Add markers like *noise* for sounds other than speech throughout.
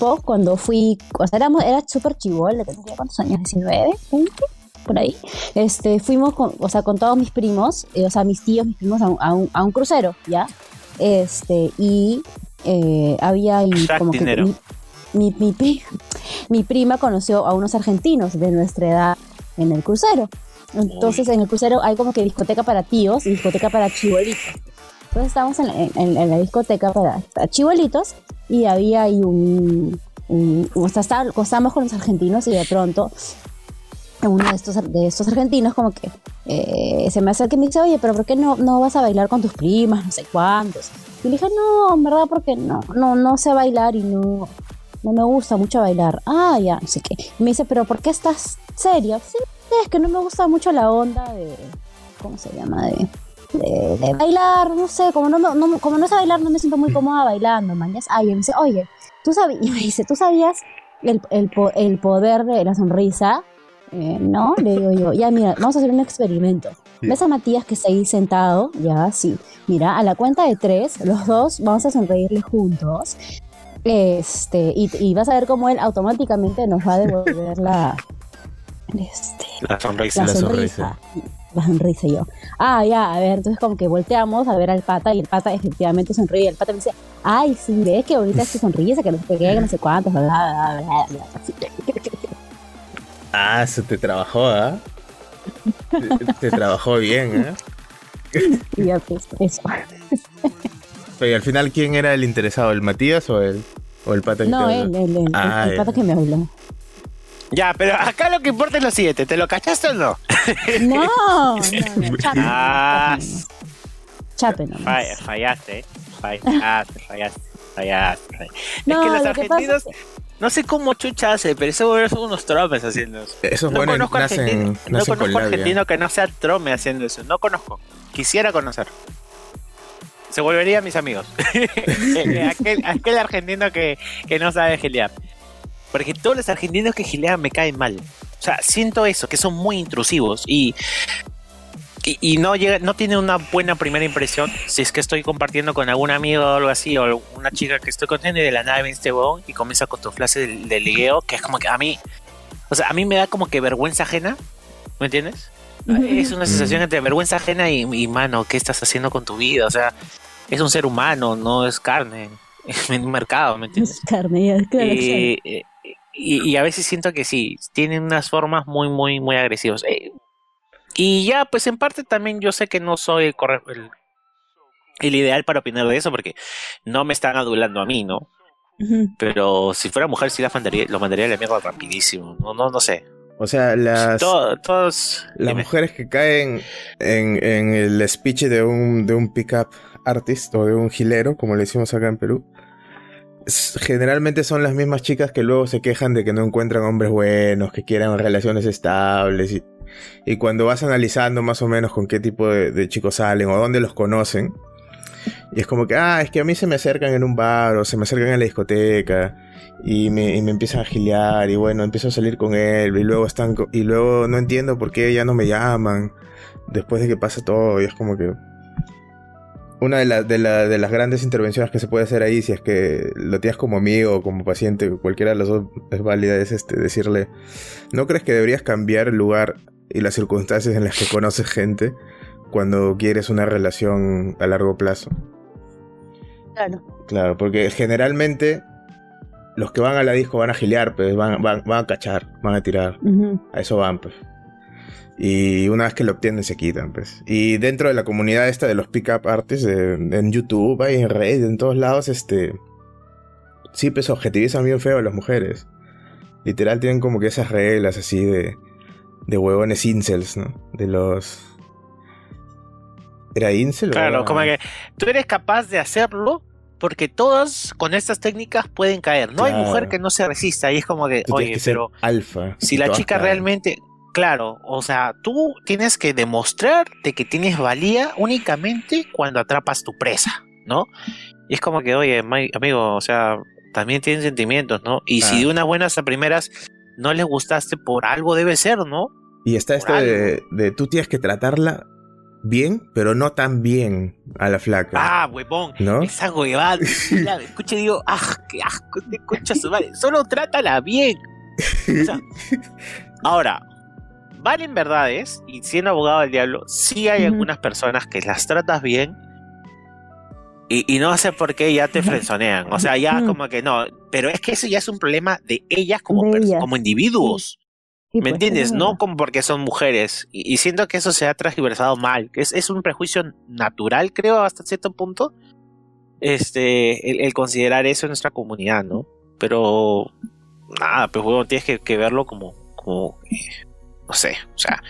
tiempo, cuando fui, o sea, éramos, era súper chivola, tenía cuántos años, 19, 20, por ahí. Este, fuimos con, o sea, con todos mis primos, eh, o sea, mis tíos, mis primos, a un, a un, a un crucero, ¿ya? Este, y eh, había como que mi, mi, mi, pri- mi prima conoció a unos argentinos de nuestra edad en el crucero. Entonces, en el crucero hay como que discoteca para tíos y discoteca para chibolitos. Entonces, estábamos en, la- en- en la discoteca para, para chibolitos y había ahí un. o sea, estábamos con los argentinos y de pronto uno de estos, de estos argentinos como que eh, se me acerca y me dice, oye, pero ¿por qué no, no vas a bailar con tus primas? No sé cuántos. Y le dije, no, en verdad, porque no, no, no sé bailar y no, no me gusta mucho bailar. Ah, ya, no sé qué. Y me dice, pero ¿por qué estás seria? Sí, es que no me gusta mucho la onda de, ¿cómo se llama? De, de, de bailar, no sé, como no, no, como no sé bailar, no me siento muy cómoda bailando, mañas. Ay, y me dice, oye, tú sabías, y me dice, ¿tú sabías el, el, po- el poder de la sonrisa? Eh, no, le digo yo, ya mira, vamos a hacer un experimento. ¿Ves a Matías que está ahí sentado? Ya, sí. Mira, a la cuenta de tres, los dos vamos a sonreírle juntos. Este, y, y vas a ver cómo él automáticamente nos va a devolver la, *laughs* este, La sonrisa. la, la sonrisa. La sonrisa y yo. Ah, ya, a ver, entonces como que volteamos a ver al pata y el pata efectivamente sonríe. Y el pata me dice, ay, sí, ves que ahorita es tu sonrisa, que no sé qué, que no sé cuántos, bla, bla, bla, bla. *laughs* Ah, se te trabajó, ¿ah? te, te trabajó bien, ¿eh? Y ya, pues, eso. Pero ¿y al final quién era el interesado? ¿El Matías o el, o el pata que No, te él, habló? él, él, Ah, el, el ya. pata que me habló. Ya, pero acá lo que importa es lo siguiente, ¿te lo cachaste o no? No, no, no, *laughs* chape. Ah, Chape. Falla- fallaste, ¿eh? fallaste, fallaste, fallaste, fallaste. No, es que los lo que pasa argentinos, no sé cómo chucha hace, pero esos son unos tromes haciendo eso. Esos No buenos conozco, nacen, argentino, no nacen con conozco labia. argentino que no sea trome haciendo eso. No conozco. Quisiera conocer. Se volvería mis amigos. *laughs* *laughs* aquel, aquel argentino que, que no sabe gilear. Porque todos los argentinos que gilean me caen mal. O sea, siento eso, que son muy intrusivos y, y, y no llega, no tiene una buena primera impresión si es que estoy compartiendo con algún amigo o algo así, o una chica que estoy conociendo y de la nada viene este huevón y comienza con tu frase del, del ligueo, que es como que a mí, o sea, a mí me da como que vergüenza ajena, ¿me entiendes? Es una sensación entre vergüenza ajena y, y, mano, ¿qué estás haciendo con tu vida? O sea, es un ser humano, no es carne, *laughs* es un mercado, ¿me entiendes? Es carne, ya, claro, eh, y, y a veces siento que sí, tienen unas formas muy, muy, muy agresivas. Eh, y ya, pues en parte también yo sé que no soy el, corre- el, el ideal para opinar de eso porque no me están adulando a mí, ¿no? Pero si fuera mujer sí la mandaría, lo mandaría a la mierda rapidísimo. No, no, no sé. O sea, las, Todo- todos... las dime. mujeres que caen en, en el speech de un, de un pick-up artist o de un gilero, como le decimos acá en Perú, generalmente son las mismas chicas que luego se quejan de que no encuentran hombres buenos, que quieran relaciones estables y, cuando vas analizando más o menos con qué tipo de, de chicos salen o dónde los conocen, y es como que, ah, es que a mí se me acercan en un bar o se me acercan en la discoteca y me, y me empiezan a gilear y bueno, empiezo a salir con él y luego están y luego no entiendo por qué ya no me llaman después de que pasa todo y es como que una de, la- de, la- de las grandes intervenciones que se puede hacer ahí si es que lo tienes como amigo o como paciente cualquiera de las dos es válida es este decirle ¿no crees que deberías cambiar el lugar y las circunstancias en las que conoces gente cuando quieres una relación a largo plazo? Claro. Claro, porque generalmente los que van a la disco van a gilear, pues van, van, van a cachar, van a tirar. A eso van, pues. Y una vez que lo obtienen se quitan, pues. Y dentro de la comunidad esta de los pick-up artists, de- en YouTube, ahí en Reddit, en todos lados, este... Sí, pues objetivizan bien feo a las mujeres. Literal tienen como que esas reglas así de... De huevones incels, ¿no? De los... ¿Era incel o Claro, como que tú eres capaz de hacerlo porque todas con estas técnicas pueden caer. No hay mujer que no se resista y es como que, oye, que pero alfa. si la chica caen. realmente, claro, o sea, tú tienes que demostrar de que tienes valía únicamente cuando atrapas tu presa, ¿no? Y es como que, oye, mi- amigo, o sea, también tienen sentimientos, ¿no? Y si de unas buenas a primeras no les gustaste, por algo debe ser, ¿no? Y está esto de, de tú tienes que tratarla bien, pero no tan bien a la flaca. Ah, huevón. ¿No? Esa huevada. la escucho y digo, *laughs* ah, qué asco, te escucha su madre. Solo trátala bien. O sea, ahora, valen verdades, y siendo abogado del diablo, sí hay algunas personas que las tratas bien. Y, y no sé por qué ya te frenzonean. O sea, ya Ujú. como que no. Pero es que eso ya es un problema de ellas como, De pers- ellas. como individuos. Sí, ¿Me pues, entiendes? No como porque son mujeres. Y, y siento que eso se ha transversado mal. Es, es un prejuicio natural, creo, hasta cierto punto. Este, el, el considerar eso en nuestra comunidad, ¿no? Pero nada, pues bueno, tienes que, que verlo como, como no sé, o sea.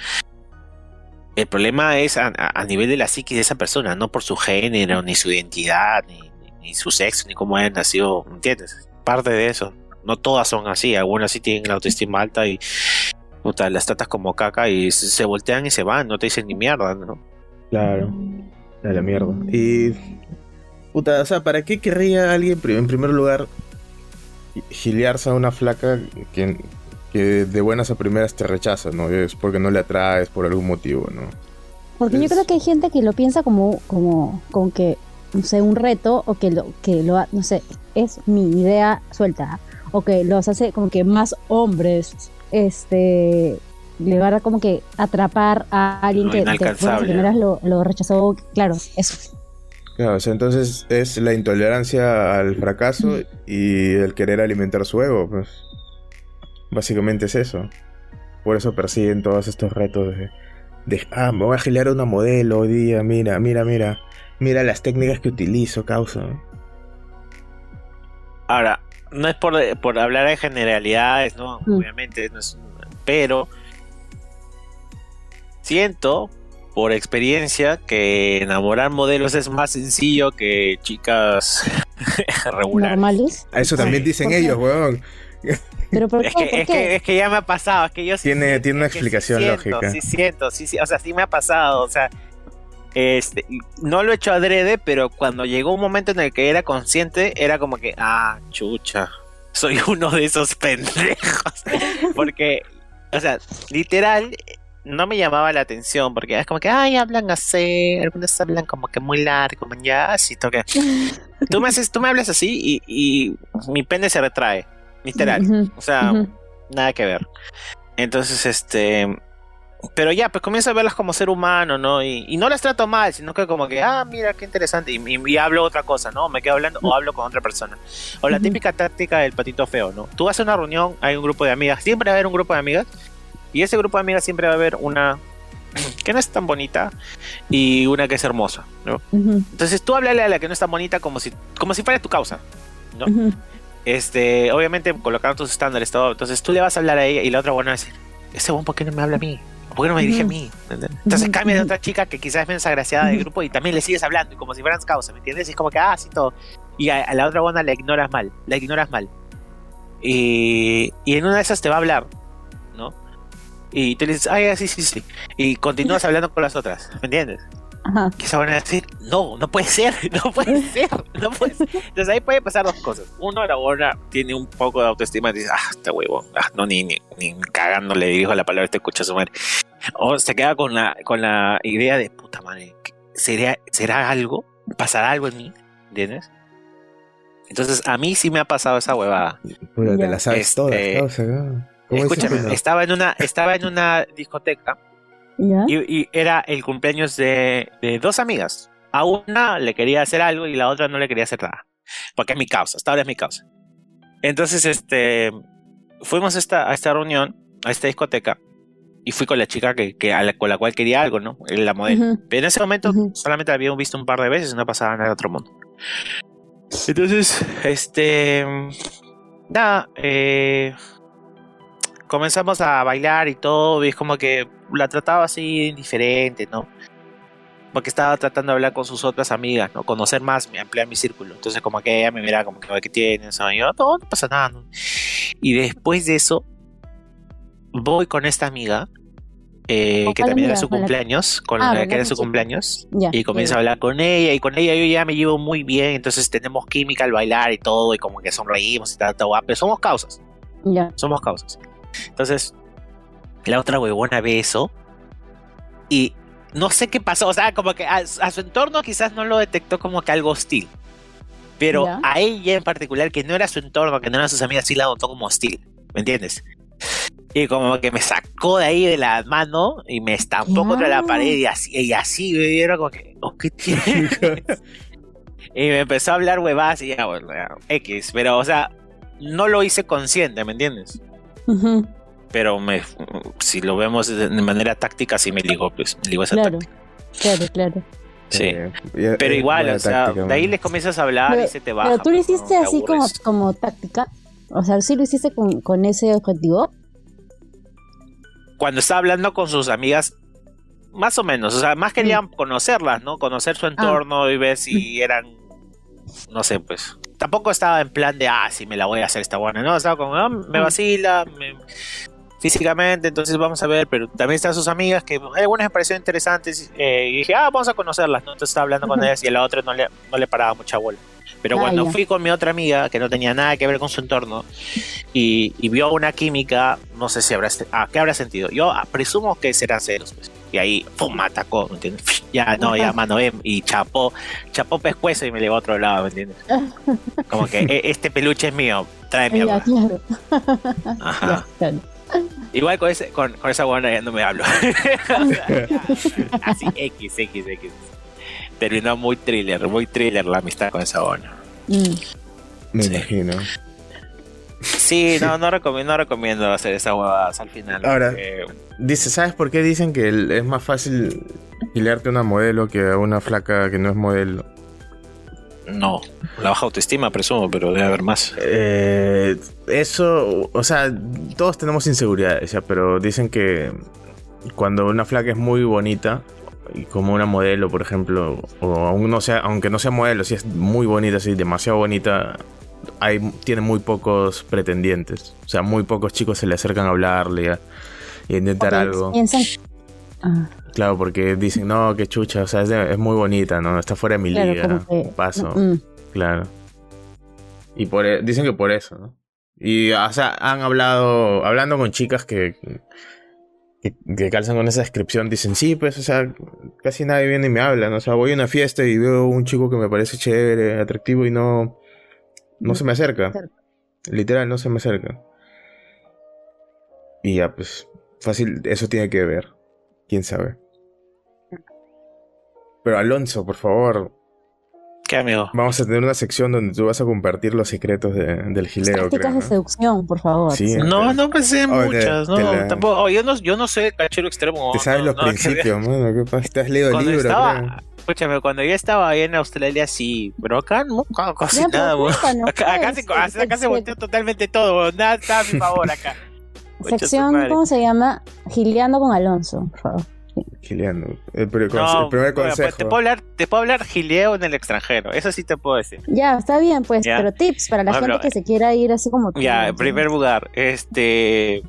El problema es a, nivel de la psiquis de esa persona, no por su género, ni su identidad, ni, su sexo, ni cómo haya nacido, ¿me ¿entiendes? Parte de eso. No todas son así, algunas sí tienen la autoestima alta y puta, las tratas como caca y se, voltean y se van, no te dicen ni mierda, ¿no? Claro, a la mierda. Y. Puta, o sea, ¿para qué querría alguien, en primer lugar, giliarse a una flaca que, que de buenas a primeras te rechaza, ¿no? Es porque no le atraes por algún motivo, ¿no? Porque yo creo que hay gente que lo piensa como, como, como que, no sé, un reto o que lo, que lo, ha- no sé, es mi idea suelta o que los hace como que más hombres, este, le van a como que atrapar a alguien Lo que de buenas a inalcanzable. primeras lo, lo rechazó, claro, eso. Claro, o sea, entonces es la intolerancia al fracaso y el querer alimentar su ego, pues. Básicamente es eso. Por eso persiguen todos estos retos de, de ah, me voy a gilear una modelo hoy día, mira, mira, mira. Mira las técnicas que utilizo, causa. Ahora, no es por, por hablar de generalidades, ¿no? Mm. Obviamente, no es- pero siento por experiencia que enamorar modelos es más sencillo que chicas *laughs* regulares. Normales. A eso también dicen ellos, weón. Pero ¿por *laughs* qué? Es que, ¿Por es, qué? que, es que ya me ha pasado, es que yo sí Tiene- siento, tiene una explicación sí siento, lógica. Sí siento, sí, sí, o sea, sí me ha pasado, o sea, este, no lo he hecho adrede, pero cuando llegó un momento en el que era consciente, era como que, ah, chucha, soy *laughs* uno de esos pendejos, *laughs* porque, o sea, literal, no me llamaba la atención, porque es como que, ay, hablan así, algunos hablan como que muy largo, man, ya, así, toque. Tú me haces, tú me hablas así y, y mi pene se retrae, literal. Ujú, O sea, ujú. nada que ver. Entonces, este. Pero ya, pues comienzo a verlas como ser humano, ¿no? Y, y no las trato mal, sino que como que, ah, mira, qué interesante. Y, y- y hablo otra cosa, ¿no? Me quedo hablando o hablo con otra persona. O la típica táctica del patito feo, ¿no? Tú vas a una reunión, hay un grupo de amigas, siempre va a haber un grupo de amigas. Y ese grupo de amigas siempre va a haber una *clears throat* que no es tan bonita y una que es hermosa, ¿no? Ujú, Entonces tú háblale a la que no es tan bonita como si, como si fuera tu causa. ¿no? ujú. Este, obviamente colocando tus estándares, todo. Entonces tú le vas a hablar a ella y la otra buena va a decir, ese buen, ¿por qué no me habla a mí? ¿Por qué no me dirige a mí? Entonces cambia de otra chica que quizás es menos agraciada del grupo y también le sigues hablando, y como si fueran causa, ¿me entiendes? Y es como que, ah, sí, todo. Y a, a la otra buena la ignoras mal, la ignoras mal. Y, y en una de esas te va a hablar, ¿no? Y tú le dices, ay, sí, sí, sí. Y continúas hablando con las otras, ¿me entiendes? Ajá. que se van a decir, no, no puede ser, *laughs* no puede *laughs* ser, no puede ser. Entonces ahí puede pasar dos cosas. Uno, la buena tiene un poco de autoestima y dice, ah, este huevo, ah, no, ni, ni, ni cagando le dirijo la palabra, este escucha a su madre. O se queda con la, con la idea de, puta madre, ¿será, ¿será algo? ¿Pasará algo en mí? ¿Entiendes? Entonces a mí sí me ha pasado esa huevada. Puta, te la sabes Este, todas, ¿no? ¿Cómo dices Escúchame, no? estaba en una, estaba en una discoteca. Y, y era el cumpleaños de, de dos amigas. A una le quería hacer algo y la otra no le quería hacer nada. Porque es mi causa, hasta ahora es mi causa. Entonces, este, fuimos a esta, a esta reunión, a esta discoteca, y fui con la chica que, que a la- con la cual quería algo, ¿no? La modelo. Pero en ese momento solamente la habíamos visto un par de veces y no pasaba nada de otro mundo. Entonces, este. Nada, eh, comenzamos a bailar y todo, y es como que la trataba así indiferente, ¿no? Porque estaba tratando de hablar con sus otras amigas, ¿no? Conocer más, ampliar mi círculo. Entonces, como que ella me mira como que, "Oye, ¿qué tienes? Y yo, no, no pasa nada, ¿no? Y después de eso, voy con esta amiga, eh, ¿Con que también amiga? era su ¿Con la- cumpleaños, con Ah, la que era su cumpleaños, Ya. y comienzo a hablar con ella, y con ella yo ya me llevo muy bien, entonces tenemos química al bailar y todo, y como que sonreímos y tal, tal, pero somos causas, Ya. somos causas. Entonces, la otra huevona ve eso, y no sé qué pasó, o sea, como que a, a su entorno quizás no lo detectó como que algo hostil. Pero Ya. a ella en particular, que no era su entorno, que no eran sus amigas, sí la notó como hostil. ¿Me entiendes? Y como que me sacó de ahí de la mano y me estampó Ya. contra la pared y así, y así, y era como que, oh, ¿qué *laughs* y me empezó a hablar huevadas y ya, bueno, ya, X. Pero, o sea, no lo hice consciente, ¿me entiendes? Ujú, Pero me, si lo vemos de manera táctica, sí me ligó, pues, me ligó esa Claro, táctica. claro, claro. Sí. Eh, Pero eh, igual, o sea, táctica, de ahí les comienzas a hablar Pero- y se te baja. Pero tú lo pues, ¿no? hiciste Te así como, como táctica. O sea, sí lo hiciste con, con ese objetivo. Cuando estaba hablando con sus amigas, más o menos, o sea, más querían Mm. conocerlas, ¿no? Conocer Ah. su entorno y ver si eran, no sé, pues. Tampoco estaba en plan de, ah, sí, me la voy a hacer esta buena, ¿no? Estaba como, ah, me Ah. vacila, me- físicamente, entonces vamos a ver, pero también están sus amigas que algunas me parecieron interesantes eh, y dije, ah, vamos a conocerlas, ¿no? Entonces estaba hablando con ellas y a la otra no le, no le paraba mucha bola. Pero Ah, cuando ya. fui con mi otra amiga, que no tenía nada que ver con su entorno, y, y vio una química, no sé si habrá, ah, ¿qué habrá sentido? Yo ah, presumo que serán celos, pues. Y ahí, pum, me atacó, ¿me entiendes? *laughs* Ya, no, ya, mano, ven, y chapó, chapó pescuezo y me llevó a otro lado, ¿me entiendes? *laughs* Como que "E- este peluche es mío, trae mi Ya, agua. claro. Ajá. *laughs* Ya, claro. Igual con, ese, con, con esa buena ya no me hablo. *laughs* Así, X, X, X. Terminó muy thriller, muy thriller la amistad con esa buena. Mm. Me Sí. imagino. Sí, no, no recomiendo, no recomiendo hacer esas huevadas al final. Ahora- porque- Dice, ¿sabes por qué dicen que es más fácil gilearte a una modelo que a una flaca que no es modelo? No, la baja autoestima, presumo, pero debe haber más. Eh, eso, o sea, todos tenemos inseguridades, ya, pero dicen que cuando una flaca es muy bonita, y como una modelo, por ejemplo, o aún no sea, aunque no sea modelo, si es muy bonita, así demasiado bonita, hay, tiene muy pocos pretendientes. O sea, muy pocos chicos se le acercan a hablarle y a intentar algo. Piensan. Ah, Claro, porque dicen, no, qué chucha, o sea, es, de- es muy bonita, ¿no? Está fuera de mi claro, liga. que. Paso. Mm, Claro. Y por e- dicen que por eso, ¿no? Y, o sea, han hablado, hablando con chicas que, que, que calzan con esa descripción, dicen, sí, pues, o sea, casi nadie viene y me habla, ¿no? O sea, voy a una fiesta y veo un chico que me parece chévere, atractivo y no, no se me. Acerca. Literal, no se me acerca. Y ya, pues, fácil, eso tiene que ver. ¿Quién sabe? Pero Alonso, por favor, ¿Qué amigo? Vamos a tener una sección donde tú vas a compartir los secretos de- del gileo, Tácticas de ¿no? seducción, por favor. Sí. No, no pensé en Oh, te- muchas, no. te la- Tampoco, oh, yo no, yo no sé cachero extremo. Te sabes no, los no, que- principios, mano. ¿Qué pasa? Te has leído el libro, estaba, escúchame, cuando yo estaba ahí en Australia sí, pero acá no, casi nada, Acá, *laughs* acá pues, se, acá se- acá se el- volteó totalmente todo. Nada está a mi favor acá. Sección. ¿cómo se llama? Gileando con Alonso, por favor. Gileando. El, No, primer bueno, pues, consejo. te puedo hablar, te puedo hablar gileo en el extranjero, eso sí te puedo decir. Ya, está bien, pues, Ya. pero tips para la gente que se quiera ir así como tú. Ya, ¿no? en primer lugar, este.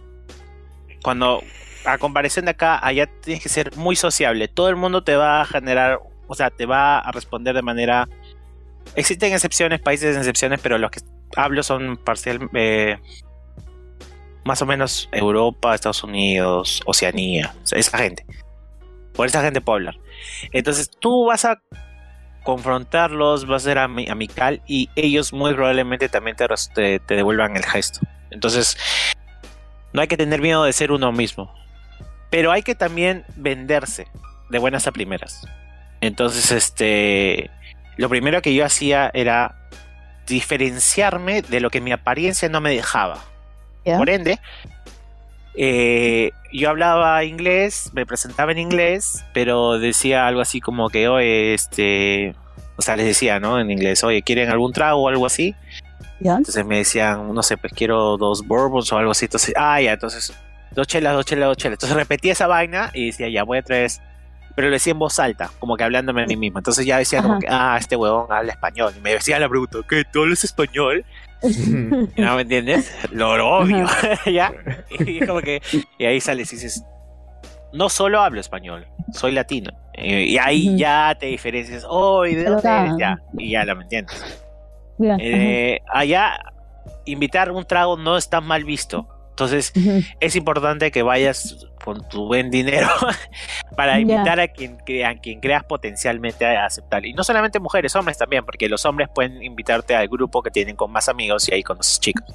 Cuando. A comparación de acá, allá tienes que ser muy sociable. Todo el mundo te va a generar. O sea, te va a responder de manera. Existen excepciones, países de excepciones, pero los que hablo son parcial. eh, más o menos Europa, Estados Unidos, Oceanía. Esa gente. Por esa gente puedo hablar. Entonces tú vas a confrontarlos, vas a ser ami- amical y ellos muy probablemente también te, te, te devuelvan el gesto. Entonces, no hay que tener miedo de ser uno mismo. Pero hay que también venderse de buenas a primeras. Entonces, este, lo primero que yo hacía era diferenciarme de lo que mi apariencia no me dejaba. ¿Ya? Por ende, eh, yo hablaba inglés, me presentaba en inglés, pero decía algo así como que, oye, este, o sea, les decía, ¿no? En inglés, oye, ¿quieren algún trago o algo así? ¿Ya? Entonces me decían, no sé, pues quiero dos bourbons o algo así. Entonces, ah, ya, entonces, dos chelas, dos chelas, dos chelas. Entonces repetía esa vaina y decía, ya, voy a traer. Pero lo decía en voz alta, como que hablándome a mí mismo. Entonces ya decía como que, ah, este huevón habla español. Y me decía la pregunta, ¿qué? ¿Tú hablas español? *laughs* ¿No me entiendes? Lo, lo obvio, *laughs* ¿ya? Y como que, y ahí sales y dices, no solo hablo español, soy latino. Y, y ahí ya te diferencias, oh, ¿y de Pero dónde eres? da- Ya, y ya lo me entiendes. Eh, allá, invitar un trago no está mal visto. Entonces, es importante que vayas con tu buen dinero *laughs* para invitar a quien, a quien creas potencialmente a aceptar. Y no solamente mujeres, hombres también, porque los hombres pueden invitarte al grupo que tienen con más amigos y ahí con los chicos.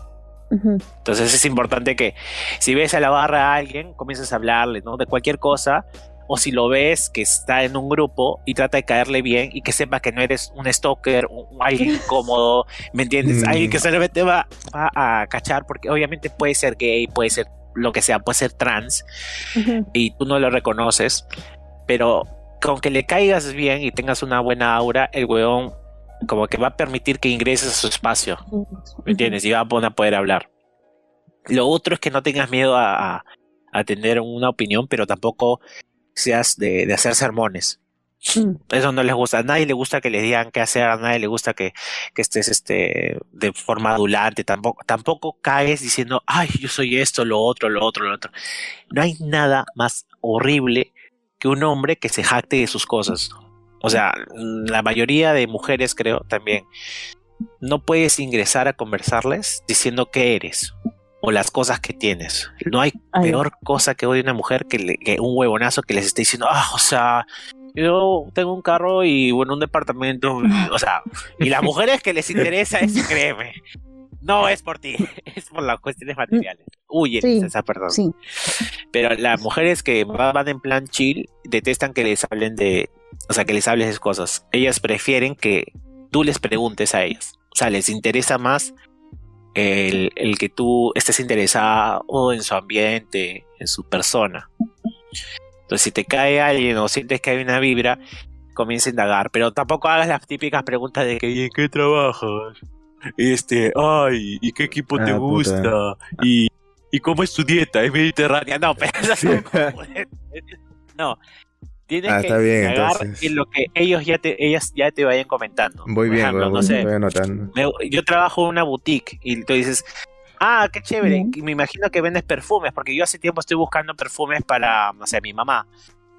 Entonces es importante que si ves a la barra a alguien, comiences a hablarle, ¿no? De cualquier cosa, o si lo ves que está en un grupo y trata de caerle bien y que sepa que no eres un stalker, un, alguien *laughs* incómodo, ¿me entiendes? Mm. Alguien que solamente va, va, a cachar porque obviamente puede ser gay, puede ser lo que sea, puede ser trans y tú no lo reconoces, pero con que le caigas bien y tengas una buena aura, el weón como que va a permitir que ingreses a su espacio, ¿me entiendes? Y va a poder hablar. Lo otro es que no tengas miedo a, a tener una opinión, pero tampoco seas de, de hacer sermones. *clears throat* Eso no les gusta. A nadie le gusta que le digan qué hacer, a nadie le gusta que, que estés este, de forma adulante. Tampoco, tampoco caes diciendo, ay, yo soy esto, lo otro, lo otro, lo otro. No hay nada más horrible que un hombre que se jacte de sus cosas. O sea, la mayoría de mujeres, creo, también. No puedes ingresar a conversarles diciendo qué eres o las cosas que tienes. No hay peor cosa que hoy una mujer que, que un huevonazo que les esté diciendo, ah, o sea, yo tengo un carro y bueno, un departamento, *laughs* o sea, y las mujeres que les interesa es, créeme, no es por ti, *laughs* es por las cuestiones materiales. Huye esa perdón. Pero las mujeres que van en plan chill detestan que les hablen de, o sea, que les hables de cosas. Ellas prefieren que tú les preguntes a ellas. O sea, les interesa más el, el que tú estés interesado en su ambiente, en su persona. Entonces, si te cae alguien o sientes que hay una vibra, comienza a indagar. Pero tampoco hagas las típicas preguntas de que, en qué trabajas? Este, ay, ¿y qué equipo te ah, gusta? ¿Y, ¿Y cómo es tu dieta? ¿Es mediterránea? No, pero *laughs* no. Tienes ah, que indagar en lo que ellos ya te, ellas ya te vayan comentando. Muy bien, no sé, yo trabajo en una boutique y tú dices, Ah, qué chévere. Me imagino que vendes perfumes, porque yo hace tiempo estoy buscando perfumes para, no sé, mi mamá.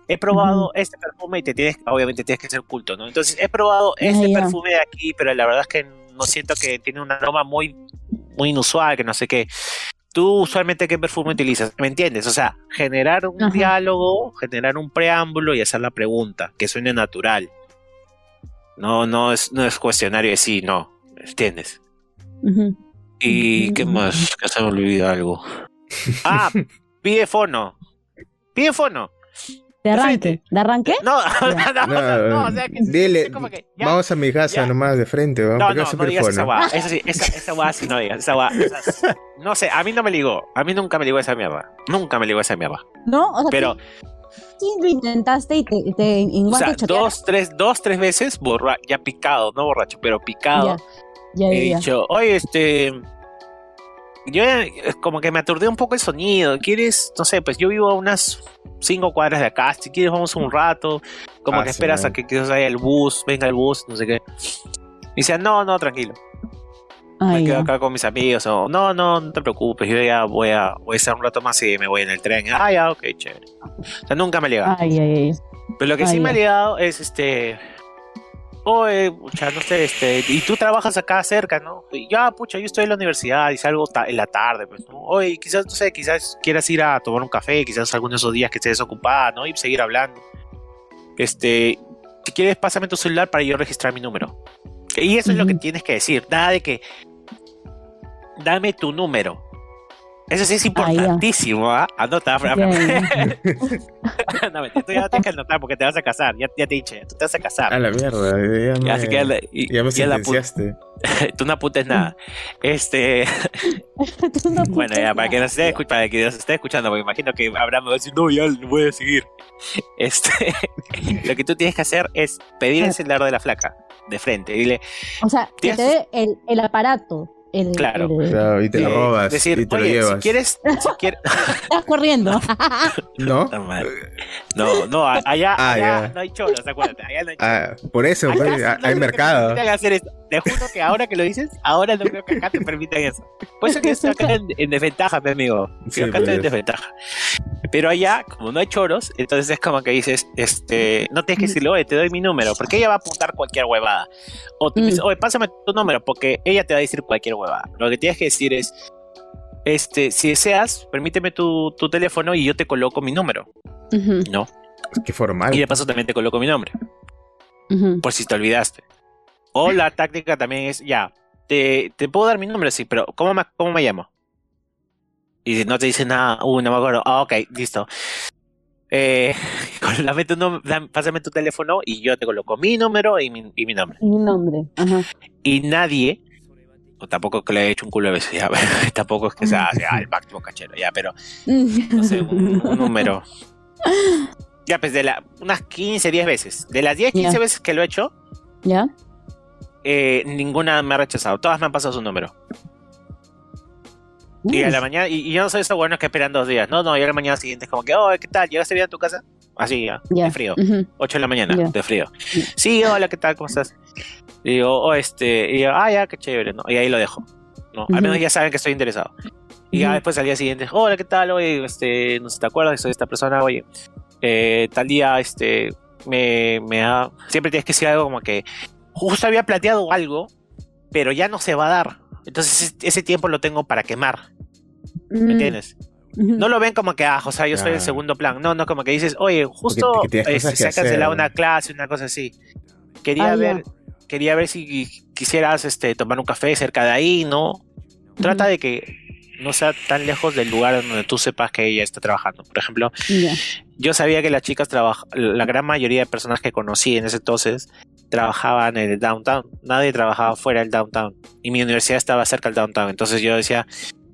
He probado este perfume y te tienes, obviamente tienes que ser culto, ¿no? Entonces he probado este perfume de aquí, pero la verdad es que no siento que tiene un aroma muy, muy inusual, que no sé qué. Tú usualmente qué perfume utilizas, ¿me entiendes? O sea, generar un diálogo, generar un preámbulo y hacer la pregunta, que suene natural. No, no es, no es cuestionario de sí, no, ¿entiendes? ¿Y qué más? Que se me olvidó algo. Ah, *laughs* pide fono. Pide fono. ¿De arranque? ¿De arranque? *laughs* No, no, no, no, o sea que dile, vamos a mi casa nomás de frente, vamos no, no, no digas esa guá, esa sí, esa, esa guá sí no digas, esa guá, no sé, a mí no me ligó, a mí nunca me ligó esa mierda, nunca me ligó esa mierda. No, o sea, pero... Sí, lo intentaste y te, te en o sea, dos, tres, dos, tres veces, borra, ya picado, no borracho, pero picado. Ya, ya, he dicho, oye, este, yo como que me aturdé un poco el sonido. ¿Quieres? No sé, pues yo vivo a unas cinco cuadras de acá. Si quieres, vamos un rato. Como ah, que esperas a que quizás haya el bus, venga el bus, no sé qué. Y dice, no, no, tranquilo. me quedo acá con mis amigos. O, no, no, no te preocupes. Yo ya voy a, voy a estar un rato más y me voy en el tren. Ah, ya, ok, chévere. O sea, nunca me ha llegado. Pero lo que sí me ha llegado es este oye, pucha, no sé, este, y tú trabajas acá cerca, ¿no? Y ya, pucha, yo estoy en la universidad y salgo en la tarde, pues, ¿no? Oye, quizás, no sé, quizás quieras ir a tomar un café, quizás algunos de esos días que estés desocupada, ¿no? Y seguir hablando. Este, si quieres, pásame tu celular para yo registrar mi número. Y eso es lo que tienes que decir, nada de que dame tu número. Eso sí es importantísimo, ¿ah? Anota, *laughs* no, me, tú ya tienes que anotar porque te vas a casar. Ya, ya te dije, tú te vas a casar. A la mierda, ya me, Así que y, ya me sentenciaste. *laughs* tú no apuntes nada. Este. *laughs* bueno, ya, para que, nos esté, para que nos esté escuchando, porque imagino que Abraham va a decir, no, ya lo voy a seguir. Este. lo que tú tienes que hacer es pedir el celular de la flaca, de frente. Dile. O sea, que te dé el, el aparato claro. y te lo robas decir, y te lo llevas. Si quieres, si quieres... *laughs* Estás corriendo. *laughs* ¿No? No, no, allá, ah, allá no hay cholos, acuérdate. Allá no hay ah, por eso, pues, hay mercado. Te juro que ahora que lo dices, ahora no creo que acá te permitan eso. Por eso que estoy acá en, desventaja, mi amigo. Sí, acá estoy en desventaja. Pero allá, como no hay choros, entonces es como que dices, este, no tienes que decirle, oye, te doy mi número, porque ella va a apuntar cualquier huevada. O te dices, oye, pásame tu número, porque ella te va a decir cualquier huevada. Lo que tienes que decir es, este, si deseas, permíteme tu, tu teléfono y yo te coloco mi número. No. Qué formal. Y de paso también te coloco mi nombre, por si te olvidaste. O la *laughs* táctica también es, ya, te, te puedo dar mi nombre, sí, pero ¿cómo me, cómo me llamo? Y si no te dice nada, uh, no me acuerdo. Ah, ok, listo. Eh, *laughs* dame tu pásame tu teléfono y yo te coloco mi número y mi, y mi nombre. Mi nombre. Ajá. Y nadie, tampoco que le he hecho un culo a veces, ya, *laughs* tampoco es que sea, *laughs* sea el máximo cachero, ya, pero no sé, un, un *laughs* número. Ya, pues de la, unas 15, 10 veces. De las 10, 15 Ya. veces que lo he hecho, ¿Ya? eh, ninguna me ha rechazado. Todas me han pasado su número. Y a la mañana, y, y yo no soy eso bueno que esperan dos días. No, no, y a la mañana siguiente es como que, oh, ¿qué tal? ¿Llegaste bien a tu casa? Así, ya, Ya. de frío. Ujú. 8 de la mañana, de frío. Sí, hola, ¿qué tal? ¿Cómo estás? Y digo, oh, este, y yo, ah, ya, qué chévere, ¿no? Y ahí lo dejo. ¿no? Al menos ya saben que estoy interesado. Y ya después al día siguiente, hola, ¿qué tal? Oye, este, no sé si te acuerdas, soy esta persona, oye, eh, tal día, este, me, me ha... Siempre tienes que decir algo como que justo había plateado algo, pero ya no se va a dar. Entonces ese- ese tiempo lo tengo para quemar, ¿me Mm, entiendes? No lo ven como que, ah, o sea, yo soy el segundo plan. No, no, como que dices, oye, justo eh, cosas se ha cancelado una clase, una cosa así. Quería Ah, ver, ya. quería ver si quisieras este, tomar un café cerca de ahí, ¿no? Trata de que no sea tan lejos del lugar donde tú sepas que ella está trabajando. Por ejemplo, yo sabía que las chicas trabajaban, la gran mayoría de personas que conocí en ese entonces trabajaban en el downtown. Nadie trabajaba fuera del downtown. Y mi universidad estaba cerca del downtown. Entonces yo decía,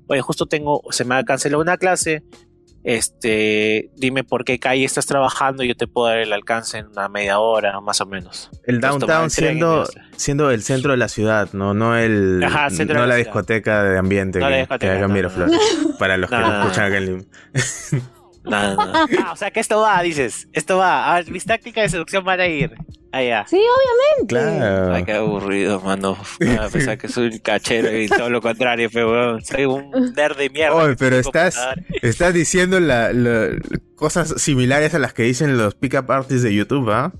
oye, justo tengo, se me ha cancelado una clase. Este, dime por qué calle estás trabajando y yo te puedo dar el alcance en una media hora, más o menos. El downtown el siendo, siendo el centro de la ciudad, no, no el Ajá, no la discoteca de ambiente No la que, discoteca, que no. Para los que No, *laughs* escuchan acá en. *laughs* No, no, no. *laughs* Ah, o sea que esto va, dices. Esto va. A ver, mis tácticas de seducción van a ir. Allá. Sí, obviamente. Claro. Ay, qué aburrido, mano. A pesar que soy un cachero y todo lo contrario, pero weón, soy un nerd de mierda. Oye, pero estás, estás diciendo la, la- cosas similares a las que dicen los pick-up artists de YouTube, ¿ah?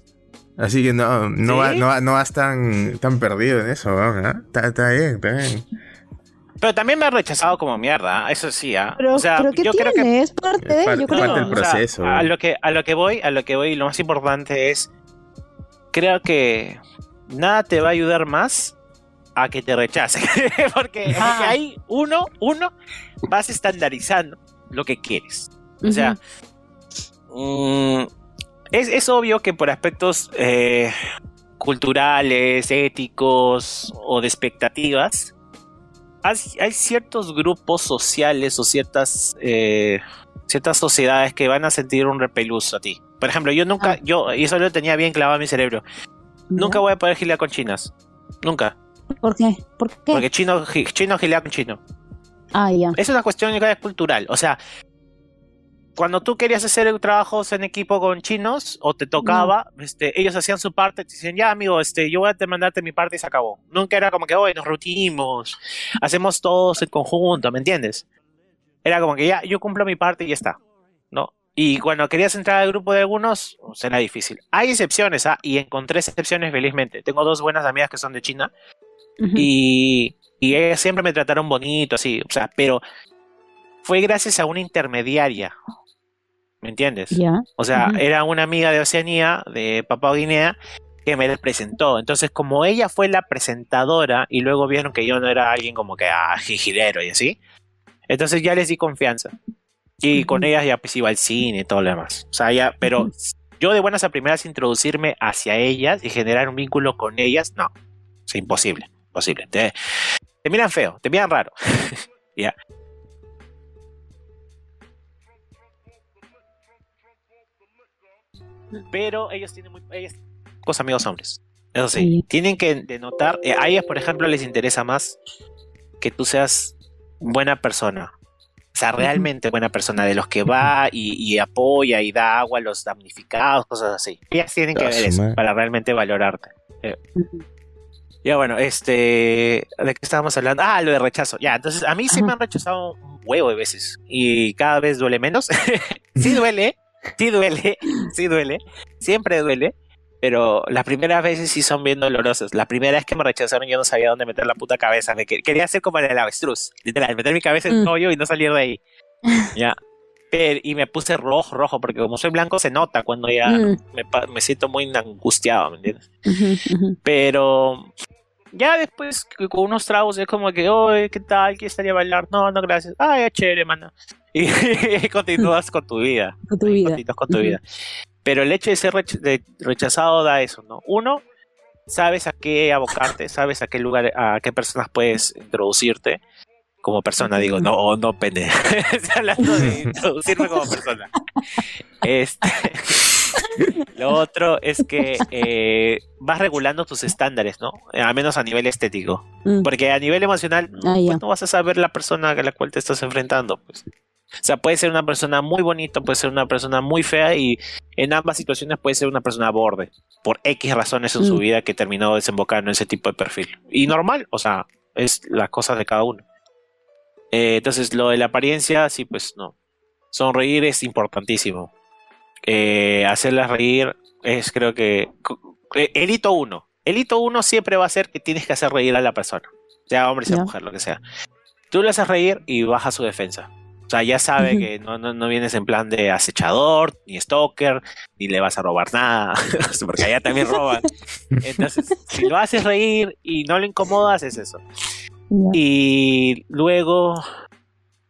Así que no, no, ¿Sí? va- no, va- no vas tan, tan perdido en eso, ¿ah? Está, está bien, está bien. Pero también me han rechazado como mierda, eso sí, ¿ah? Pero, o sea, pero ¿qué yo tiene? creo que Es parte de, parte- yo creo. parte del o sea, proceso, a lo que a lo que voy, a lo que voy, lo más importante es creo que nada te va a ayudar más a que te rechacen, *laughs* porque, porque Ah. ahí uno, uno vas estandarizando lo que quieres. O sea, mm, es, es obvio que por aspectos eh, culturales, éticos o de expectativas, hay, hay ciertos grupos sociales o ciertas, eh, ciertas sociedades que van a sentir un repelús a ti. Por ejemplo, yo nunca, Ah. yo, y eso lo tenía bien clavado en mi cerebro, nunca voy a poder gilear con chinas. Nunca. ¿Por qué? ¿Por qué? Porque chino, chino gilea con chino. Ah, ya. Es una cuestión cultural. O sea, cuando tú querías hacer trabajos en equipo con chinos o te tocaba, este, ellos hacían su parte, te decían, ya amigo, este, yo voy a te mandarte mi parte y se acabó. Nunca era como que, hoy nos rutimos, hacemos todos en conjunto, ¿me entiendes? Era como que ya, yo cumplo mi parte y ya está, ¿no? Y cuando querías entrar al grupo de algunos, pues, era difícil. Hay excepciones, ¿ah? Y encontré excepciones felizmente. Tengo dos buenas amigas que son de China y, y ellas siempre me trataron bonito, así, o sea, pero fue gracias a una intermediaria, ¿me entiendes? Ya. O sea, Ujú. era una amiga de Oceanía, de Papua Guinea, que me la presentó. Entonces, como ella fue la presentadora y luego vieron que yo no era alguien como que ah, jijilero y así, entonces ya les di confianza. Y Ujú. con ellas ya pues iba al cine y todo lo demás. O sea, ya, pero Ujú. yo de buenas a primeras introducirme hacia ellas y generar un vínculo con ellas, no. Es imposible, imposible. Te, te miran feo, te miran raro. *laughs* ya. Pero ellos tienen muy ellas, pocos amigos hombres. Eso sí, Sí. tienen que denotar. eh, a ellas, por ejemplo, les interesa más que tú seas buena persona. O sea, realmente buena persona, de los que va y, y apoya y da agua a los damnificados, cosas así. Ellas tienen que ver eso para realmente valorarte. Ujú. Ya bueno, este, ¿de qué estábamos hablando? Ah, lo de rechazo. Ya, entonces a mí sí me han rechazado un huevo de veces y cada vez duele menos. *laughs* sí duele, sí duele, sí duele, siempre duele, pero las primeras veces sí son bien dolorosas. La primera vez que me rechazaron yo no sabía dónde meter la puta cabeza. Me que- quería hacer como el avestruz, literal, meter mi cabeza en el Mm. hoyo y no salir de ahí. *laughs* ya. Pero, y me puse rojo, rojo, porque como soy blanco se nota cuando ya Mm. me, me siento muy angustiado, ¿me entiendes? Pero ya después con unos tragos es como que, oye, ¿qué tal? ¿Qué estaría bailar? No, no, gracias. Ah, ya chévere, mano. Y, *laughs* continúas con tu vida. *laughs* Con tu vida. Continúas con tu Ujú. vida. Pero el hecho de ser rech- de rechazado da eso, ¿no? Uno, sabes a qué abocarte, sabes a qué lugar, a qué personas puedes introducirte como persona, digo, no, no pene. *laughs* Estoy hablando de introducirme como persona. Este, lo otro es que eh, vas regulando tus estándares, ¿no? Al menos a nivel estético. Mm. Porque a nivel emocional, Ah, pues no vas a saber la persona a la cual te estás enfrentando. Pues. O sea, puede ser una persona muy bonita, puede ser una persona muy fea y en ambas situaciones puede ser una persona borde, por X razones en su Mm. vida que terminó desembocando en ese tipo de perfil. Y normal, o sea, es las cosas de cada uno. Eh, entonces, lo de la apariencia, sí, pues no. Sonreír es importantísimo. Eh, hacerlas reír es, creo que. eh, El hito uno. El hito uno siempre va a ser que tienes que hacer reír a la persona. Sea hombre, sea mujer, lo que sea. Tú le haces reír y baja su defensa. O sea, ya sabe que no, no, no vienes en plan de acechador, ni stalker, ni le vas a robar nada, *laughs* porque allá también roban. Entonces, si lo haces reír y no le incomodas, es eso. Y luego,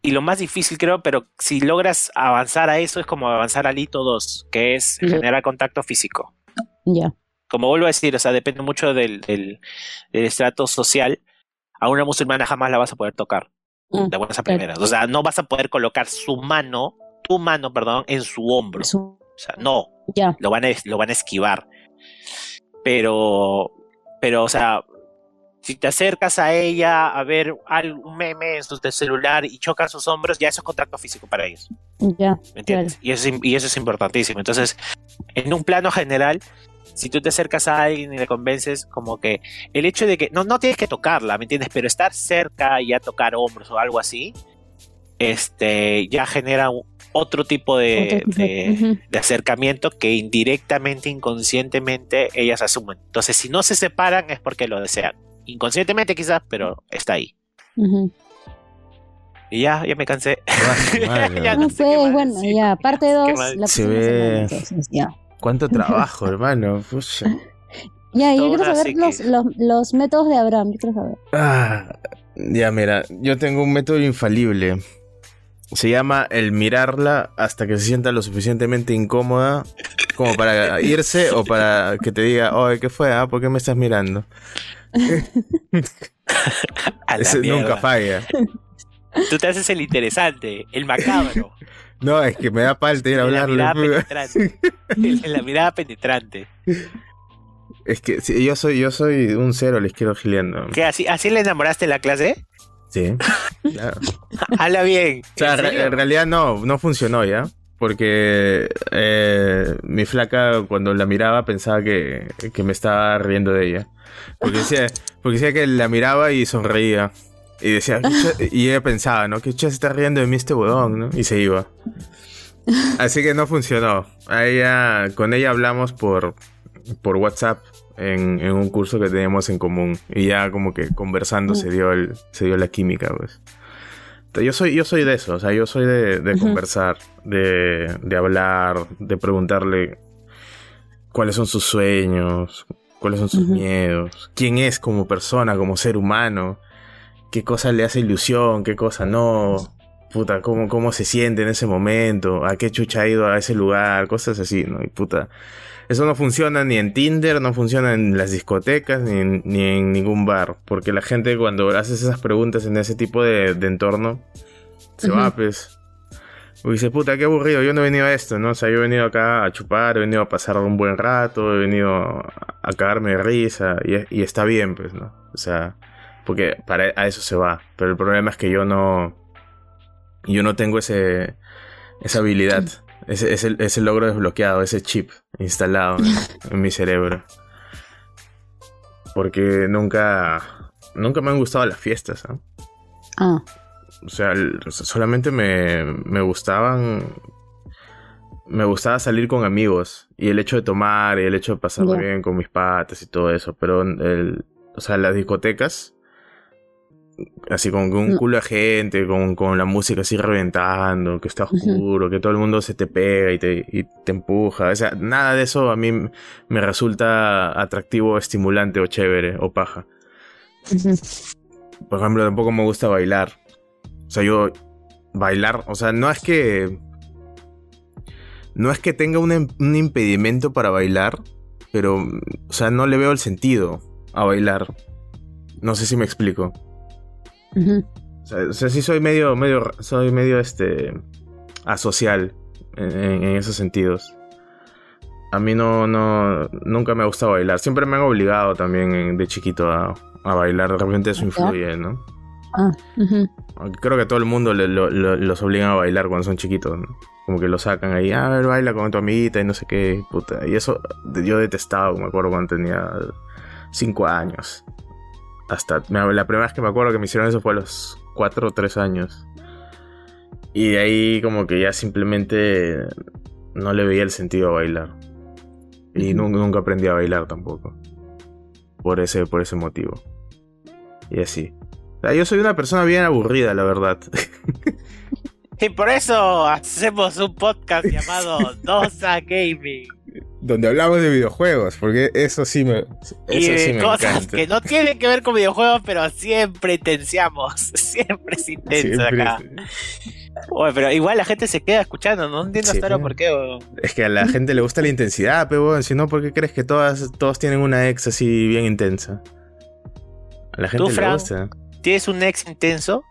y lo más difícil creo, pero si logras avanzar a eso, es como avanzar al hito 2, que es generar contacto físico. Ya. Como vuelvo a decir, o sea, depende mucho del, del, del estrato social. A una musulmana jamás la vas a poder tocar Mm, de buenas a claro. primeras. O sea, no vas a poder colocar su mano, tu mano, perdón, en su hombro. Su- O sea, no, Ya. lo van a, lo van a esquivar. Pero, pero, o sea, si te acercas a ella a ver algún meme en su celular y chocas sus hombros, ya eso es contacto físico para ellos. Ya. ¿Me entiendes? Y, eso es, y eso es importantísimo. Entonces, en un plano general, si tú te acercas a alguien y le convences, como que el hecho de que no, no tienes que tocarla, ¿me entiendes? Pero estar cerca y ya tocar hombros o algo así, este, ya genera otro tipo de, de- de acercamiento que indirectamente, inconscientemente, ellas asumen. Entonces, si no se separan es porque lo desean. Inconscientemente quizás, pero está ahí. Ujú. Y ya, ya me cansé. *laughs* Madre. Ya No no sé bueno, decir. ya, parte ¿Qué 2. más? La Se próxima ve- semana, entonces, ya. ¿Cuánto trabajo, *laughs* hermano? Pucha. Ya, yo quiero saber los, psique. los, los métodos de Abraham. Yo quiero saber. Ah, ya, mira, yo tengo un método infalible. Se llama el mirarla hasta que se sienta lo suficientemente incómoda como para irse o para que te diga, oye, ¿qué fue? Ah, ¿Por qué me estás mirando? *laughs* Nunca falla. Tú te haces el interesante, el macabro. *laughs* No, es que me da palta ir a la hablarle. mirada penetrante. La mirada penetrante. Es que sí, yo soy, yo soy un cero, les quiero gileando. ¿Qué, así, ¿Así le enamoraste en la clase? Sí. *laughs* claro. Habla bien. O sea, ¿En realidad no, no funcionó ya. Porque eh, mi flaca cuando la miraba pensaba que, que me estaba riendo de ella. Porque decía, porque decía que la miraba y sonreía. Y decía, y ella pensaba, ¿no? Que se está riendo de mí este huevón, ¿no? Y se iba. Así que no funcionó. A ella, con ella hablamos por, por WhatsApp en, en un curso que teníamos en común. Y ya como que conversando se dio el, se dio la química, pues. Yo soy, yo soy de eso, o sea, yo soy de, conversar, de, de hablar, de preguntarle cuáles son sus sueños, cuáles son sus miedos, quién es como persona, como ser humano, qué cosa le hace ilusión, qué cosa no, puta, cómo, cómo se siente en ese momento, a qué chucha ha ido a ese lugar, cosas así, ¿no? Y puta, eso no funciona ni en Tinder, no funciona en las discotecas, ni en, ni en ningún bar. Porque la gente cuando haces esas preguntas en ese tipo de, de entorno, se va, pues. Y dice, puta, qué aburrido, yo no he venido a esto, ¿no? O sea, yo he venido acá a chupar, he venido a pasar un buen rato, he venido a, a cagarme de risa, y, y está bien, pues, ¿no? O sea, porque para a eso se va. Pero el problema es que yo no... Yo no tengo ese, esa habilidad. Ese, ese, ese logro desbloqueado, ese chip instalado en, *laughs* en mi cerebro. Porque nunca, nunca me han gustado las fiestas. ¿ah? Ah, O sea, solamente me, me gustaban me gustaba salir con amigos y el hecho de tomar y el hecho de pasarme Ya. bien con mis patas y todo eso, pero el, o sea, las discotecas, así con un Mm. culo de gente, con, con la música así reventando, que está oscuro, que todo el mundo se te pega y te, y te empuja, o sea, nada de eso a mí me resulta atractivo, estimulante o chévere o paja. Por ejemplo, tampoco me gusta bailar. O sea, yo bailar, o sea, no es que no es que tenga un, im- un impedimento para bailar, pero o sea, no le veo el sentido a bailar. No sé si me explico. O sea, o sea, sí soy medio medio soy medio este asocial en, en- en esos sentidos. A mí no, no, nunca me ha gustado bailar. Siempre me han obligado también de chiquito a, a bailar. De repente eso influye, ¿no? Ah, Creo que todo el mundo le- lo- lo- los obligan a bailar cuando son chiquitos, ¿no? Como que lo sacan ahí, "Ah, a ver, baila con tu amiguita y no sé qué, puta. Y eso yo detestaba, me acuerdo cuando tenía cinco años. Hasta la primera vez que me acuerdo que me hicieron eso fue a los cuatro o tres años. Y de ahí como que ya simplemente no le veía el sentido a bailar. Y nunca, nunca aprendí a bailar tampoco. Por ese, por ese motivo. Y así. O sea, yo soy una persona bien aburrida, la verdad. *laughs* Y por eso hacemos un podcast llamado *laughs* Dosa Gaming. Donde hablamos de videojuegos, porque eso sí me. y Eso sí me cosas encanta. que no tienen que ver con videojuegos, pero siempre intenciamos. *laughs* Siempre es intenso Siempre acá. Oye, pero igual la gente se queda escuchando, no entiendo Sí, hasta ahora por qué. Es que a la gente le gusta la intensidad, pero si no, ¿por qué crees que todas, todos tienen una ex así bien intensa? A la gente ¿Tú, le Fran? gusta. ¿Tienes un ex intenso?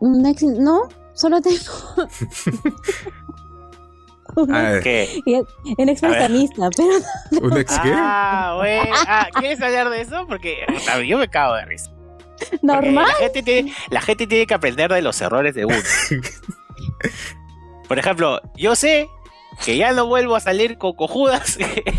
Un ex- no, solo tengo. *laughs* *laughs* un Ah, ¿Qué? un ex prestamista, pero *laughs* ¿Un ex qué? Ah, güey. Ah, ¿Quieres hablar de eso? Porque yo me cago de risa. Normal. La gente, tiene, la gente tiene que aprender de los errores de uno. *laughs* Por ejemplo, yo sé que ya no vuelvo a salir con cojudas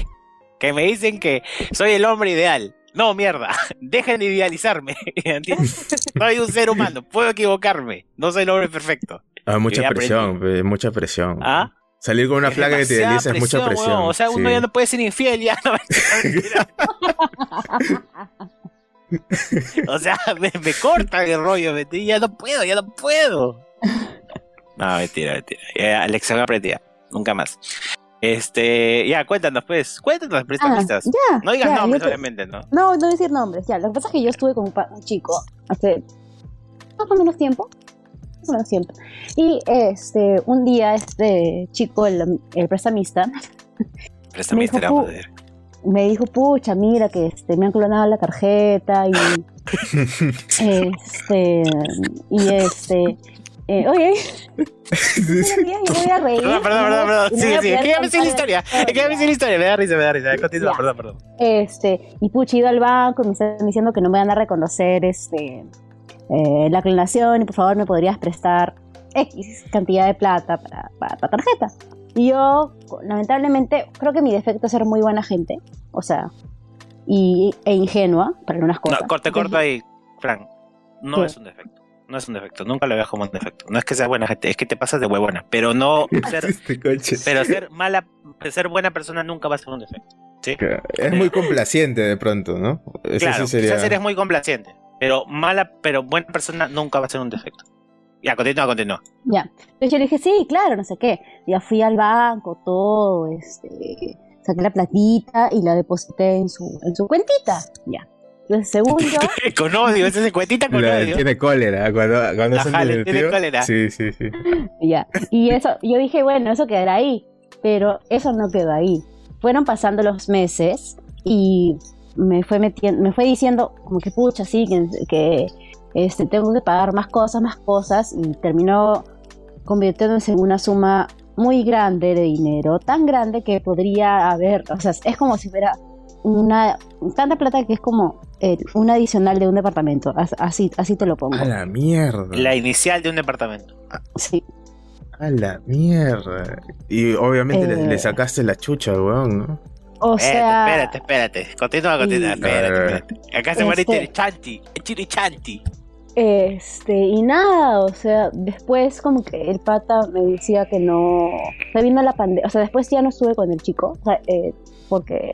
*laughs* que me dicen que soy el hombre ideal. No, mierda. Dejen de idealizarme. ¿Entiendes? Soy un ser humano. Puedo equivocarme. No soy el hombre perfecto. Ah, mucha presión, pe, mucha presión. ¿Ah? Salir con una Es flaca que te idealiza es mucha presión. weón. O sea, uno sí. ya no puede ser infiel, ya no. *laughs* O sea, me, me corta el rollo, mentira, ya no puedo, ya no puedo. No, mentira, mentira. Ya, lección aprendida. Nunca más. Este, ya, cuéntanos, pues. Cuéntanos, Ah, prestamistas. ya. no digas ya, nombres, te- obviamente, ¿no? No, no decir nombres, ya. Lo que pasa es que yo estuve con un, pa- un chico hace más o menos tiempo. Más o menos tiempo. Y este, un día este chico, el, el prestamista, Prestamista, Me dijo, me dijo, pucha, mira que este, me han clonado la tarjeta y *laughs* este, y este, eh, oye, voy a reír. Perdón, perdón, perdón, perdón. Sí, sí, poder es que ya me sé la historia. Es que ya me sé la historia. Me da risa, me da risa. Continúa, perdón, perdón. Este, y pucha, ido al banco y me están diciendo que no me van a reconocer este, eh, la clonación y por favor me podrías prestar X cantidad de plata para, para la tarjeta. Y yo, lamentablemente, creo que mi defecto es ser muy buena gente, o sea, y, e ingenua para algunas cosas. No, corte, corto ahí, Frank. No ¿Qué? es un defecto. No es un defecto. Nunca lo veas como un defecto. No es que seas buena gente, es que te pasas de huevona. Pero no *laughs* ser, Este pero ser mala, ser buena persona nunca va a ser un defecto. ¿Sí? Es muy complaciente de pronto, ¿no? Claro, sí sería... quizás eres muy complaciente. Pero mala, pero buena persona nunca va a ser un defecto. Ya, continúa, continúa. Ya. Entonces yo le dije, sí, claro, no sé qué. Ya fui al banco, todo, este, saqué la platita y la deposité en su, en su cuentita. Ya. Entonces, según *laughs* yo, con odio, ese es cuentita con La- odio. tiene cólera cuando, cuando Ajá, le tiene cólera. Sí, sí, sí. ya. Y eso, yo dije, bueno, eso quedará ahí. Pero eso no quedó ahí. Fueron pasando los meses y me fue metiendo, me fue diciendo como que pucha, sí, que, que este, tengo que pagar más cosas, más cosas, y terminó convirtiéndose en una suma muy grande de dinero, tan grande que podría haber, o sea, es como si fuera una tanta plata que es como eh, un adicional de un departamento, as- así, así te lo pongo. A la mierda. La inicial de un departamento. Sí. A la mierda. Y obviamente le, Eh. le sacaste la chucha, weón, ¿no? O Espérate, sea, espérate, espérate. Continúa, continúa. Y- Espérate, espérate. Acá se muere Este- Chanti. Chiri Chanti. Este, y nada, o sea, después como que el pata me decía que no, se vino la pandemia, o sea, después ya no estuve con el chico, o sea, eh, porque,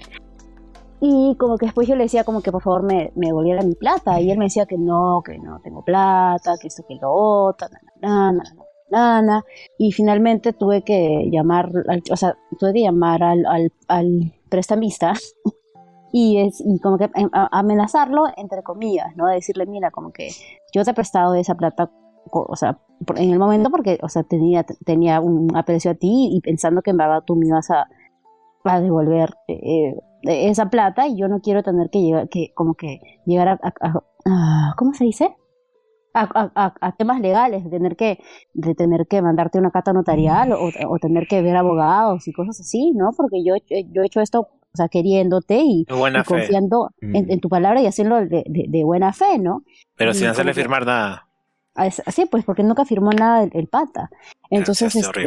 y como que después yo le decía como que por favor me, me volviera mi plata, y él me decía que no, que no tengo plata, que esto, que lo otro, na, na, na, na, y finalmente tuve que llamar, al- o sea, tuve que llamar al, al, al prestamista *laughs* y es y como que em, amenazarlo entre comillas, ¿no? Decirle, mira, como que yo te he prestado esa plata, o sea, en el momento porque, o sea, tenía, tenía un aprecio a ti y pensando que en verdad tú me ibas a, a devolver eh, eh, esa plata y yo no quiero tener que llegar, que como que llegar a- ¿cómo se dice? A, a- a- temas legales, de tener que, de tener que mandarte una carta notarial o, o tener que ver abogados y cosas así, ¿no? Porque yo, yo he hecho esto, o sea, queriéndote y, confiando en, Mm. en tu palabra y haciendo de, de- de buena fe, ¿no? Pero sin hacerle que- firmar nada. As- Así pues, porque nunca firmó nada el, el pata. Entonces, Es este,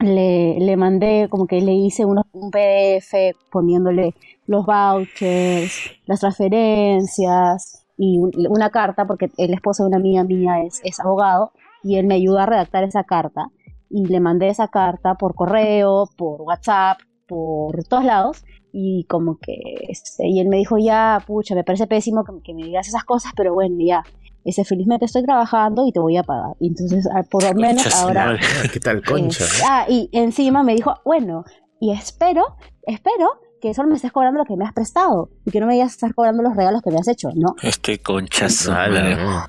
le, le mandé, como que le hice uno- un PDF poniéndole los vouchers, las transferencias y un- una carta, porque el esposo de una amiga mía es, es abogado y él me ayudó a redactar esa carta. Y le mandé esa carta por correo, por WhatsApp, por todos lados. Y como que, este, y él me dijo, ya, pucha, me parece pésimo que, que me digas esas cosas, pero bueno, ya, ese felizmente estoy trabajando y te voy a pagar. Y entonces, ah, por lo menos ahora *laughs* ¿Qué tal, concha? eh, ah, y encima me dijo, bueno, y espero, espero que solo me estés cobrando lo que me has prestado y que no me vayas a estar cobrando los regalos que me has hecho, ¿no? Este concha su Ala, madre. no.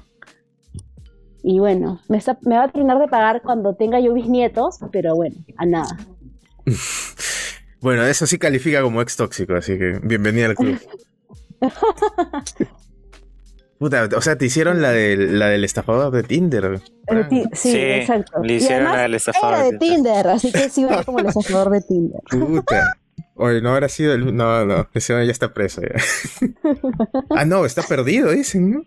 Y bueno, me, está- me va a terminar de pagar cuando tenga yo bisnietos, pero bueno, a nada. *laughs* Bueno, eso sí califica como ex tóxico, así que bienvenida al club. *laughs* Puta, o sea, te hicieron la del, la del estafador de Tinder. Eh, sí, Sí, exacto. le Y hicieron además al estafador era de de Tinder, así que sí era como el estafador de Tinder. Puta. Oye, no habrá sido el... No, no, ese ya está preso ya. *laughs* ah, no, está perdido, dicen, ¿no?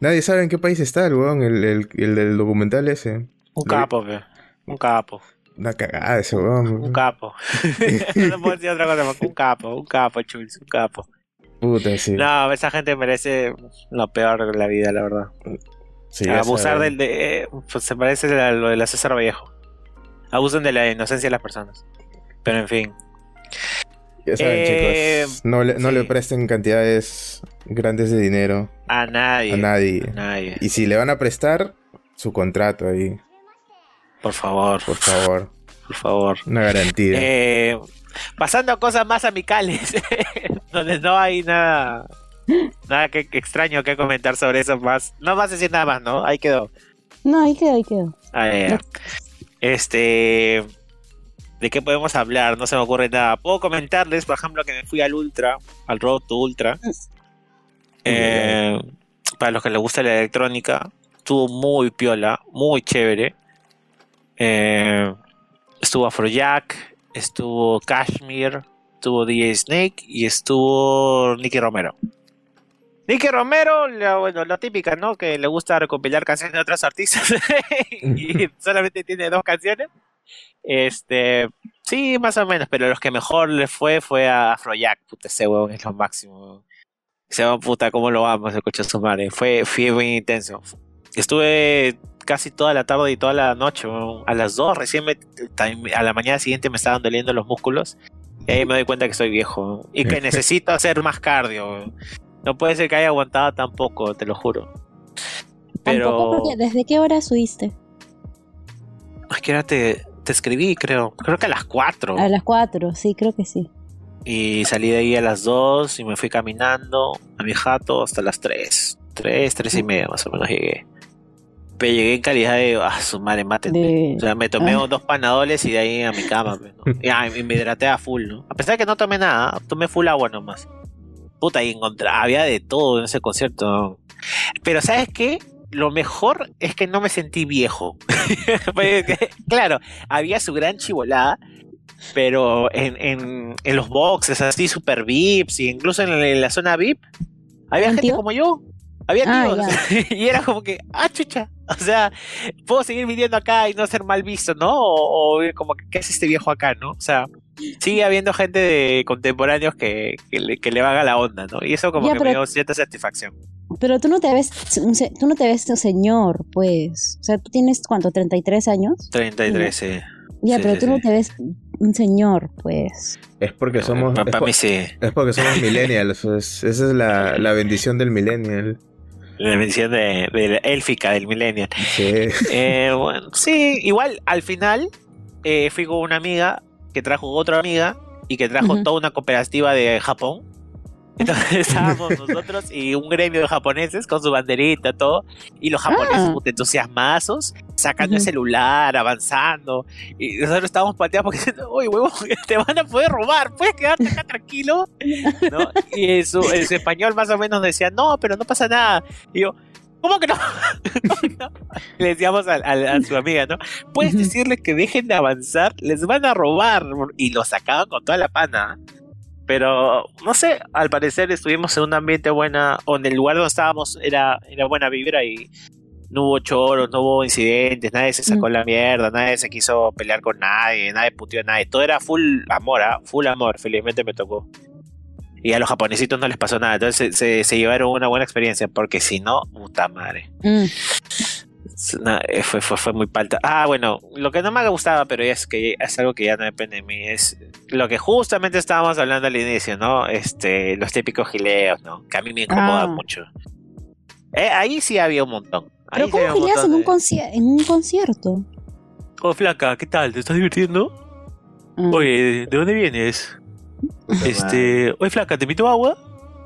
Nadie sabe en qué país está el weón, el, el, el del documental ese. Un capo, pe. Un capo. Una cagada ese weón. Un capo. *laughs* *laughs* no puedo decir otra cosa más. Un capo, un capo, Chuls, un capo. Puta, sí. No, esa gente merece lo peor de la vida, la verdad. Sí, Abusar del de, eh, pues se parece a lo de la César Vallejo. Abusan de la inocencia de las personas. Pero en fin. Ya saben, Eh, chicos. No, le, no sí. le presten cantidades grandes de dinero A nadie. a nadie. A nadie. Y si le van a prestar, su contrato ahí, Por favor, por favor. por favor. Una garantía. Eh, pasando a cosas más amicales, *laughs* donde no hay nada, nada que, que extraño que comentar sobre eso más. No vas a decir nada más, ¿no? Ahí quedó. No, ahí quedó, ahí quedó. Ah, ya. Este, ¿de qué podemos hablar? No se me ocurre nada. Puedo comentarles, por ejemplo, que me fui al Ultra, al Road to Ultra. Eh, para los que les gusta la electrónica, estuvo muy piola, muy chévere. Eh, estuvo Afrojack, estuvo Kashmir, estuvo DJ Snake y estuvo Nicky Romero. Nicky Romero, la, bueno, la típica, ¿no? Que le gusta recopilar canciones de otros artistas *laughs* y solamente tiene dos canciones. Este, sí, más o menos, pero los que mejor le fue fue a Afrojack, puta, ese huevón es lo máximo. Ese huevón, puta, cómo lo amo, ese coche de su madre. Fue, fue muy intenso. Estuve casi toda la tarde y toda la noche, huevón. a las dos recién me- a la mañana siguiente me estaban doliendo los músculos y ahí me doy cuenta que soy viejo huevón, y que *laughs* necesito hacer más cardio. No puede ser que haya aguantado tampoco, te lo juro. Pero... Tampoco porque ¿desde qué hora subiste? Ay, que ahora te, te escribí, creo. Creo que a las 4. A las 4, sí, creo que sí. Y salí de ahí a las 2 y me fui caminando a mi jato hasta las 3. 3, 3 y media más o menos llegué. Pero llegué en calidad de, ah, su madre, mátenme. De... O sea, me tomé Ah. dos panadoles y de ahí a mi cama. pues, ¿no? Y, ah, y me hidraté a full, ¿no? A pesar de que no tomé nada, tomé full agua nomás. Puta, y encontré, había de todo en ese concierto. Pero ¿sabes qué? Lo mejor es que no me sentí viejo. *laughs* Claro, había su gran chivolada, pero en, en, en los boxes así super VIPs y incluso en la, en la zona VIP había ¿Un gente tío? como yo. Había Ah, tíos. *laughs* y era como que, ah, chucha. O sea, puedo seguir viviendo acá y no ser mal visto, ¿no? O, o como que, ¿qué hace este viejo acá, no? O sea, sigue habiendo gente de contemporáneos que, que, le, que le vaga la onda, ¿no? Y eso como Ya, que me dio cierta satisfacción. Pero tú no te ves, un se- tú no te ves un señor, pues. O sea, tú tienes, ¿cuánto? ¿33 años? 33, sí. Ya, Sí, pero sí, tú no te ves un señor, pues. Es porque somos. es, Para por- mí sí. es porque somos *laughs* millennials. pues, esa es la, la bendición del millennial. La mención de, de la élfica del millennial. Sí. *laughs* Eh, bueno, sí, igual al final eh, fui con una amiga que trajo otra amiga y que trajo toda una cooperativa de Japón. Entonces *laughs* estábamos nosotros y un gremio de japoneses con su banderita, todo. Y los japoneses Ah. entusiasmazos, sacando el Ujú. celular, avanzando. Y nosotros estábamos pateados porque diciendo, *laughs* oye, huevón, *laughs* te van a poder robar, puedes quedarte acá tranquilo. ¿No? Y en su, su español más o menos decía, no, pero no pasa nada. Y yo, ¿cómo que no? ¿Cómo que no? Le decíamos a, a- a su amiga, ¿no? Puedes decirles que dejen de avanzar, les van a robar. Y lo sacaban con toda la pana. Pero, no sé, al parecer estuvimos en un ambiente buena, o en el lugar donde estábamos era, era buena vibra y no hubo choros, no hubo incidentes, nadie se sacó Mm. la mierda, nadie se quiso pelear con nadie, nadie puteó a nadie, todo era full amor, ¿ah? full amor, felizmente me tocó. Y a los japonesitos no les pasó nada, entonces se, se- se llevaron una buena experiencia, porque si no, puta madre. Mm. No, eh, fue, fue, fue muy palta. Ah, bueno, lo que no me gustaba, pero es que es algo que ya no depende de mí, es lo que justamente estábamos hablando al inicio, ¿no? Este, los típicos gileos, ¿no? Que a mí me incomodan Ah. mucho. Eh, ahí sí había un montón. Ahí Pero ¿cómo gileas en un, en concierto? Oh, flaca, ¿qué tal? ¿Te estás divirtiendo? Ah. Oye, ¿de dónde vienes? *laughs* Este, oye, flaca, ¿te invito agua?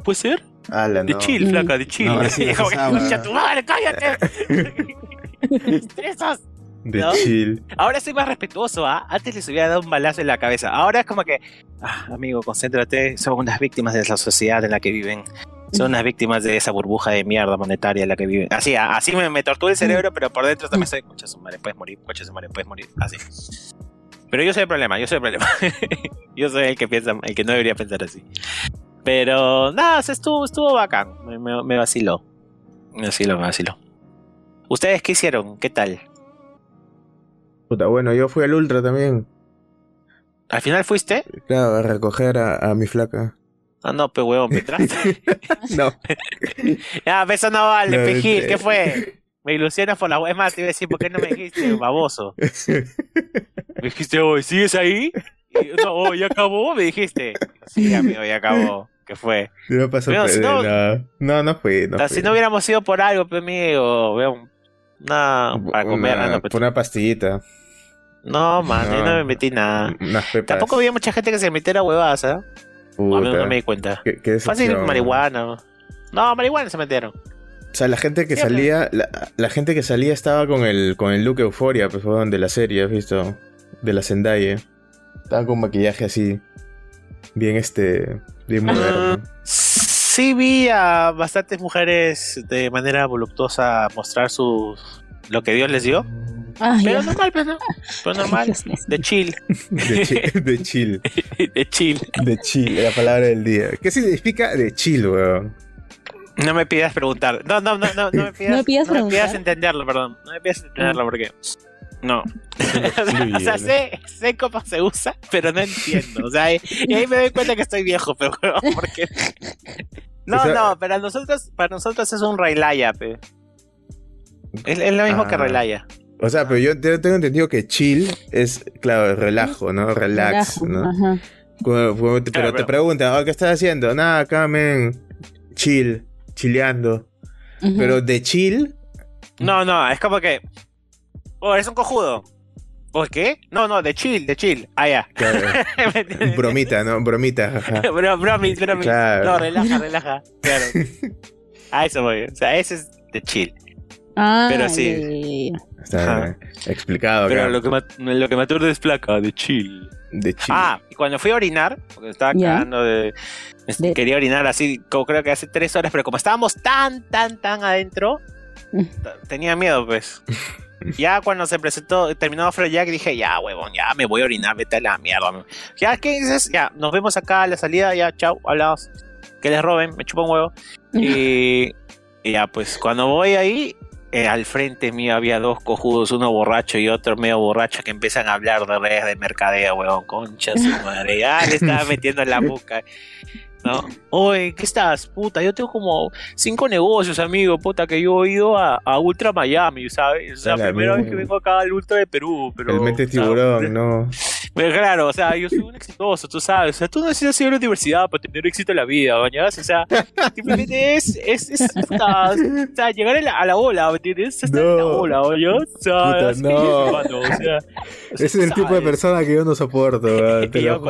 ¿Puede ser? Ala, De no. chill, Mm. flaca, de chill. No, sí, *laughs* Y como eso que, es agua. "Concha tu madre, cállate. *laughs* Estresas. De ¿no? chill. Ahora soy más respetuoso, ¿ah? Antes les hubiera dado un balazo en la cabeza. Ahora es como que, ah, amigo, concéntrate. Son unas víctimas de la sociedad en la que viven. Son unas víctimas de esa burbuja de mierda monetaria en la que viven. Así, ah, así me, me tortura el cerebro, pero por dentro también soy, concha su madre, puedes morir, concha su madre, puedes morir. Así. Pero yo soy el problema, yo soy el problema. *laughs* yo soy el que piensa, el que no debería pensar así. Pero nada, estuvo, estuvo bacán. Me, me, me vaciló. Me vaciló, me vaciló. ¿Ustedes qué hicieron? ¿Qué tal? Puta, bueno, yo fui al Ultra también. ¿Al final fuiste? Claro, a recoger a, a mi flaca. Ah, no, pe huevón, me entraste. *laughs* No. Ya, *laughs* eso no vale, No, pejil, este- ¿qué fue? Me ilusionas por la web. Es más, te iba a decir, ¿por qué no me dijiste, baboso? *laughs* Me dijiste, oye, ¿sigues ahí? Y yo, no, oh, ya acabó, me dijiste. Sí, amigo, ya acabó. ¿Qué fue? No pasó Pero si no- no, no, fui. si no hubiéramos ido por algo, pe amigo, veo no, para comer, Una- ah, no, una pastillita. no, man, yo no No. me metí nada. Unas pepas. Tampoco había mucha gente que se metiera huevadas, ¿ah? A mí Puta. no me di cuenta. Qué, qué Fácil marihuana. No, marihuana se metieron. O sea, la gente que salía, la, la gente que salía estaba con el con el look euforia, pues de la serie, ¿has visto? De la Zendaya. Estaba con maquillaje así, bien este, bien moderno. *laughs* Sí vi a bastantes mujeres de manera voluptuosa mostrar su lo que Dios les dio. Ah, Pero ya. normal, pues no. Pero normal. De chill. De, chi- de chill, *laughs* De chill. de chill, la palabra del día. ¿Qué significa de chill, weón? No me pidas preguntar. No, no, no, no, no me pidas, No me pidas no me pidas entenderlo, perdón. No me pidas entenderlo porque. No. *laughs* o sea, sé, sé cómo se usa, pero no entiendo. O sea, y, y ahí me doy cuenta que estoy viejo, pero porque. *laughs* No, O sea- no, para nosotros, para nosotros es un Railaya, pe. Es, es lo mismo Ah. que Railaya. O sea, pero yo te- tengo entendido que chill es, claro, relajo, ¿no? Relax, Relajo, ¿no? Ajá. Como- como te- Claro, pero te preguntan, "Oh, ¿qué estás haciendo? Nada, acá, men, chill, chileando. Pero de chill, No, no, es como que. Oh, eres un cojudo. ¿O qué? No, no, de chill, de chill. Ah, ya. *laughs* bromita, ¿no? Bromita. *laughs* Bro, bromis, bromis. Claro. No, relaja, relaja. Claro. A eso voy. O sea, ese es de chill. Ah, pero sí. Está Ajá. explicado Pero lo que, me, lo que me aturde es placa, de chill. De chill. Ah, y cuando fui a orinar, porque estaba cagando de, De- Quería orinar así, como creo que hace tres horas, pero como estábamos tan, tan, tan adentro, Mm. tenía miedo, pues. *laughs* *laughs* Ya cuando se presentó, terminó Jack, dije, ya, huevón, ya me voy a orinar, vete a la mierda. Ya, ¿qué dices? Ya, nos vemos acá a la salida, ya, chao, hablamos. Que les roben, me chupa un huevo. *laughs* Y, y ya, pues cuando voy ahí, eh, al frente mío había dos cojudos, uno borracho y otro medio borracho que empiezan a hablar de redes de mercadeo, huevón, concha su *laughs* madre. Ya le estaba metiendo en la boca. ¿No? Oye, ¿qué estás? Puta, yo tengo como cinco negocios, amigo, puta, que yo he ido a, a Ultra Miami, ¿sabes? O sea, la primera vez que vengo acá al Ultra de Perú, pero... el sea, tiburón, ¿no? Pero claro, o sea, yo soy un exitoso, tú sabes. O sea, tú no necesitas ir a la universidad para tener éxito en la vida, ¿bañas? O sea, *laughs* simplemente es, es, es puta, o sea, llegar a la, a la ola, ¿me entiendes? Estar en la No. ola, ¿bañas? O sea, Puta, no. o sea, *laughs* Ese es el tipo de persona que yo no soporto, weón, *laughs* te Y yo,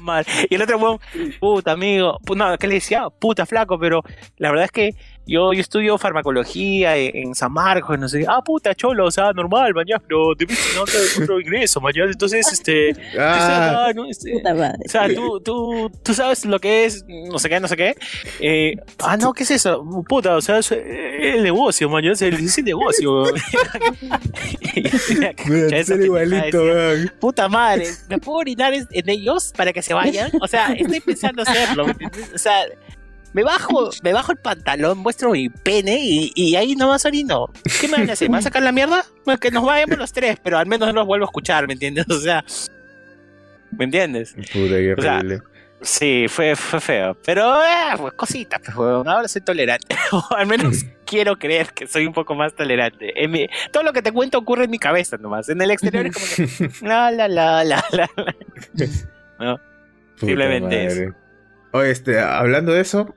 madre. Y el otro weón, puta amigo, no, ¿qué le decía? Puta flaco, pero la verdad es que yo, yo estudio farmacología en, en San Marcos, no sé, ah puta cholo, o sea, normal, mañana, pero debes tener otro, otro ingreso, mañana, entonces, este, *laughs* Ah, ah, no, este, Puta madre. o sea, tú, tú, tú sabes lo que es, no sé qué, no sé qué. Eh, ah, no, ¿qué es eso? Puta, o sea, es eh, el negocio, man. Es el, es el negocio. *laughs* ser igualito. Puta madre, ¿me puedo orinar en en ellos para que se vayan? O sea, estoy pensando hacerlo. O sea, me bajo, me bajo el pantalón, muestro mi pene y, y ahí nomás orino. ¿Qué me van a hacer? ¿Me van a sacar la mierda? Bueno, que nos vayamos los tres, pero al menos no los vuelvo a escuchar, ¿me entiendes? *laughs* O sea, ¿me entiendes? Puta, qué O sea. Sí, fue, fue feo. Pero, eh, pues cositas, pues, weón. Ahora soy tolerante. *laughs* o al menos *laughs* quiero creer que soy un poco más tolerante. En mi- todo lo que te cuento ocurre en mi cabeza nomás. En el exterior es como que. La, la, la, la, la. la. Puta simplemente madre. Oye, este, hablando de eso,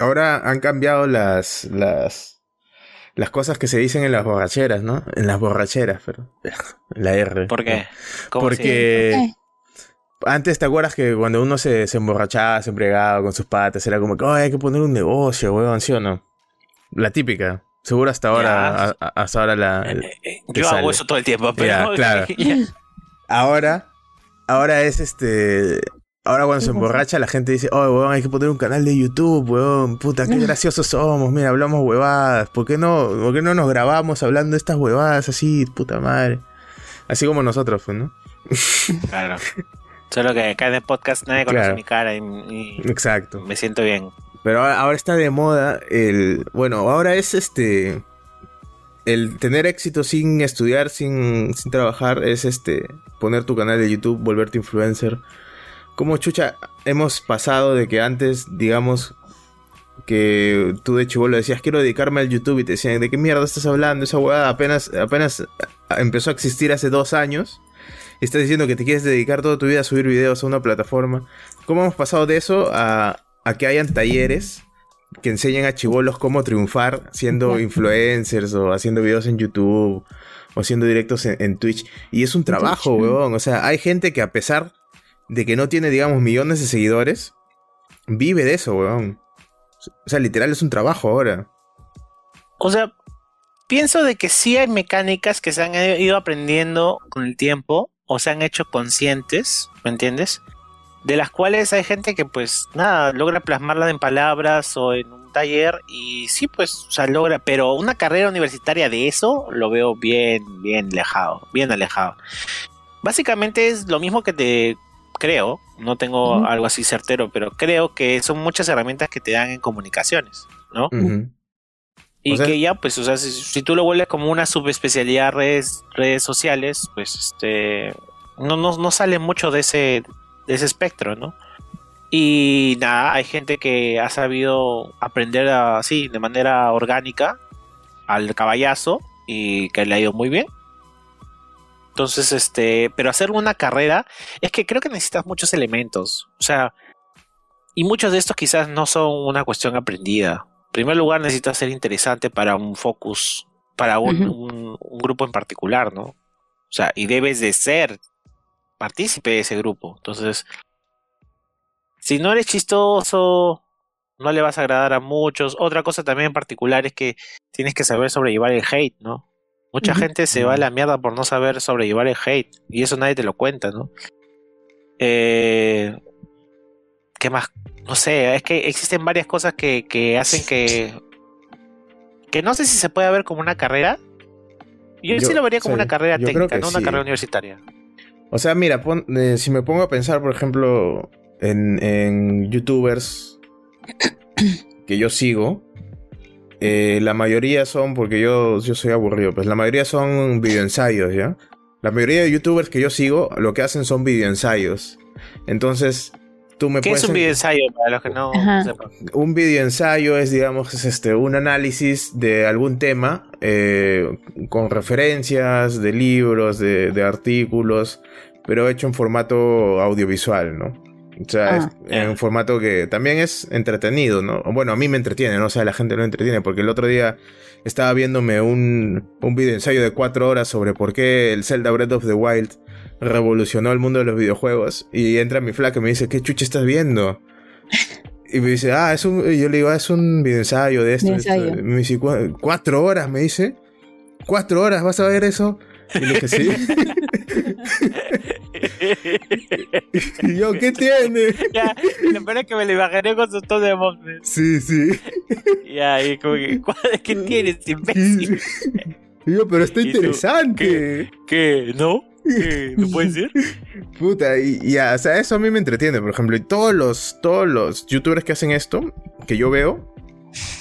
ahora han cambiado las, las, las cosas que se dicen en las borracheras, ¿no? En las borracheras, pero *laughs* la R. ¿Por qué? Porque antes te acuerdas que cuando uno se, se emborrachaba, se embriagaba con sus patas, era como que "Ay, hay que poner un negocio, weón, ¿sí o no? La típica. Seguro hasta ahora, a- hasta ahora la, Eh, eh, te Yo sale. hago eso todo el tiempo, *laughs* pero. Claro. *laughs* Ahora, ahora es este. Ahora cuando se emborracha la gente dice, oh, weón, hay que poner un canal de YouTube, weón, puta, qué *laughs* graciosos somos, mira, hablamos huevadas, ¿por qué no, por qué no nos grabamos hablando de estas huevadas así, puta madre? Así como nosotros, pues, ¿no? *laughs* Claro. Solo que acá en el podcast nadie conoce Claro. mi cara y, y Exacto. me siento bien. Pero ahora, ahora está de moda el. Bueno, ahora es este. El tener éxito sin estudiar, sin, sin trabajar, es este. Poner tu canal de YouTube, volverte influencer. Como chucha, hemos pasado de que antes, digamos, que tú de chivolo decías quiero dedicarme al YouTube y te decían, ¿de qué mierda estás hablando? Esa huevada apenas, apenas empezó a existir hace dos años. Y estás diciendo que te quieres dedicar toda tu vida a subir videos a una plataforma. ¿Cómo hemos pasado de eso a, a que hayan talleres que enseñen a chivolos cómo triunfar siendo influencers o haciendo videos en YouTube o haciendo directos en, en Twitch? Y es un trabajo, huevón. O sea, hay gente que a pesar de que no tiene, digamos, millones de seguidores, vive de eso, huevón. O sea, literal es un trabajo ahora. O sea, pienso de que sí hay mecánicas que se han ido aprendiendo con el tiempo o se han hecho conscientes, ¿me entiendes? De las cuales hay gente que pues nada, logra plasmarla en palabras o en un taller y sí pues, o sea, logra, pero una carrera universitaria de eso lo veo bien, bien alejado, bien alejado. Básicamente es lo mismo que te creo, no tengo algo así certero, pero creo que son muchas herramientas que te dan en comunicaciones, ¿no? Y O sea- que ya, pues, o sea, si, si tú lo vuelves como una subespecialidad redes, redes sociales, pues, este, no, no, no sale mucho de ese, de ese espectro, ¿no? Y nada, hay gente que ha sabido aprender así, de manera orgánica, al caballazo, y que le ha ido muy bien. Entonces, este, pero hacer una carrera, es que creo que necesitas muchos elementos, o sea, y muchos de estos quizás no son una cuestión aprendida. En primer lugar, necesitas ser interesante para un focus, para un, Ujú. un- un grupo en particular, ¿no? O sea, y debes de ser partícipe de ese grupo. Entonces, si no eres chistoso, no le vas a agradar a muchos. Otra cosa también en particular es que tienes que saber sobrellevar el hate, ¿no? Mucha gente se va a la mierda por no saber sobrellevar el hate. Y eso nadie te lo cuenta, ¿no? Eh, ¿Qué más? No sé, es que existen varias cosas que, que hacen que. que no sé si se puede ver como una carrera. Yo, Yo- sí lo vería como una carrera técnica, no una carrera universitaria. O sea, mira, pon- eh, si me pongo a pensar, por ejemplo, en, en youtubers que yo sigo, eh, la mayoría son, porque yo, yo soy aburrido, pues la mayoría son videoensayos, ¿ya? La mayoría de youtubers que yo sigo, lo que hacen son videoensayos. Entonces, tú me ¿Qué puedes es un video ensayo para los que no Ajá. sepan? un video ensayo es, digamos, es este, un análisis de algún tema eh, con referencias de libros, de, de artículos, pero hecho en formato audiovisual, ¿no? O sea, Ah. es en un formato que también es entretenido, ¿no? Bueno, a mí me entretiene, ¿no? O sea, la gente no entretiene, porque el otro día estaba viéndome un, un video ensayo de cuatro horas sobre por qué el Zelda Breath of the Wild revolucionó el mundo de los videojuegos. Y entra mi flaca y me dice, ¿qué chucha estás viendo? Y me dice, ah, es un. y Yo le digo, ah, es un video ensayo de esto. Video de esto". ensayo. Me dice, "¿Cu- ¿cuatro horas? Me dice. ¿Cuatro horas? ¿Vas a ver eso? Y le dije, sí. *laughs* y yo, ¿qué tiene? *laughs* Ya, lo peor es que me lo imaginé con su tono de. Sí, sí. Ya, y como que, ¿cuál- ¿qué tienes, imbécil? Y yo, pero está interesante. ¿Qué? ¿No? ¿Qué? ¿No puede ser? Puta, y y ya, o sea, eso a mí me entretiene, por ejemplo. Y todos los, todos los youtubers que hacen esto, que yo veo,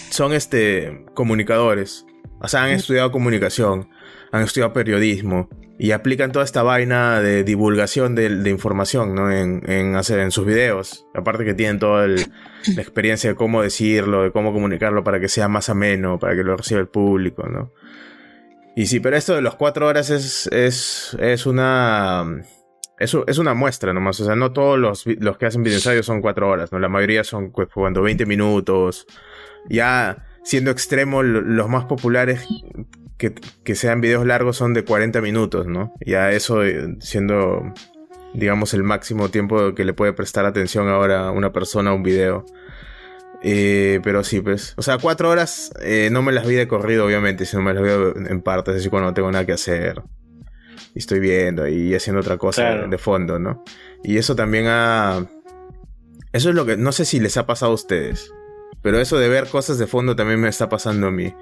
son este comunicadores. O sea, han estudiado comunicación, han estudiado periodismo y aplican toda esta vaina de divulgación de, información, ¿no? En, en hacer en sus videos. Aparte que tienen toda la experiencia de cómo decirlo, de cómo comunicarlo para que sea más ameno, para que lo reciba el público, ¿no? Y sí, pero esto de los cuatro horas es, es, es una... Es, es una muestra nomás, o sea, no todos los, los que hacen videoensayos son cuatro horas, ¿no? La mayoría son pues, cuando 20 minutos. Ya siendo extremo, lo- los más populares que, que sean videos largos son de 40 minutos, ¿no? Ya eso eh, siendo, digamos, el máximo tiempo que le puede prestar atención ahora una persona a un video. Eh, pero sí, pues. O sea, cuatro horas eh, no me las vi de corrido, obviamente, sino me las veo en partes, así cuando no tengo nada que hacer. Y estoy viendo y haciendo otra cosa Claro. de fondo, ¿no? Y eso también ha. Eso es lo que. No sé si les ha pasado a ustedes. Pero eso de ver cosas de fondo también me está pasando a mí.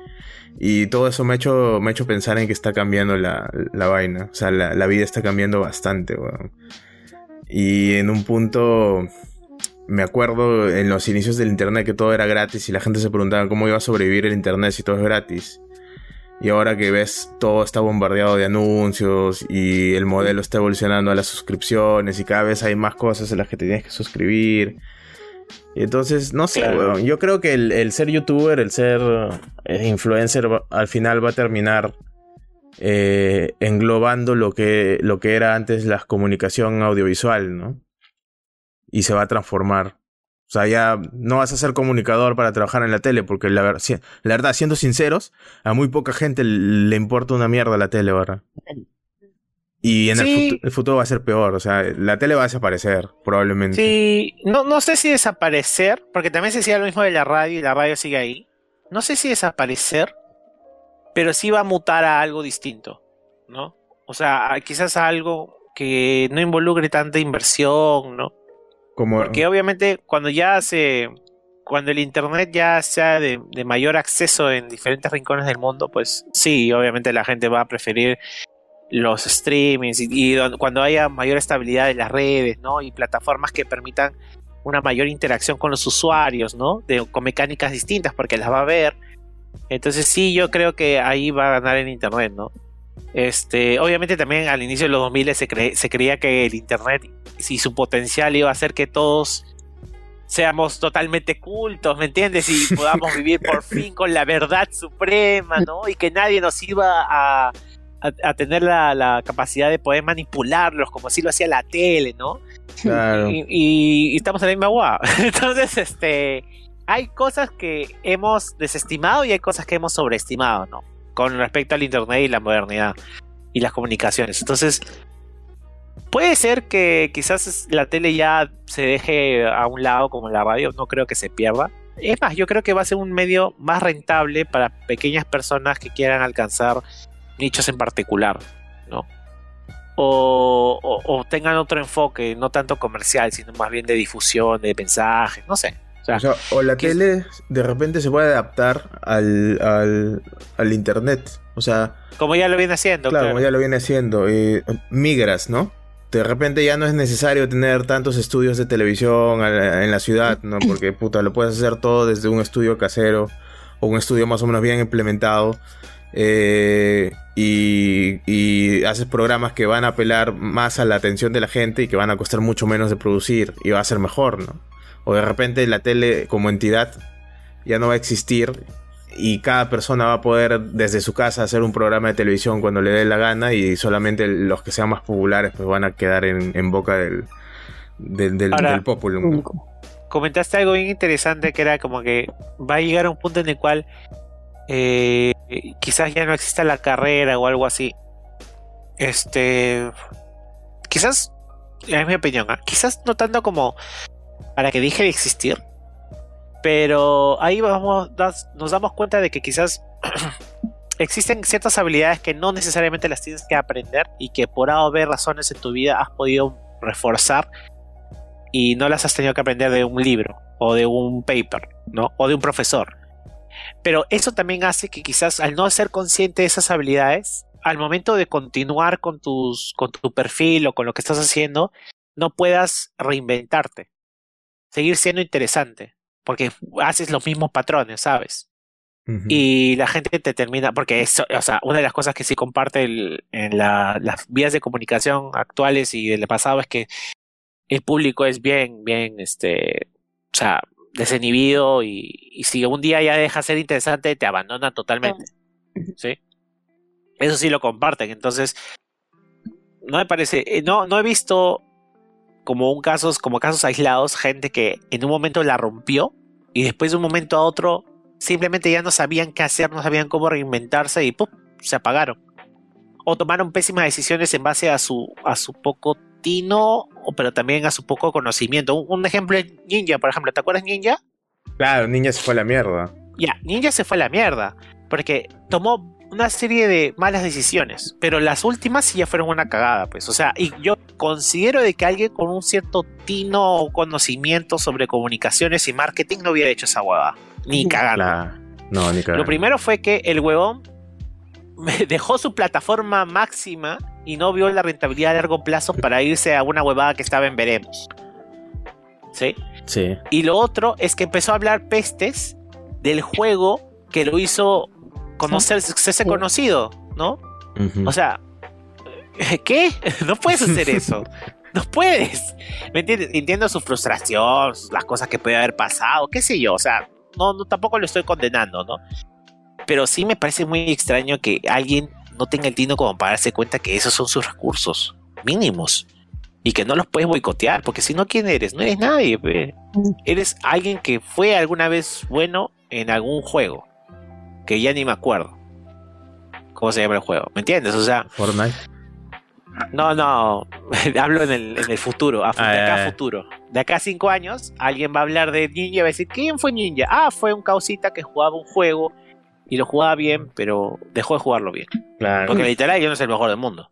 Y todo eso me ha hecho, me ha hecho pensar en que está cambiando la, la vaina. O sea, la, la vida está cambiando bastante, weón. Y en un punto me acuerdo en los inicios del internet que todo era gratis y la gente se preguntaba cómo iba a sobrevivir el internet si todo es gratis. Y ahora que ves todo está bombardeado de anuncios y el modelo está evolucionando a las suscripciones y cada vez hay más cosas en las que te tienes que suscribir. Entonces, no sé, Claro. weón, yo creo que el, el ser youtuber, el ser eh, influencer al final va a terminar eh, englobando lo que, lo que era antes la comunicación audiovisual, ¿no? Y se va a transformar. O sea, ya no vas a ser comunicador para trabajar en la tele, porque la, ver- la verdad, siendo sinceros, a muy poca gente le importa una mierda la tele, ¿verdad? Y en el, futuro va a ser peor, o sea, la tele va a desaparecer, probablemente. Sí, no, no sé si desaparecer, porque también se decía lo mismo de la radio y la radio sigue ahí. No sé si desaparecer, pero sí va a mutar a algo distinto, ¿no? O sea, quizás a algo que no involucre tanta inversión, ¿no? Como, Porque obviamente cuando ya se, cuando el internet ya sea de, de mayor acceso en diferentes rincones del mundo, pues sí, obviamente la gente va a preferir los streamings y, cuando haya mayor estabilidad en las redes, ¿no? Y plataformas que permitan una mayor interacción con los usuarios, ¿no? De, con mecánicas distintas porque las va a ver. Entonces sí, yo creo que ahí va a ganar el internet, ¿no? Este, obviamente también al inicio de los 2000 se, cre- se creía que el internet y su potencial iba a hacer que todos seamos totalmente cultos, ¿me entiendes? Y *laughs* podamos vivir por fin con la verdad suprema, ¿no? Y que nadie nos iba a, a, a tener la, la capacidad de poder manipularlos como si lo hacía la tele, ¿no? claro. Y, y- y estamos en la misma guada. *laughs* Entonces, este, hay cosas que hemos desestimado y hay cosas que hemos sobreestimado, ¿no? Con respecto al Internet y la modernidad y las comunicaciones. Entonces, puede ser que quizás la tele ya se deje a un lado como la radio, no creo que se pierda. Es más, yo creo que va a ser un medio más rentable para pequeñas personas que quieran alcanzar nichos en particular, ¿no? O, o- o tengan otro enfoque, no tanto comercial, sino más bien de difusión, de mensajes, no sé. O sea, O, sea, o la tele de repente se puede adaptar al, al, al internet. O sea, como ya lo viene haciendo, claro, claro. como ya lo viene haciendo. eh, migras, ¿no? De repente ya no es necesario tener tantos estudios de televisión en la ciudad, ¿no? *clears throat* Porque, puta, lo puedes hacer todo desde un estudio casero o un estudio más o menos bien implementado. Eh, y, y haces programas que van a apelar más a la atención de la gente y que van a costar mucho menos de producir y va a ser mejor, ¿no? O de repente la tele como entidad ya no va a existir y cada persona va a poder desde su casa hacer un programa de televisión cuando le dé la gana y solamente los que sean más populares pues van a quedar en, en boca del, del, del, Ahora, del populum. ¿no? Público. comentaste algo bien interesante que era como que va a llegar a un punto en el cual eh, quizás ya no exista la carrera o algo así. Este, quizás, en mi opinión, ¿ah? quizás no tanto como para que deje de existir, pero ahí vamos, nos damos cuenta de que quizás *clears throat* existen ciertas habilidades que no necesariamente las tienes que aprender y que por A o B razones en tu vida has podido reforzar y no las has tenido que aprender de un libro o de un paper, ¿no? O de un profesor. Pero eso también hace que quizás al no ser consciente de esas habilidades, al momento de continuar con tus con tu perfil o con lo que estás haciendo, no puedas reinventarte. Seguir siendo interesante, porque haces los mismos patrones, ¿sabes? Y la gente te termina, porque eso, o sea, una de las cosas que sí comparte el- en la- las vías de comunicación actuales y del pasado es que el público es bien, bien, este, o sea, desinhibido y, y si un día ya deja de ser interesante, te abandona totalmente. ¿Sí? Eso sí lo comparten. Entonces, no me parece, eh, no, no he visto como un casos, como casos aislados, gente que en un momento la rompió y después de un momento a otro simplemente ya no sabían qué hacer, no sabían cómo reinventarse y ¡pum! se apagaron. O tomaron pésimas decisiones en base a su, a su poco tino, pero también a su poco conocimiento. Un, un ejemplo es Ninja, por ejemplo. ¿Te acuerdas Ninja? Claro, niña se fue a la mierda. Ya, Ninja se fue a la mierda. Porque tomó una serie de malas decisiones. Pero las últimas sí ya fueron una cagada, pues. O sea, y yo considero de que alguien con un cierto tino o conocimiento sobre comunicaciones y marketing no hubiera hecho esa huevada. Ni. La- No, ni cagando. Lo primero fue que el huevón *laughs* dejó su plataforma máxima y no vio la rentabilidad a largo plazo para irse a una huevada que estaba en veremos. ¿Sí? Sí. Y lo otro es que empezó a hablar pestes del juego que lo hizo conocer, ser Sí. conocido, ¿no? O sea, *laughs* ¿qué? *laughs* No puedes hacer eso. No puedes. ¿Me entiendes? Entiendo su frustración, las cosas que puede haber pasado, qué sé yo. O sea, no, no tampoco lo estoy condenando, ¿no? Pero sí me parece muy extraño que alguien no tenga el tino como para darse cuenta que esos son sus recursos mínimos y que no los puedes boicotear, porque si no, ¿quién eres? No eres nadie. pe. Mm. Eres alguien que fue alguna vez bueno en algún juego, que ya ni me acuerdo. ¿Cómo se llama el juego? ¿Me entiendes? O sea, Fortnite. no, no, *laughs* hablo en el, en el futuro, a, Ah, de acá a ya. futuro. De acá a cinco años, alguien va a hablar de Ninja y va a decir, ¿quién fue Ninja? Ah, fue un causita que jugaba un juego y lo jugaba bien, pero dejó de jugarlo bien. Claro. Porque literal yo no soy el mejor del mundo.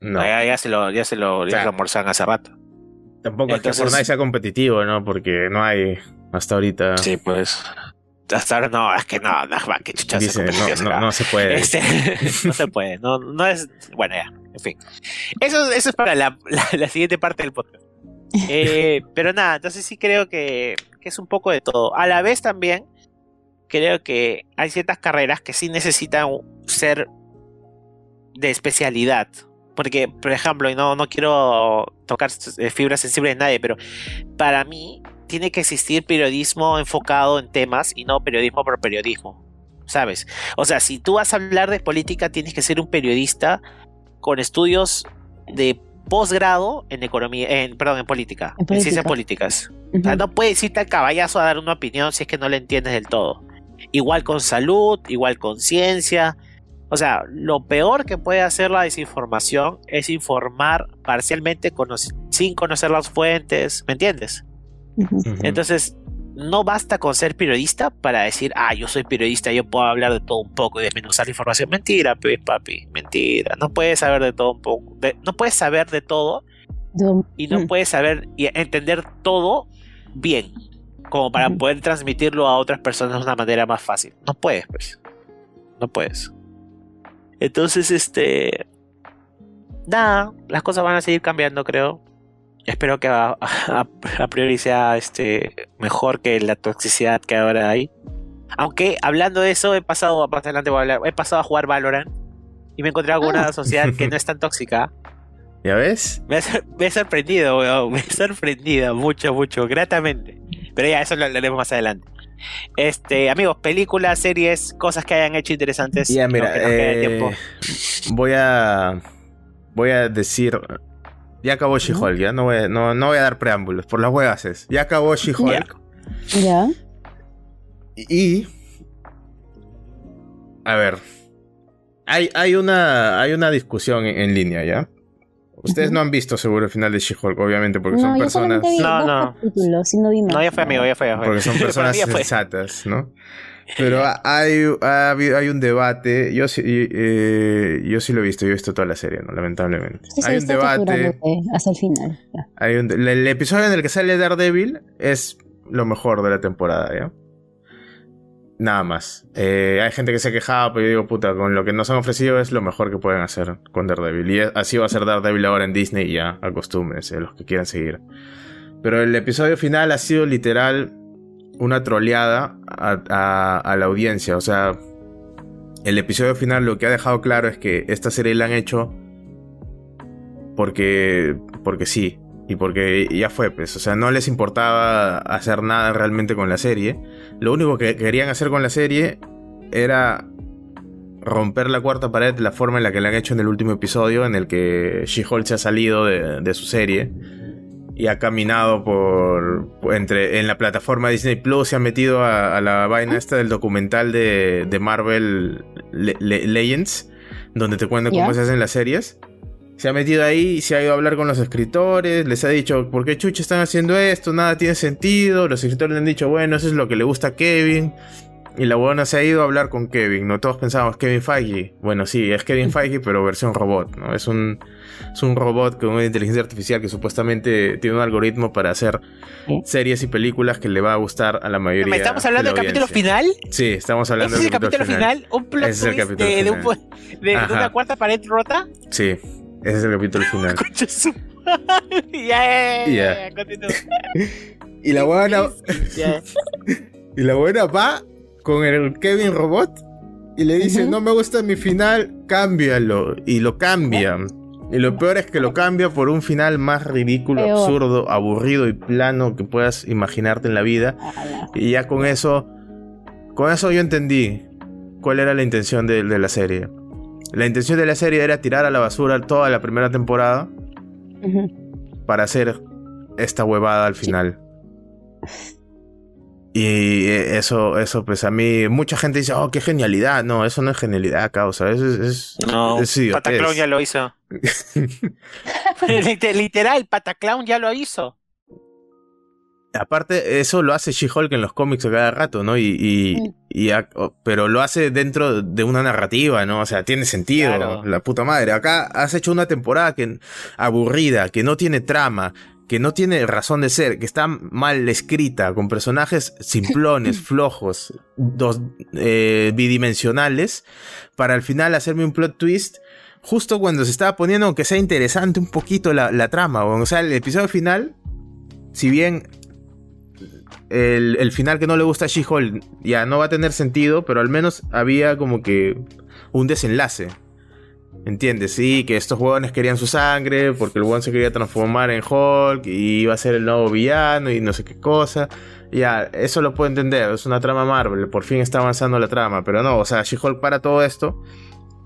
No. Ya, ya se lo, ya se lo, ya sea, se lo hace rato. Tampoco es que Fortnite sea competitivo, ¿no? Porque no hay hasta ahorita. Sí, pues. Hasta ahora no, es que no, no, va, que chucha se Dice, no, se no, se puede. Este, *laughs* no se puede, no, no es. Bueno, ya, en fin. Eso, eso es para la, la- la siguiente parte del podcast. *laughs* Eh, pero nada, entonces sí creo que, que es un poco de todo. A la vez también creo que hay ciertas carreras que sí necesitan ser de especialidad. Porque, por ejemplo, y no, no quiero tocar eh, fibras sensibles de nadie, pero para mí tiene que existir periodismo enfocado en temas y no periodismo por periodismo. ¿Sabes? O sea, si tú vas a hablar de política, tienes que ser un periodista con estudios de posgrado en economía, en, perdón, en política, En en, ciencias política. políticas. O sea, Ujú. no puedes irte al caballazo a dar una opinión si es que no la entiendes del todo. Igual con salud, igual con ciencia. O sea, lo peor que puede hacer la desinformación es informar parcialmente cono- sin conocer las fuentes, ¿me entiendes? Entonces, no basta con ser periodista para decir, ah, yo soy periodista, yo puedo hablar de todo un poco y desmenuzar la información. Mentira, pues, papi, mentira. No puedes saber de todo un poco. de- no puedes saber de todo y no Mm. puedes saber y entender todo bien, como para poder transmitirlo a otras personas de una manera más fácil. No puedes, pues. No puedes. Entonces, este. Nada, las cosas van a seguir cambiando, creo. Espero que a, a- a priori sea este, mejor que la toxicidad que ahora hay. Aunque hablando de eso, he pasado, más adelante voy a hablar, he pasado a jugar Valorant y me he encontrado con una Ah. sociedad que no es tan tóxica. *laughs* ¿Ya ves? Me sor- me ha sorprendido, weón. Me ha sorprendido mucho, mucho, gratamente. Pero ya, eso lo hablaremos más adelante. Este, amigos, películas, series, cosas que hayan hecho interesantes. Ya, mira, eh, voy a voy a decir ya acabó She-Hulk, ya no voy, a- no, no voy a dar preámbulos, por las huevas es. Ya acabó She-Hulk Ya. y a ver, hay, hay una hay una discusión en, en línea, ¿ya? Ustedes no han visto seguro el final de She-Hulk, obviamente, porque son No, personas vi No, no. capítulos no vi más. No, ya fue amigo, ya fue, ya fue. porque son *laughs* personas sensatas, ¿no? Pero ha- hay, hay un debate, yo sí, eh, yo sí lo he visto, yo he visto toda la serie, ¿no? Lamentablemente. Sí, sí, hay un debate, hasta el final. hay un- el, el episodio en el que sale Daredevil es lo mejor de la temporada, ¿ya? Nada más. Eh, hay gente que se quejaba, pero yo digo, puta, con lo que nos han ofrecido es lo mejor que pueden hacer con Daredevil. Y así va a ser Daredevil ahora en Disney ya, acostúmbrense, los que quieran seguir. Pero el episodio final ha sido literal una troleada a, a- a la audiencia. O sea, el episodio final lo que ha dejado claro es que esta serie la han hecho porque, porque sí. Y porque ya fue, pues. O sea, no les importaba hacer nada realmente con la serie. Lo único que querían hacer con la serie era romper la cuarta pared de la forma en la que la han hecho en el último episodio, en el que She-Hulk se ha salido de, de su serie y ha caminado por, entre en la plataforma Disney Plus, se ha metido a, a la vaina esta del documental de, de Marvel Le- Le- Legends, donde te cuentan cómo se hacen las series. Se ha metido ahí y se ha ido a hablar con los escritores, les ha dicho, ¿por qué chucha están haciendo esto? Nada tiene sentido. Los escritores le han dicho, bueno, eso es lo que le gusta a Kevin. Y la buena se ha ido a hablar con Kevin, ¿no? Todos pensábamos, Kevin Feige. Bueno, sí, es Kevin Feige, pero versión robot, ¿no? Es un, es un robot con una inteligencia artificial que supuestamente tiene un algoritmo para hacer series y películas que le va a gustar a la mayoría. ¿Me estamos hablando de del capítulo final? Sí, estamos hablando ¿Ese es el del capítulo final? ¿Un plot el twist capítulo de, de un final. de- una cuarta pared rota? Sí, ese es el capítulo *laughs* final. Ya, continúa. *laughs* y la buena, *laughs* y la buena va con el Kevin Robot y le dice, no me gusta mi final, cámbialo. Y lo cambian. Y lo peor es que lo cambia por un final más ridículo, Peor. absurdo, aburrido y plano que puedas imaginarte en la vida. Y ya con eso, con eso yo entendí cuál era la intención de, de la serie. La intención de la serie era tirar a la basura toda la primera temporada para hacer esta huevada al final. Y eso, eso, pues a mí, mucha gente dice, oh, qué genialidad. No, eso no es genialidad, causa. Eso es, es, No, es. Pataclown ya lo hizo. *laughs* *laughs* *laughs* Liter- Literal, Pataclown ya lo hizo. Aparte, eso lo hace She-Hulk en los cómics a cada rato, ¿no? Y, y, pero lo hace dentro de una narrativa, ¿no? O sea, tiene sentido, Claro. la puta madre. Acá has hecho una temporada que aburrida, que no tiene trama, que no tiene razón de ser, que está mal escrita, con personajes simplones, *laughs* flojos, dos, eh, bidimensionales, para al final hacerme un plot twist. Justo cuando se estaba poniendo, aunque sea interesante un poquito la, la trama, o sea, el episodio final, si bien el, el final que no le gusta a She-Hulk ya no va a tener sentido, pero al menos había como que un desenlace. ¿Entiendes? Sí, que estos huevones querían su sangre porque el huevón se quería transformar en Hulk y iba a ser el nuevo villano y no sé qué cosa. Ya, eso lo puedo entender, es una trama Marvel, por fin está avanzando la trama, pero no, o sea, She-Hulk para todo esto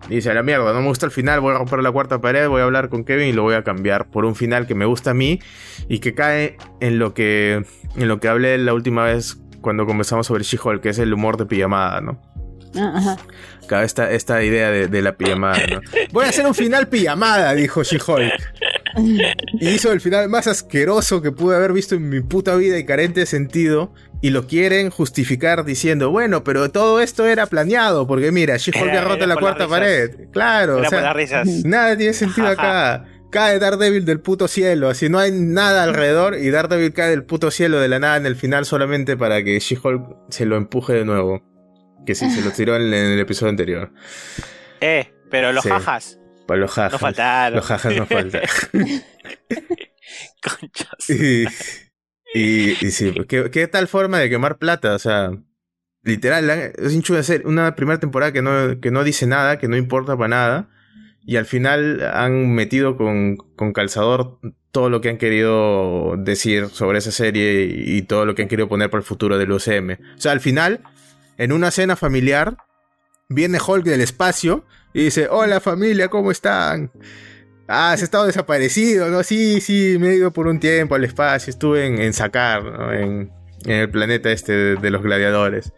dice, a la mierda, no me gusta el final, voy a romper la cuarta pared, voy a hablar con Kevin y lo voy a cambiar por un final que me gusta a mí y que cae en lo que, en lo que hablé la última vez cuando conversamos sobre She-Hulk, que es el humor de pijamada, ¿no? Ah, Ajá. Cada esta, esta idea de, de la pijamada, ¿no? *laughs* Voy a hacer un final pijamada, dijo She-Hulk. Y hizo el final más asqueroso que pude haber visto en mi puta vida y carente de sentido. Y lo quieren justificar diciendo, bueno, pero todo esto era planeado, porque mira, She-Hulk ha roto era la cuarta pared. Claro, Era o sea, risas. *laughs* nada tiene sentido acá. Cae Daredevil del puto cielo, así no hay nada alrededor y Daredevil cae del puto cielo de la nada en el final solamente para que She-Hulk se lo empuje de nuevo. Que sí, se lo tiró en, en el episodio anterior. Eh, pero los Sí. jajas Para los jajas. no faltaron. Los jajas no faltan. *laughs* *laughs* Conchas. y, y, sí, ¿qué, qué tal forma de quemar plata? O sea, literal, es una, serie- una primera temporada que no, que no dice nada, que no importa para nada. Y al final han metido con, con calzador todo lo que han querido decir sobre esa serie y, y todo lo que han querido poner para el futuro del UCM. O sea, al final, en una cena familiar, viene Hulk del espacio y dice, hola familia, ¿cómo están? Ah, has estado desaparecido, ¿no? Sí, sí, me he ido por un tiempo al espacio, estuve en, en Sakar, ¿no? en, en el planeta este de, de los gladiadores.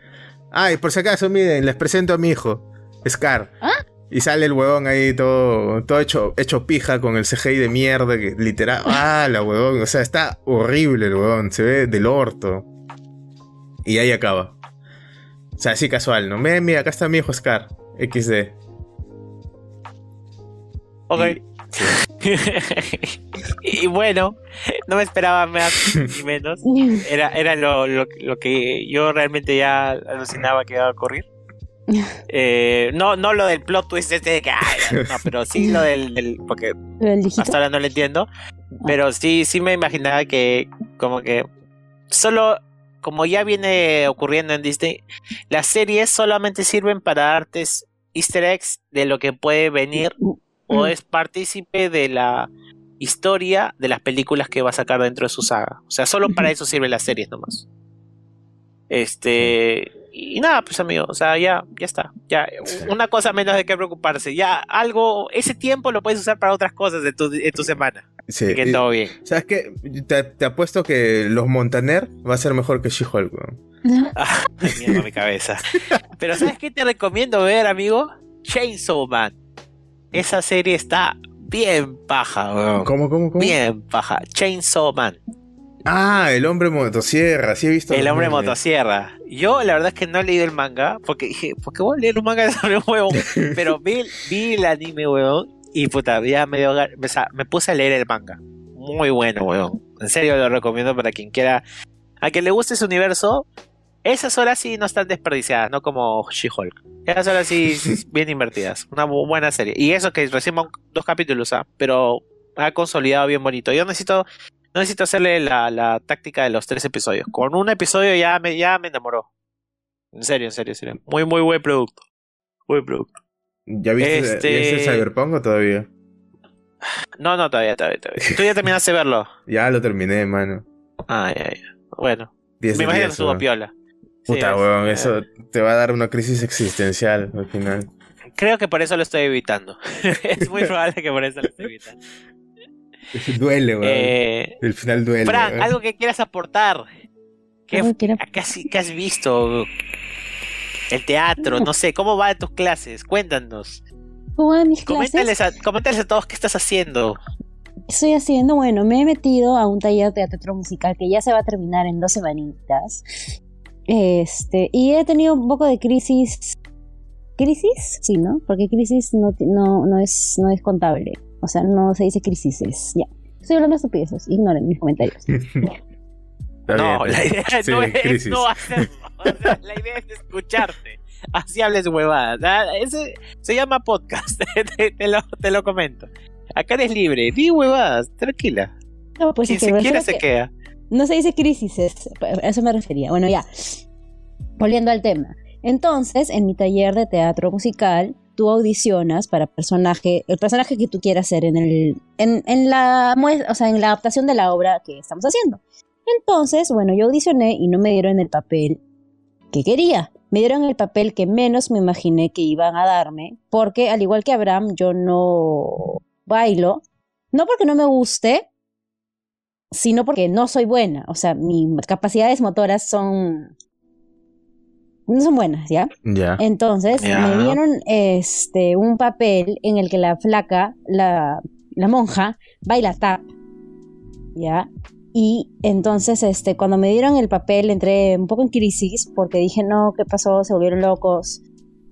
Ay, por si acaso, miren, les presento a mi hijo, Scar. ¿Ah? Y sale el huevón ahí todo, todo hecho, hecho pija con el CGI de mierda, que literal, *laughs* ah, la huevón, o sea, está horrible el huevón, se ve del orto. Y ahí acaba. O sea, así casual, ¿no? Mira, mira, acá está mi hijo Scar, XD. Ok. Y- *laughs* y bueno, no me esperaba más ni menos. Era, era lo, lo, lo que yo realmente ya alucinaba que iba a ocurrir. Eh, no, no lo del plot twist este de que, ay, no, pero sí lo del, del- porque hasta ahora no lo entiendo, pero sí, sí me imaginaba que como que solo como ya viene ocurriendo en Disney, las series solamente sirven para darte easter eggs de lo que puede venir o Mm. es partícipe de la historia de las películas que va a sacar dentro de su saga. O sea, solo para eso sirven las series nomás. Este. Y nada, pues amigo, o sea, ya, ya está. Ya, una cosa menos de qué preocuparse. Ya algo, ese tiempo lo puedes usar para otras cosas de tu, de tu semana. Sí, Así que todo bien. ¿Sabes qué? Te, te apuesto que los Montaner va a ser mejor que She-Hulk, weón. *laughs* Ah, mierda, mi cabeza. Pero ¿sabes qué te recomiendo ver, amigo? Chainsaw Man. Esa serie está bien paja, weón. ¿Cómo, cómo, cómo? Bien paja. Chainsaw Man. Ah, el hombre motosierra, sí he visto. El hombre memes. motosierra. Yo la verdad es que no he leído el manga porque dije, ¿por qué voy a leer un manga sobre un huevo? *laughs* Pero vi, vi el anime, huevón, y puta, ya me, dio gan- o sea, me puse a leer el manga. Muy bueno, huevón. En serio lo recomiendo para quien quiera, a quien le guste ese universo. Esas horas sí no están desperdiciadas, no como She-Hulk. Esas horas sí *laughs* bien invertidas. Una bu- buena serie. Y eso que recién van dos capítulos, ¿ah? pero ha consolidado bien bonito. Yo necesito no necesito hacerle la, la táctica de los tres episodios. Con un episodio ya me, ya me enamoró. En serio, en serio, en serio. Muy, muy buen producto. Buen producto. ¿Ya viste, Este- ¿ya viste Cyberpunk o todavía? No, no, todavía, todavía, todavía. ¿Tú ya terminaste de verlo? *laughs* Ya lo terminé, mano. Ay, ay. Bueno, 10 me imagino que 10, estuvo piola. Sí, Puta, es- weón, eh, eso te va a dar una crisis existencial al final. Creo que por eso lo estoy evitando. *laughs* es muy *laughs* probable que por eso lo estoy evitando. duele, weón. Eh, el final duele. Frank, weón. algo que quieras aportar. ¿Qué, Algo que quiera- qué has, qué has visto? El teatro, no sé, ¿cómo va tus clases? Cuéntanos. ¿Cómo van mis Coméntales clases? a, coméntales a todos qué estás haciendo. ¿Qué estoy haciendo? Bueno, me he metido a un taller de teatro musical que ya se va a terminar en dos semanitas. Este, y he tenido un poco de crisis. ¿Crisis? Sí, ¿no? Porque crisis no, no, no, es, no es contable. O sea, no se dice crisis, es ya. Estoy hablando de estupideces, ignoren mis comentarios. *laughs* No, la idea *laughs* Sí, no es crisis. no. *laughs* O sea, la idea es escucharte. Así hables huevadas. Ah, Ese se llama podcast. te, te lo, te lo comento. Acá eres libre. Di huevadas. Tranquila. No, pues Quien es que se quiera se que- queda. No se dice crisis, eso me refería. Bueno, ya. Volviendo al tema. Entonces, en mi taller de teatro musical, tú audicionas para personaje, el personaje que tú quieras ser en el, en, en la o sea, en la adaptación de la obra que estamos haciendo. Entonces, bueno, yo audicioné y no me dieron el papel que quería. Me dieron el papel que menos me imaginé que iban a darme, porque al igual que Abraham, yo no bailo. No porque no me guste, sino porque no soy buena. O sea, mis capacidades motoras son. no son buenas, ¿ya? Ya. Entonces me dieron este un papel en el que la flaca, la, la monja, baila tap. ¿Ya? Y entonces, este, cuando me dieron el papel, entré un poco en crisis porque dije, no, ¿qué pasó? Se volvieron locos.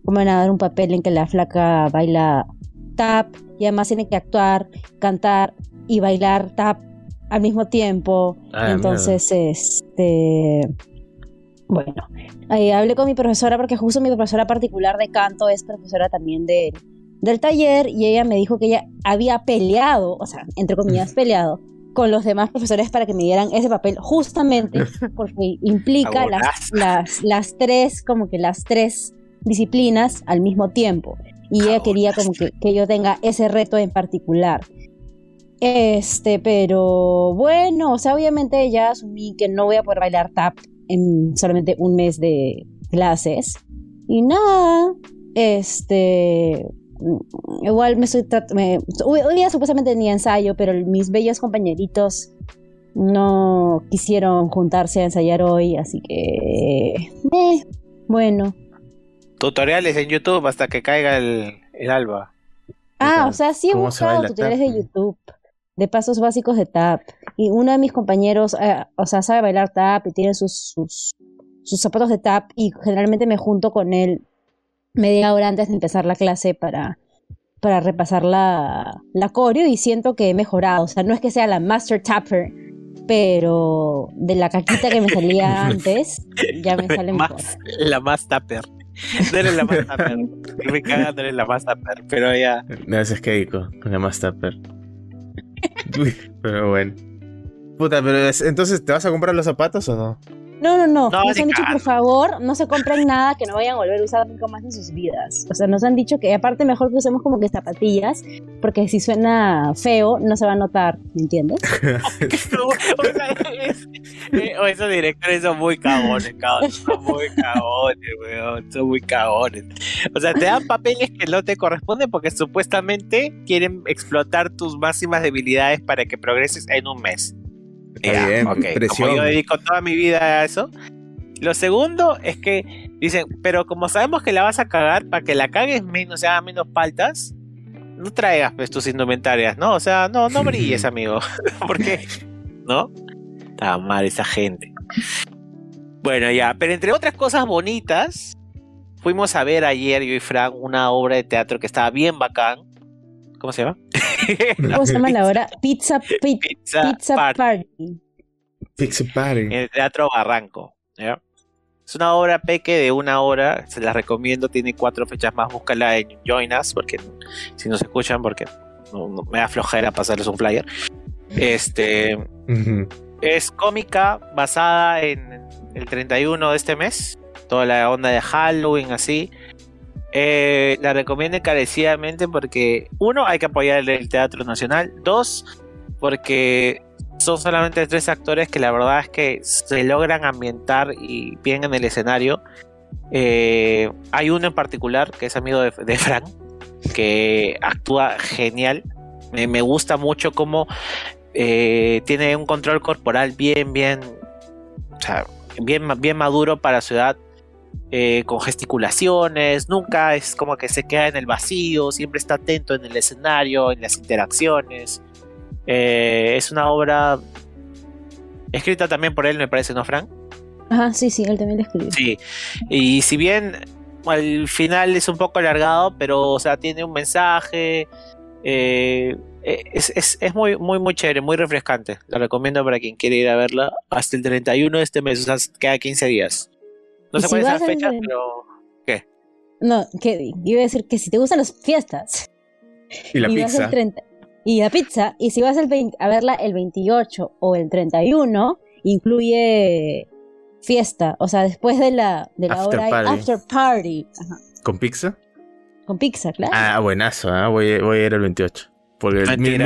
¿Cómo van a dar un papel en que la flaca baila tap y además tiene que actuar, cantar y bailar tap al mismo tiempo? Ah, entonces, este, bueno, eh, hablé con mi profesora porque justo mi profesora particular de canto es profesora también de, del taller y ella me dijo que ella había peleado, o sea, entre comillas, *laughs* peleado con los demás profesores para que me dieran ese papel, justamente *laughs* porque implica las, las, las tres, como que las tres disciplinas al mismo tiempo. Y ella quería como que, que yo tenga ese reto en particular. Este, pero bueno, o sea, obviamente ya asumí que no voy a poder bailar tap en solamente un mes de clases. Y nada, este, igual me estoy me, hoy día supuestamente tenía ensayo, pero mis bellos compañeritos no quisieron juntarse a ensayar hoy, así que eh, bueno. Tutoriales en YouTube hasta que caiga el, el alba. Ah, o sea, sí he buscado tutoriales de YouTube de pasos básicos de tap. Y uno de mis compañeros, eh, o sea, sabe bailar tap y tiene sus, sus, sus, zapatos de tap y generalmente me junto con él media hora antes de empezar la clase para, para repasar la, la coreo y siento que he mejorado. O sea, no es que sea la master tapper, pero de la caquita que me salía *laughs* antes, ya me sale más, La más tapper. No eres la más tapper. me caga, no eres la más tapper, pero ya. No, es Keiko, la más tapper. Pero bueno. Puta, pero entonces, ¿te vas a comprar los zapatos o no? No, no, no. Nos han dicho, por favor, no se compren nada que no vayan a volver a usar nunca más en sus vidas. O sea, nos han dicho que aparte mejor que usemos como que zapatillas, porque si suena feo, no se va a notar, ¿me entiendes? *laughs* o sea, eh, esos directores son muy cagones, cabrón. Son muy cagones, weón. Son muy cagones. O sea, te dan papeles que no te corresponden porque supuestamente quieren explotar tus máximas debilidades para que progreses en un mes. Como yo dedico toda mi vida a eso. Lo segundo es que dicen, pero como sabemos que la vas a cagar, para que la cagues menos, sea menos faltas, no traigas pues, tus indumentarias, ¿no? O sea, no, no brilles, *laughs* amigo. *laughs* Porque, ¿no? Está mal esa gente. Bueno, ya, pero entre otras cosas bonitas, fuimos a ver ayer, yo y Frank, una obra de teatro que estaba bien bacán. ¿Cómo se llama? ¿Cómo se llama la hora? Pizza, pizza, Party. Pizza Party. En el Teatro Barranco. Es una obra peque de una hora, se la recomiendo, tiene cuatro fechas más, búscala en Join Us, porque si no se escuchan, porque me da flojera pasarles un flyer. Este es cómica, basada en el 31 de este mes, toda la onda de Halloween, así. Eh, la recomiendo encarecidamente porque, uno, hay que apoyar el, Teatro Nacional. Dos, porque son solamente tres actores que la verdad es que se logran ambientar y bien en el escenario. Eh, hay uno en particular que es amigo de, Frank, que actúa genial. Me, gusta mucho cómo eh, tiene un control corporal bien, bien, o sea, bien, bien maduro para su edad eh, con gesticulaciones, nunca es como que se queda en el vacío, siempre está atento en el escenario, en las interacciones. Eh, es una obra escrita también por él, me parece, ¿no, Frank? Ajá, sí, sí, él también la escribió. Sí, y si bien al final es un poco alargado, pero, o sea, tiene un mensaje. Eh, es, muy, muy, muy chévere, muy refrescante. La recomiendo para quien quiere ir a verla hasta el 31 de este mes, o sea, queda 15 días. No sé cuál es la fecha, pero. ¿Qué? No, que iba a decir que si te gustan las fiestas. Y la pizza. y la pizza. Y si vas el a verla el 28 o el 31, incluye fiesta. O sea, después de la, de la hora party. after party. ¿Con pizza? Con pizza, claro. Ah, buenazo, ¿eh? voy, voy a ir el 28. Porque, mi,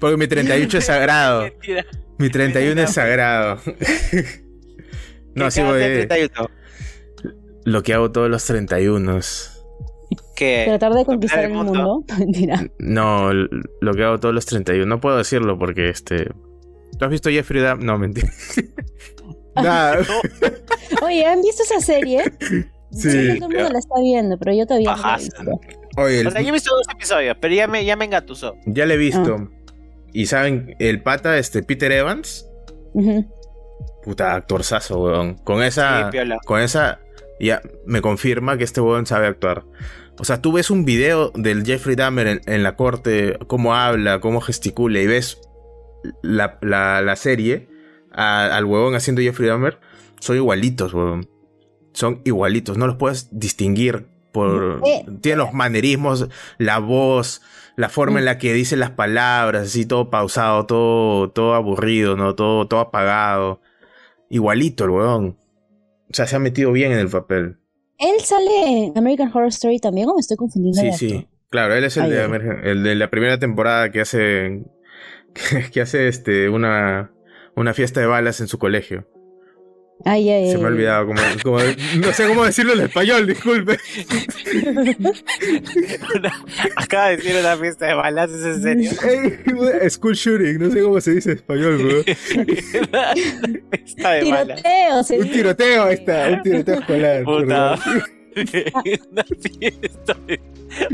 porque mi 38 es sagrado. *laughs* mi 31 es sagrado. *laughs* no, sí voy. a ir lo que hago todos los 31. ¿Qué? Tratar de conquistar el mundo. *laughs* No, lo que hago todos los 31. No puedo decirlo porque este. ¿Tú has visto Jeffrey Dahmer? No, mentira. *laughs* Nada. Oye, ¿han visto esa serie? *laughs* Sí. sí todo el mundo la está viendo, pero yo todavía no la he visto. Oye, o sea, yo he visto dos episodios, pero ya me, ya me engatusó. Ya le he visto. Ah. Y saben, el pata, este, Peter Evans. Puta, actorzazo, weón. Con esa. con esa ya me confirma que este weón sabe actuar. O sea, tú ves un video del Jeffrey Dahmer en, la corte, cómo habla, cómo gesticula, y ves la, la, serie al huevón haciendo Jeffrey Dahmer, son igualitos, weón. Son igualitos, no los puedes distinguir por Eh, tiene los manerismos, la voz, la forma en la que dice las palabras, así todo pausado, todo, todo aburrido, ¿no? Todo, todo apagado. Igualito el weón. O sea, se ha metido bien en el papel. Él sale en American Horror Story también, o me estoy confundiendo. Sí, sí. Claro, él es el, Ay, de. American- el de la primera temporada que hace *laughs* que hace este una una fiesta de balas en su colegio. Ay, ay, Se me ha olvidado cómo, cómo- no sé cómo decirlo en español, disculpe. Acaba de decir una fiesta de balas, ¿es en serio? Ey, School shooting, no sé cómo se dice en español, bro. fiesta de balas. Tiroteo, se Un tiroteo, ahí está, un tiroteo escolar. Puta. *laughs* una fiesta.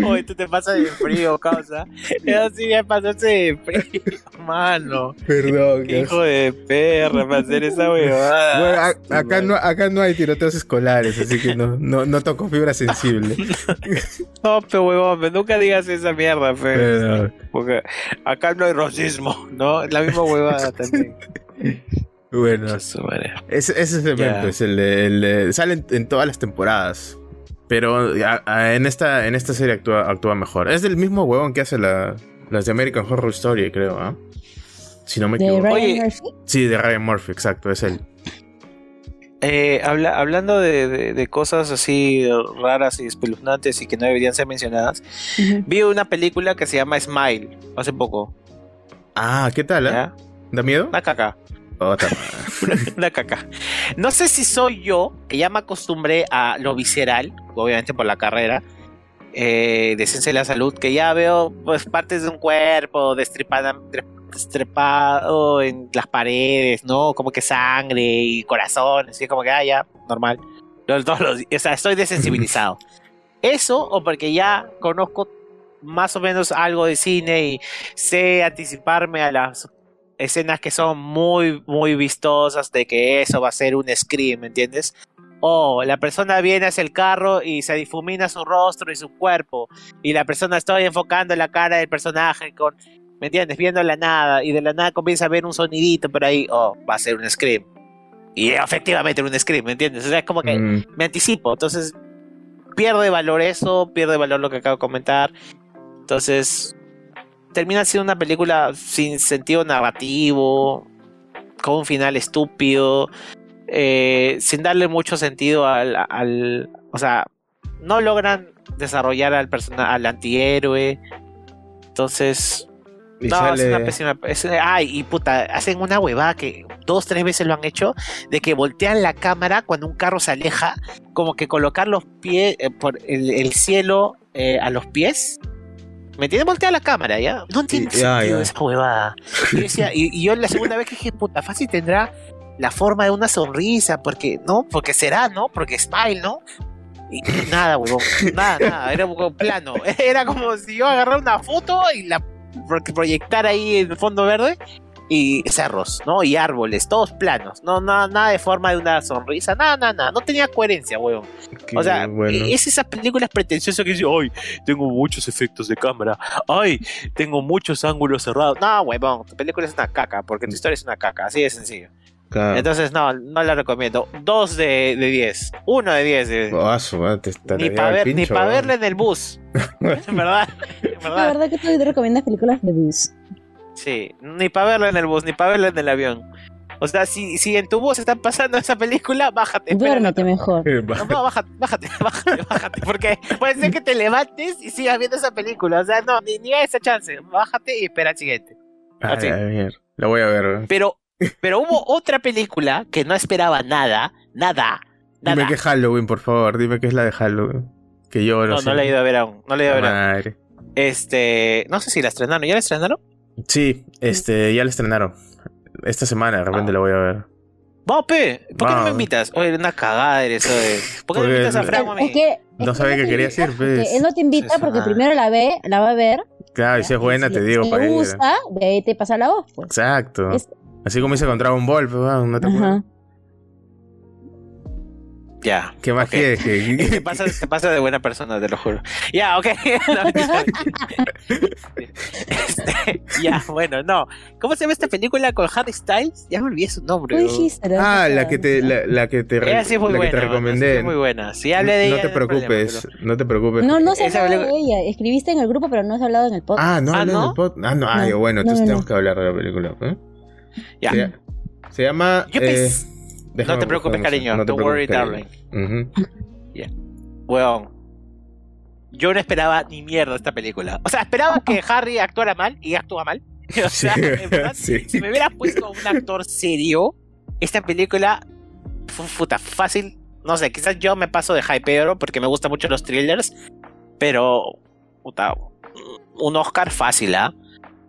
Oye, tú te pasas de frío, causa. Eso sí me pasarse de frío, *laughs* mano. Perdón. Qué hijo de perra para hacer esa huevada. Bueno, a- acá, no, acá no hay tiroteos escolares, así que no, no, no toco fibra sensible. *laughs* No, pe huevón, nunca digas esa mierda, fe. Pero, Porque acá no hay racismo, ¿no? La misma huevada también. bueno, ese, ese es el Ya. evento, es el de, el de- sale en, en todas las temporadas. Pero a- a- en esta, en esta serie actúa, actúa mejor. Es del mismo huevón que hace la, las de American Horror Story, creo, ¿ah? Si no me de equivoco. Ryan Oye. Murphy. Sí, de Ryan Murphy, exacto, es él. Eh, habla- hablando de, de- de cosas así raras y espeluznantes y que no deberían ser mencionadas, vi una película que se llama Smile hace poco. Ah, ¿qué tal? ¿ya? ¿Da miedo? Una caca. Otra. *laughs* Una caca. No sé si soy yo, que ya me acostumbré a lo visceral, obviamente por la carrera eh, de ciencia de la salud, que ya veo pues partes de un cuerpo destripada, destrepado en las paredes, ¿no? Como que sangre y corazón, así como que, ah, ya, normal. Todos los días- o sea, estoy desensibilizado. *laughs* Eso, o porque ya conozco más o menos algo de cine y sé anticiparme a las escenas que son muy, muy vistosas de que eso va a ser un scream, ¿me entiendes? O la persona viene hacia el carro y se difumina su rostro y su cuerpo, y la persona está enfocando la cara del personaje con, ¿me entiendes? Viendo la nada, y de la nada comienza a ver un sonidito por ahí, oh, va a ser un scream. Y efectivamente era un scream, ¿me entiendes? O sea, es como que Mm, me anticipo. Entonces, pierde valor eso, pierde valor lo que acabo de comentar. Entonces, termina siendo una película sin sentido narrativo, con un final estúpido, eh, sin darle mucho sentido al, al- O sea, no logran desarrollar al persona, al antihéroe. Entonces, y no, sale- es una pésima. es- ay, y puta, hacen una huevada que dos, tres veces lo han hecho, de que voltean la cámara cuando un carro se aleja, como que colocar los pies eh, por el, el cielo eh, a los pies. ¿Me entiendes? Voltea la cámara, ¿ya? No sentido ya. esa huevada. Y, yo decía- y- y yo la segunda vez que dije, puta, fácil tendrá la forma de una sonrisa, porque, ¿no? Porque será, ¿no? Porque smile, ¿no? Y, y nada, huevón, nada, nada, era un plano. *laughs* Era como si yo agarrara una foto y la pro- proyectara ahí en el fondo verde y cerros, ¿no? Y árboles, todos planos, no, nada, nada de forma de una sonrisa, nada, nada, nada, no tenía coherencia, huevón. que, O sea, bueno. es esas películas pretenciosas que dicen, ay, tengo muchos efectos de cámara, ay, tengo muchos ángulos cerrados. No, huevón, tu película es una caca, porque tu historia es una caca, así de sencillo. Claro. Entonces, no, no la recomiendo. Dos de, de diez, uno de diez. de- te ni para ver, pa' weón. verla en el bus. En *laughs* *laughs* verdad, en La verdad. verdad que tú te recomiendas películas de bus. Sí, ni para verla en el bus, ni para verla en el avión. O sea, si, si en tu bus están pasando esa película, bájate. Duérmete mejor. No, no, bájate, bájate, *laughs* bájate, bájate, porque puede ser que te levantes y sigas viendo esa película. O sea, no, ni, ni a esa chance. Bájate y espera al siguiente. Ah, Así. la mierda. La voy a ver. Pero, pero hubo otra película que no esperaba nada, nada, nada. Dime que es Halloween, por favor. Dime que es la de Halloween. Que yo No, no la he ido a ver aún. No la he ido a ver aún. Madre. Este, no sé si la estrenaron. ¿Ya la estrenaron? Sí, este, ya la estrenaron. Esta semana de repente Ah. la voy a ver. Vamos, pe. ¿Por qué no me invitas? Oye, una cagada eres, oye. ¿Por qué no invitas a Franco? Es que, No sabía él que te querías invita ir, pues. Él no te invita Sí, porque primero la ve, la va a ver. Claro, y si es buena, y te si digo para ir. gusta, de ahí te pasa la voz, pues. Exacto. Es- Así como hice con Dragon Ball, pues, no te Ajá. Ya. ¿Qué más ok. quieres? Que- *laughs* Te pasa, te pasa de buena persona, te lo juro. Ya, ok. *laughs* No, mentira. *laughs* Este, ya, bueno, no. ¿Cómo se llama esta película con Harry Styles? Ya me olvidé su nombre. Dijiste. Ah, la que te, la, la que te, re- sí es muy la que buena. te mano, recomendé. sí es muy buena. Si hablé de no ella. te hay problema, preocupes, pero- no te preocupes. No, no se ha hablado de ella. Escribiste en el grupo, pero no has hablado en el podcast. Ah, no, Ah, hablé ¿no? en el pod- Ah, no, ah, No, bueno, no, entonces no, tenemos no. que hablar de la película. ¿eh? Ya. Se, se llama. Yo eh, pens- déjame No te preocupes, cariño. no te Don't worry, preocupes, darling. Ujú. Weón. Yo no esperaba ni mierda esta película. O sea, esperaba que *laughs* Harry actuara mal y actúa mal. *laughs* O sea, Sí, en verdad, *laughs* sí. si me hubiera puesto un actor serio, esta película, puta, fácil. No sé, quizás yo me paso de hypeero porque me gustan mucho los thrillers, pero, puta, un Oscar fácil, ¿ah?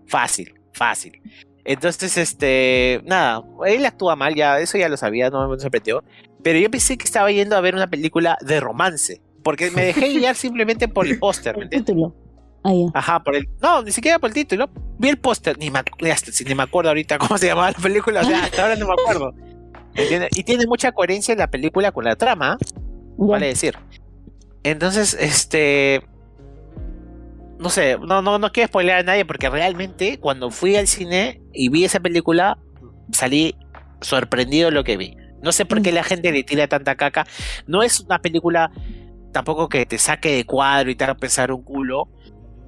Fácil, fácil. Entonces, este, nada, él actúa mal, ya, eso ya lo sabía, no me sorprendió. Pero yo pensé que estaba yendo a ver una película de romance, porque me dejé *laughs* guiar simplemente por el póster, ¿me El entiendes? título. Ah, ya. Ajá, por el. No, ni siquiera por el título. Vi el póster, ni me, ni me acuerdo ahorita cómo se llamaba la película, o sea, hasta ahora no me acuerdo. ¿Entiendes? Y tiene mucha coherencia la película con la trama, vale decir. Entonces, este. No sé, no, no, no quiero spoilear a nadie porque realmente cuando fui al cine y vi esa película, salí sorprendido de lo que vi. No sé por qué la gente le tira tanta caca. No es una película tampoco que te saque de cuadro y te haga pensar un culo,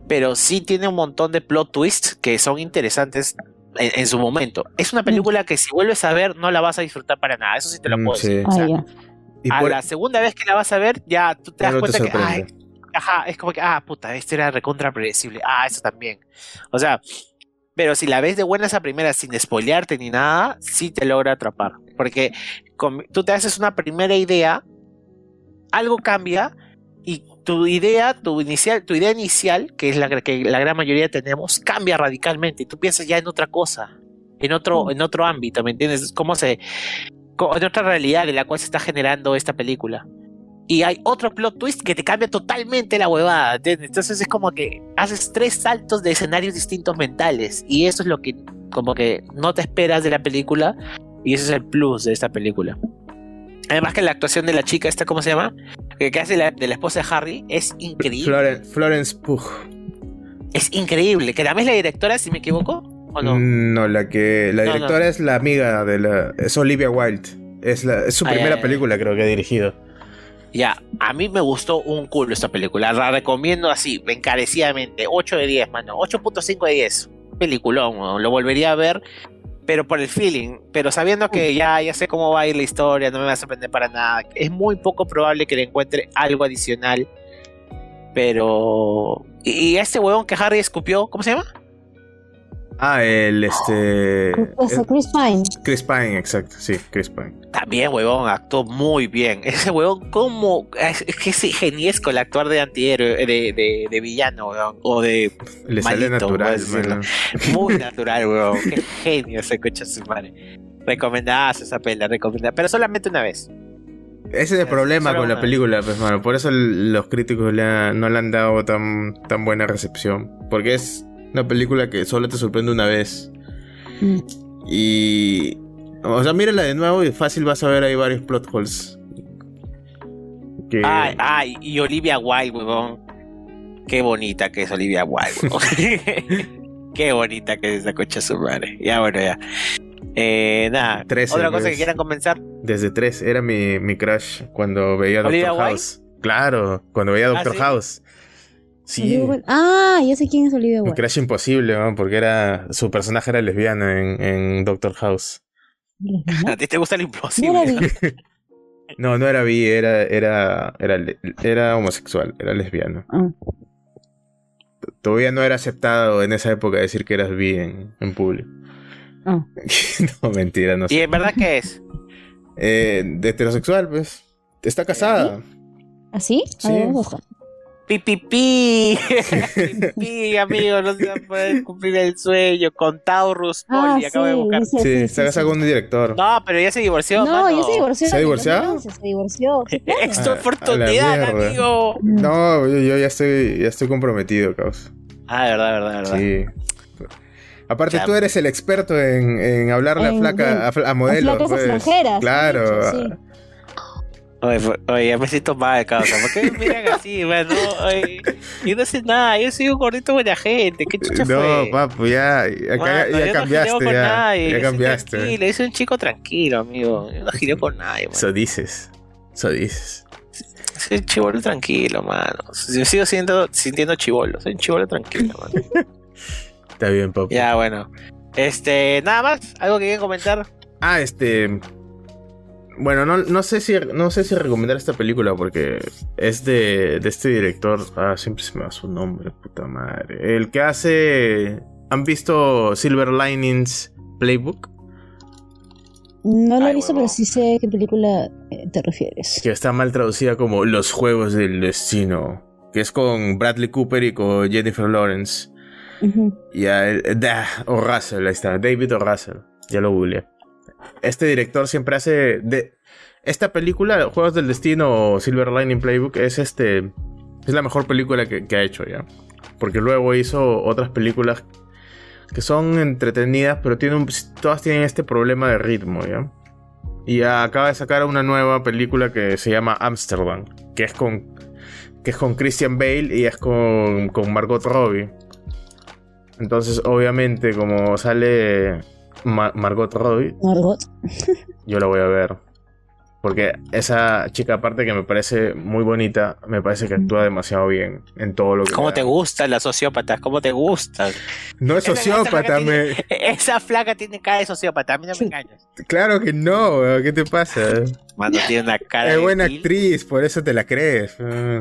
pero sí tiene un montón de plot twists que son interesantes en, en su momento. Es una película que si vuelves a ver no la vas a disfrutar para nada, eso sí te lo Mm, puedo sí. decir. O Ah, sea, ya. Y a por- la segunda vez que la vas a ver, ya tú te das no te cuenta que, ay. Ajá, es como que, ah, puta, este era recontra predecible, ah, eso también. O sea, pero si la ves de buenas a primeras sin spoilearte ni nada, sí te logra atrapar. Porque con- tú te haces una primera idea, algo cambia y tu idea, tu inicial, tu idea inicial, que es la que la gran mayoría tenemos, cambia radicalmente y tú piensas ya en otra cosa, en otro, en otro ámbito, ¿me entiendes? Cómo se, en otra realidad en la cual se está generando esta película. Y hay otro plot twist que te cambia totalmente la huevada. Entonces es como que haces tres saltos de escenarios distintos mentales y eso es lo que como que no te esperas de la película y ese es el plus de esta película. Además que la actuación de la chica esta, ¿cómo se llama? Que, que hace la, de la esposa de Harry es increíble. Floren- Florence Pugh. Es increíble. Que también es la directora, si me equivoco, ¿o no? No, la que. La No, no. directora es la amiga de la. Es Olivia Wilde. Es, la, es su Ah, primera película, creo que ha dirigido. Ya, a mí me gustó un culo esta película. La recomiendo así, encarecidamente. 8 de 10, mano. 8.5 de 10. Peliculón, lo volvería a ver, pero por el feeling. Pero sabiendo que ya, ya sé cómo va a ir la historia, no me va a sorprender para nada. Es muy poco probable que le encuentre algo adicional. Pero. ¿Y y este huevón que Harry escupió? ¿Cómo se llama? Ah, el este. Pues, eh, Chris Pine. Chris Pine, exacto. Sí, Chris Pine. También, huevón, actuó muy bien. *laughs* Ese huevón, como. Es, es que es geniesco el actuar de antihéroe, de, de, de villano, huevón. O de Le sale Malito, natural, decirlo. mano. Muy *laughs* natural, weón. Qué genio ese coche su madre. Recomendada esa pela, recomendada. Pero solamente una vez. Ese es el problema Solo con la película, pues, mano. Por eso los críticos le no le han dado tan, tan buena recepción. Porque es una película que solo te sorprende una vez. Mm. Y. O sea, mírala de nuevo y fácil vas a ver ahí varios plot holes. Que. Ay, ay, y Olivia Wilde, weón. Qué bonita que es Olivia Wilde, weón. *laughs* Qué bonita que es esa coche su madre. Ya, bueno, ya. Eh, nada. Otra cosa pues. que quieran comenzar. Desde tres era mi, mi crush cuando veía ¿Olivia Doctor Wilde? House. Claro, cuando veía ¿Ah, Doctor sí? House. Sí, Olivia. Ah, ya sé quién es Olivia Wilde. crush imposible, ¿no? porque era su personaje era lesbiana en, en Doctor House. *laughs* A ti te gusta No la imposible. vi. *laughs* No, no era bi, era, era, era, era homosexual, era lesbiana. Ah. Todavía no era aceptado en esa época decir que eras bi en, en público. Ah. *laughs* no, mentira, no ¿Y sé. en verdad qué es? Eh, de heterosexual, pues. Está casada. ¿Así? Sí. A a buscar. Pi, amigo, no se va a poder cumplir el sueño. Con Taurus Ah, Poli, acabo de sí, buscar. Sí, sí, está sí, sí. con un director. No, pero ya se divorció. No, mano. ya se divorció. ¿Se ha divorciado? 2011, Se divorció. sí, claro. Es tu Ah, a oportunidad, amigo. No, yo, yo ya estoy, ya estoy comprometido, caos. Ah, de verdad, de verdad, verdad. Sí. Aparte, Ya. tú eres el experto en, en hablarle a En- flaca, a, fla- a modelos. flacas pues. extranjeras, Claro. sí. Oye, oye, me siento mal, causa. ¿Por qué me miran así, *laughs* mano? Oye, yo no sé nada, yo soy un gordito buena gente. ¿Qué chucha No, fue? papu, ya, ya, Mano, ya yo no cambiaste, con ya, nadie, ya cambiaste. Tranquilo, yo soy un chico tranquilo, amigo. Yo no gileo con nadie, mano. Eso dices, eso dices. Soy un chivolo tranquilo, mano. Yo sigo siendo, sintiendo chivolo. Soy un chivolo tranquilo, mano. *laughs* Está bien, papu. ya, bueno. Este, nada más, algo que quieran comentar. Ah, este. Bueno, no, no sé si no sé si recomendar esta película porque es de, de este director. Ah, siempre se me va su nombre, puta madre. El que hace. ¿Han visto Silver Linings Playbook? No lo he visto, huevo. pero sí sé a qué película eh, te refieres. Que está mal traducida como Los Juegos del Destino. Que es con Bradley Cooper y con Jennifer Lawrence. Ujú. Y a él- da- o Russell, ahí está, David o Russell, ya lo googleé. Este director siempre hace de esta película, Juegos del Destino o Silver Lining Playbook, es este es la mejor película que, que ha hecho ya. Porque luego hizo otras películas que son entretenidas, pero tienen todas tienen este problema de ritmo, ¿ya? Y acaba de sacar una nueva película que se llama Amsterdam, que es con que es con Christian Bale y es con, con Margot Robbie. Entonces, obviamente, como sale Ma- Margot Robbie, Margot. yo la voy a ver. Porque esa chica, aparte que me parece muy bonita, me parece que actúa demasiado bien en todo lo que. ¿Cómo te gustan las sociópatas? ¿Cómo te gustan? No es Esa- esa sociópata, flaca me. *laughs* Esa flaca tiene cara de sociópata, a mí no me engañas. Claro que no, ¿qué te pasa? Mano, tiene una cara Es buena actriz, por eso te la crees.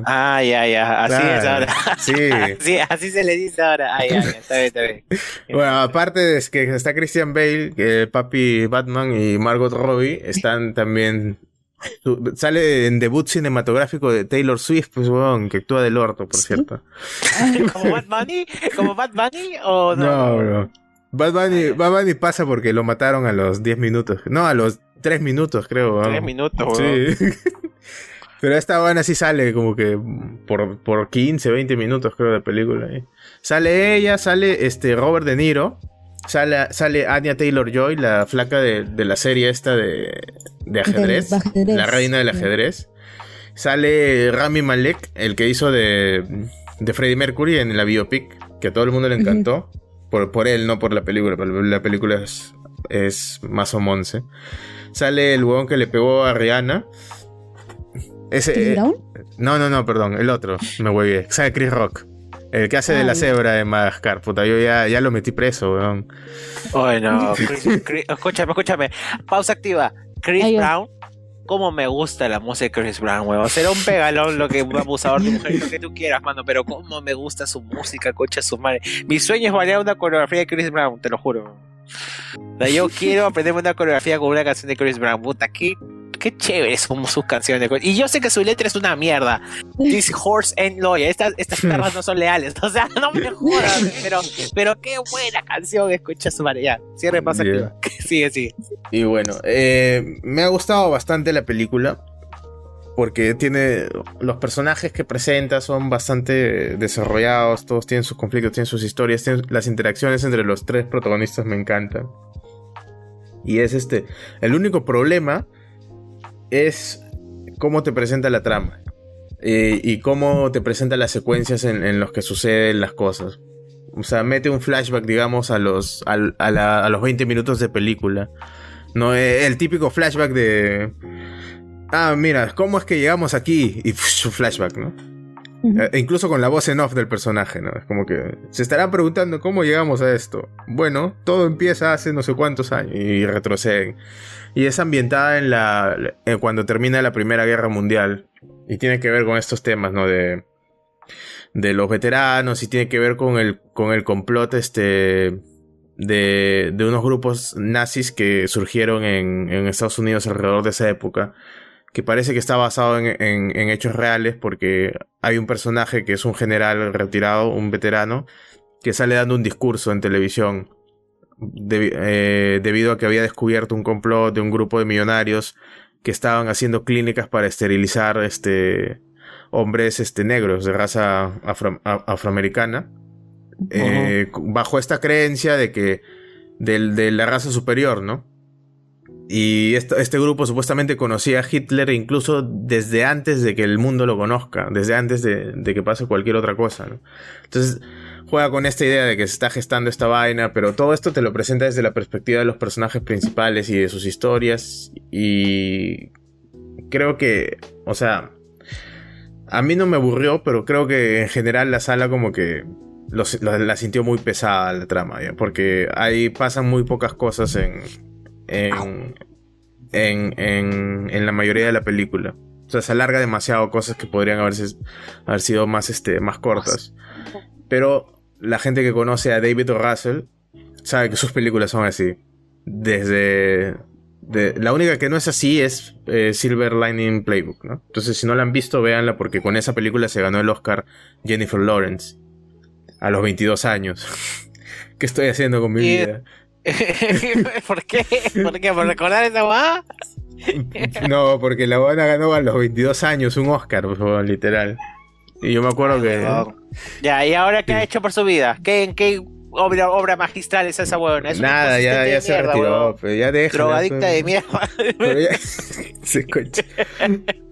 Ah, ya, ya, así es ahora. Sí. *laughs* Sí, así se le dice ahora. Ah, ya, ya, está bien, está bien. *laughs* Bueno, aparte de que está Christian Bale, que Papi Batman y Margot Robbie están también. Sale en debut cinematográfico de Taylor Swift, pues weón, que actúa del orto, por ¿Sí? cierto. *laughs* ¿Como Bad Bunny? ¿Como Bad Bunny o no? No, bro. Bad Bunny, Bad Bunny pasa porque lo mataron a los 10 minutos. No, a los 3 minutos, creo. weón. Tres minutos, weón. Sí. *laughs* Pero esta buena sí sale como que por, por 15, 20 minutos, creo, de película. ahí. Sale ella, sale este Robert De Niro. Sale, sale Anya Taylor Joy, la flaca de, de la serie esta de, de ajedrez. La reina del ajedrez. Sale Rami Malek, el que hizo de, de Freddie Mercury en la biopic, que a todo el mundo le encantó. por, por él, no por la película. pero La película es, es más o monce. Sale el huevón que le pegó a Rihanna. Ese, ¿Chris eh, no, no, no, perdón, el otro, me huevé. Sale Chris Rock. El que hace de la cebra de Madagascar, puta, yo ya, ya lo metí preso, weón. Ay, no. *laughs* Chris- Chris- escúchame, escúchame. Pausa activa. Chris Ay. Brown. Cómo me gusta la música de Chris Brown, weón. Será un pegalón lo que un abusador de mujer, lo que tú quieras, mano. Pero cómo me gusta su música, cocha su madre. Mi sueño es bailar una coreografía de Chris Brown, te lo juro. O sea, yo quiero aprenderme una coreografía con una canción de Chris Brown. Puta, qué, qué chévere son sus canciones. Y yo sé que su letra es una mierda. This *laughs* horse ain't loyal. Estas, estas perras no son leales. *laughs* O sea, no me jodas. *laughs* Pero, pero qué buena canción. Escucha su madre. Ya, cierre más Yeah. Sigue, sigue. Y bueno, eh, me ha gustado bastante la película. Porque tiene. Los personajes que presenta son bastante desarrollados. Todos tienen sus conflictos, tienen sus historias. tienen- las interacciones entre los tres protagonistas me encantan. Y es este. El único problema es cómo te presenta la trama. eh, y cómo te presenta las secuencias en, en los que suceden las cosas. O sea, mete un flashback, digamos, a los, a, la- a los 20 minutos de película. No Eh, el típico flashback de. Ah, mira, ¿cómo es que llegamos aquí? Y su flashback, ¿no? Eh, incluso con la voz en off del personaje, ¿no? Es como que se estarán preguntando cómo llegamos a esto. Bueno, todo empieza hace no sé cuántos años y retroceden. Y es ambientada en la cuando termina la Primera Guerra Mundial y tiene que ver con estos temas, ¿no? De de los veteranos y tiene que ver con el con el complot este de, de unos grupos nazis que surgieron en, en Estados Unidos alrededor de esa época que parece que está basado en, en- en hechos reales porque hay un personaje que es un general retirado, un veterano, que sale dando un discurso en televisión eh, debido a que había descubierto un complot de un grupo de millonarios que estaban haciendo clínicas para esterilizar este hombres este negros de raza afro- a- afroamericana eh, bajo esta creencia de que del- de la raza superior, ¿no? Y esto, este grupo supuestamente conocía a Hitler incluso desde antes de que el mundo lo conozca, desde antes de, de que pase cualquier otra cosa. ¿no? Entonces juega con esta idea de que se está gestando esta vaina, pero todo esto te lo presenta desde la perspectiva de los personajes principales y de sus historias. Y creo que, o sea, a mí no me aburrió, pero creo que en general la sala como que los- la, la sintió muy pesada la trama, ¿ya? porque ahí pasan muy pocas cosas en, en, en, en, en la mayoría de la película. O sea, se alarga demasiado cosas que podrían haberse, haber sido más, este, más cortas. Pero la gente que conoce a David o. Russell sabe que sus películas son así. Desde... de- la única que no es así es eh, Silver Lining Playbook, ¿no? Entonces, si no la han visto, véanla porque con esa película se ganó el Oscar Jennifer Lawrence a los 22 años. *laughs* ¿Qué estoy haciendo con mi Y- vida? *laughs* ¿Por qué? ¿Por qué? ¿Por recordar esa guada? *laughs* No, porque la buena ganó a los 22 años un Oscar, favor, literal. Y yo me acuerdo que... Ya, ¿y ahora qué ha hecho por su vida? ¿Qué, ¿En qué obra, obra magistral es esa huevona? Es Nada, ya, ya se mierda, retiró, pero ya déjala. Drogadicta pues. de mierda. Pero ya, *laughs* se escucha.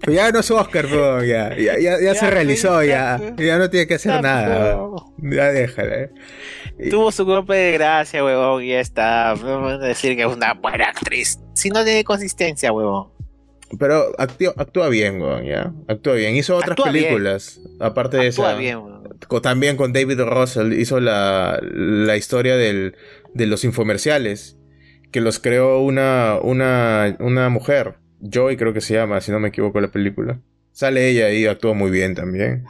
Pero ya no es Oscar, pero ya, ya, ya, ya se realizó, ya, ya, ya no tiene que hacer ya, nada. Ya déjala. eh. Y- Tuvo su golpe de gracia, huevón, y ya está. No vamos a decir que es una buena actriz. Si no tiene consistencia, huevón. Pero actúa, actúa bien, weón, ya. Actúa bien. Hizo otras Actúa bien. películas, aparte de Actúa esa. bien, huevón. Co- También con David Russell hizo la, la historia del, de los infomerciales, que los creó una, una, una mujer, Joy creo que se llama, si no me equivoco la película. Sale ella y actúa muy bien también.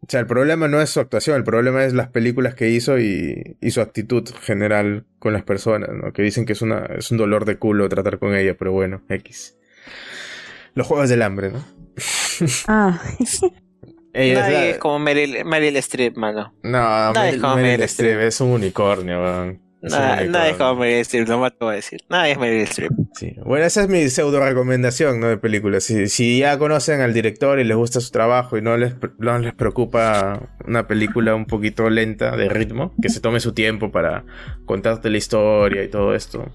O sea, el problema no es su actuación, el problema es las películas que hizo y, y su actitud general con las personas, ¿no? Que dicen que es, una, es un dolor de culo tratar con ella, pero bueno, X. Los Juegos del Hambre, ¿no? Ah, *laughs* Ella Nadie la- es como Meryl, Meryl Streep, mano. No, Nadie Meryl, es como Meryl Meryl Streep es un unicornio, weón. Nada, nadie es como. Meryl Streep, no me atrevo a decir. Nadie es Meryl Streep. Sí. Bueno, esa es mi pseudo recomendación, ¿no? De películas. Si, si ya conocen al director y les gusta su trabajo y no les, no les preocupa una película un poquito lenta de ritmo, que se tome su tiempo para contarte la historia y todo esto,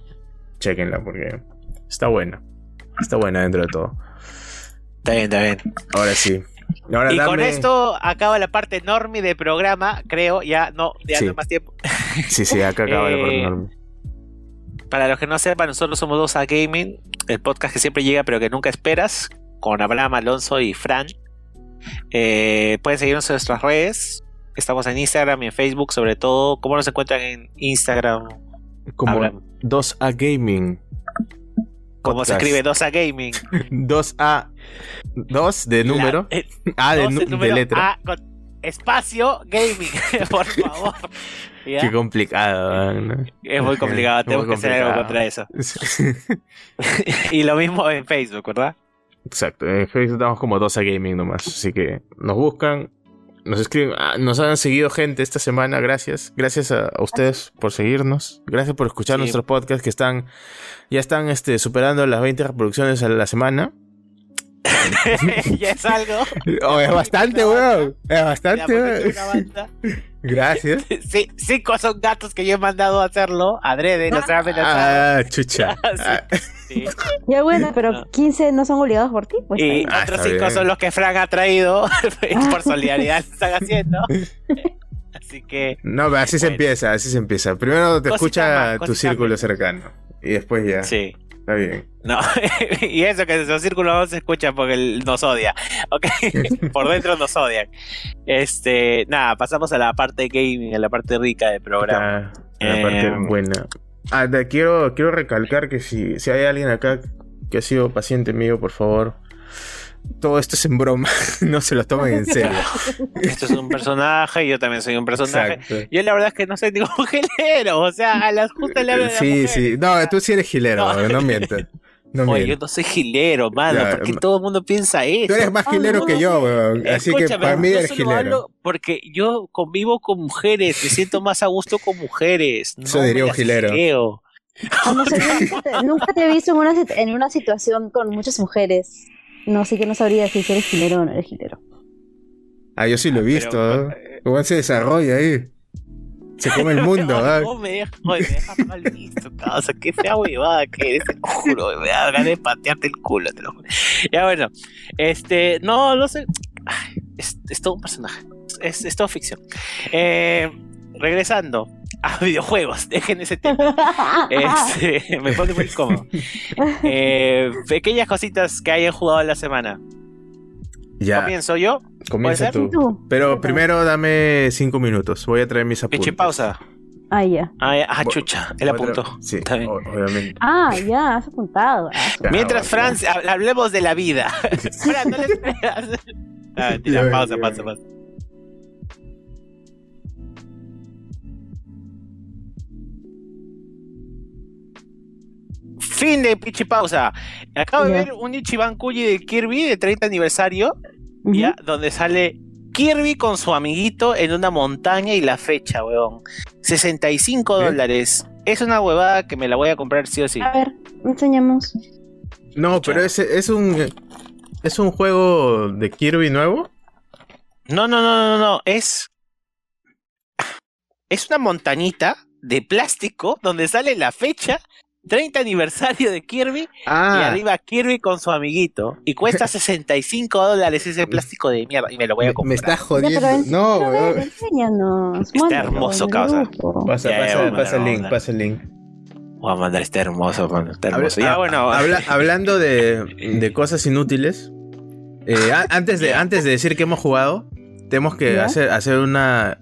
chequenla porque está buena. Está buena dentro de todo. Está bien, está bien. Ahora sí. Ahora Y con esto acaba la parte enorme del programa, creo. Ya no, ya Sí. no hay más tiempo. *laughs* Sí, sí, acá acaba la Eh, parte enorme. Para los que no sepan, nosotros somos dos a Gaming, el podcast que siempre llega pero que nunca esperas, con Abraham, Alonso y Fran. Eh, pueden seguirnos en nuestras redes. Estamos en Instagram y en Facebook, sobre todo. ¿Cómo nos encuentran en Instagram? Como Abraham. 2A Gaming. ¿Cómo se escribe 2 a Gaming? *laughs* 2A. 2 de número. La- eh, A de, el de número letra. A con espacio gaming, *laughs* por *laughs* favor. ¿Ya? Qué complicado. ¿no? Es muy complicado, Muy tenemos que hacer algo contra eso. y lo mismo en Facebook, ¿verdad? Exacto. En Facebook estamos como 2A Gaming nomás. Así que nos buscan. Nos escriben. Ah, nos han seguido gente esta semana. Gracias. Gracias a, a ustedes por seguirnos. Gracias por escuchar Sí. nuestros podcasts que están. Ya están este, superando las 20 reproducciones a la semana. *laughs* ya es algo. *laughs* Oh, es bastante, weón. Es bastante, weón. Gracias. *laughs* Sí, cinco son gatos que yo he mandado a hacerlo, adrede, no se han amenazado. Ah, chucha. *laughs* Ah, Sí. ya bueno, pero No. 15 no son obligados por ti, pues. Y Ah, otros cinco bien. son los que Frank ha traído *laughs* por solidaridad están haciendo. Así que No, pero así se empieza, así se empieza. Primero te Cosita escucha más, tu círculo cercano. Y después ya. sí. Está bien. No, *laughs* y eso que esos círculos no se escucha porque él nos odia. Ok, *laughs* por dentro nos odian. Este, nada, pasamos a la parte gaming, a la parte rica del programa. Está la parte Eh, buena. Ah, quiero, quiero recalcar que si, si hay alguien acá que ha sido paciente mío, por favor. Todo esto es en broma. *laughs* no se lo tomen en serio. *laughs* Esto es un personaje, yo también soy un personaje. Exacto. Yo la verdad es que no soy ningún *laughs* género, o sea, a las justas le hablo de la Sí, sí. No, tú sí eres gilero, No. no, no mientas. No Oye, yo no soy gilero, mano, Ya, porque todo el mundo piensa eso. Tú eres más Ah, gilero no, que yo, weón. Así que para mí eres gilero. porque yo convivo con mujeres, me siento más a gusto con mujeres. Eso no diría un gilero. creo. No sé, yo nunca, te, nunca te he visto en una, en una situación con muchas mujeres. No, sí que no sabría si eres gilero o no eres gilero. Ah, yo sí lo he visto. Pero, ¿eh? ¿Cómo se desarrolla ahí? Se *laughs* come el mundo, ¿ah? No me deja, oye, me deja mal visto, causa. Qué fea huevada que eres, te lo juro. Me da ganas de patearte el culo, te lo juro. Ya bueno, este, no, no sé. Es todo un personaje. Es, es todo ficción. Eh, regresando *laughs* a videojuegos, dejen ese tema. *laughs* Este, me pone muy cómodo. Eh, pequeñas cositas que hayan jugado la semana. Ya, Comienzo yo. comienza ¿puede tú. Tú. Pero primero dame cinco minutos. Voy a traer mis apuntes. Pichi pausa. Ah, ya. Ah, ya, ah, chucha, él apuntó. Sí, Está bien. obviamente. Ah, ya, has apuntado. Su- *laughs* Ya, Mientras. Franz, hab- hablemos de la vida. Fran, no le esperas. Ah, Ya, pausa, ya, pausa, ya. pausa. Fin de pichi pausa. Acabo de ver un Ichiban Kuji de Kirby de 30 aniversario, ya, donde sale Kirby con su amiguito en una montaña y la fecha, weón. 65 Bien. dólares. Es una huevada que me la voy a comprar sí o sí. A ver, enseñamos. No, pero es, es un. ¿Es un juego de Kirby nuevo? No, no, no, no, no, es. Es una montañita de plástico donde sale la fecha 30 aniversario de Kirby y Ah, arriba Kirby con su amiguito. Y cuesta *laughs* 65 dólares ese plástico de mierda y me lo voy a comprar. me está jodiendo. no, enséñanos. Está hermoso, causa. Pasa, Ya, el link, pasa el link. Voy a mandar este hermoso, mano, está Habla- hermoso. Ya ah, bueno, habla- hablando de, de cosas inútiles, eh, a- antes, de, antes de decir que hemos jugado, tenemos que ¿Ya? hacer, hacer una.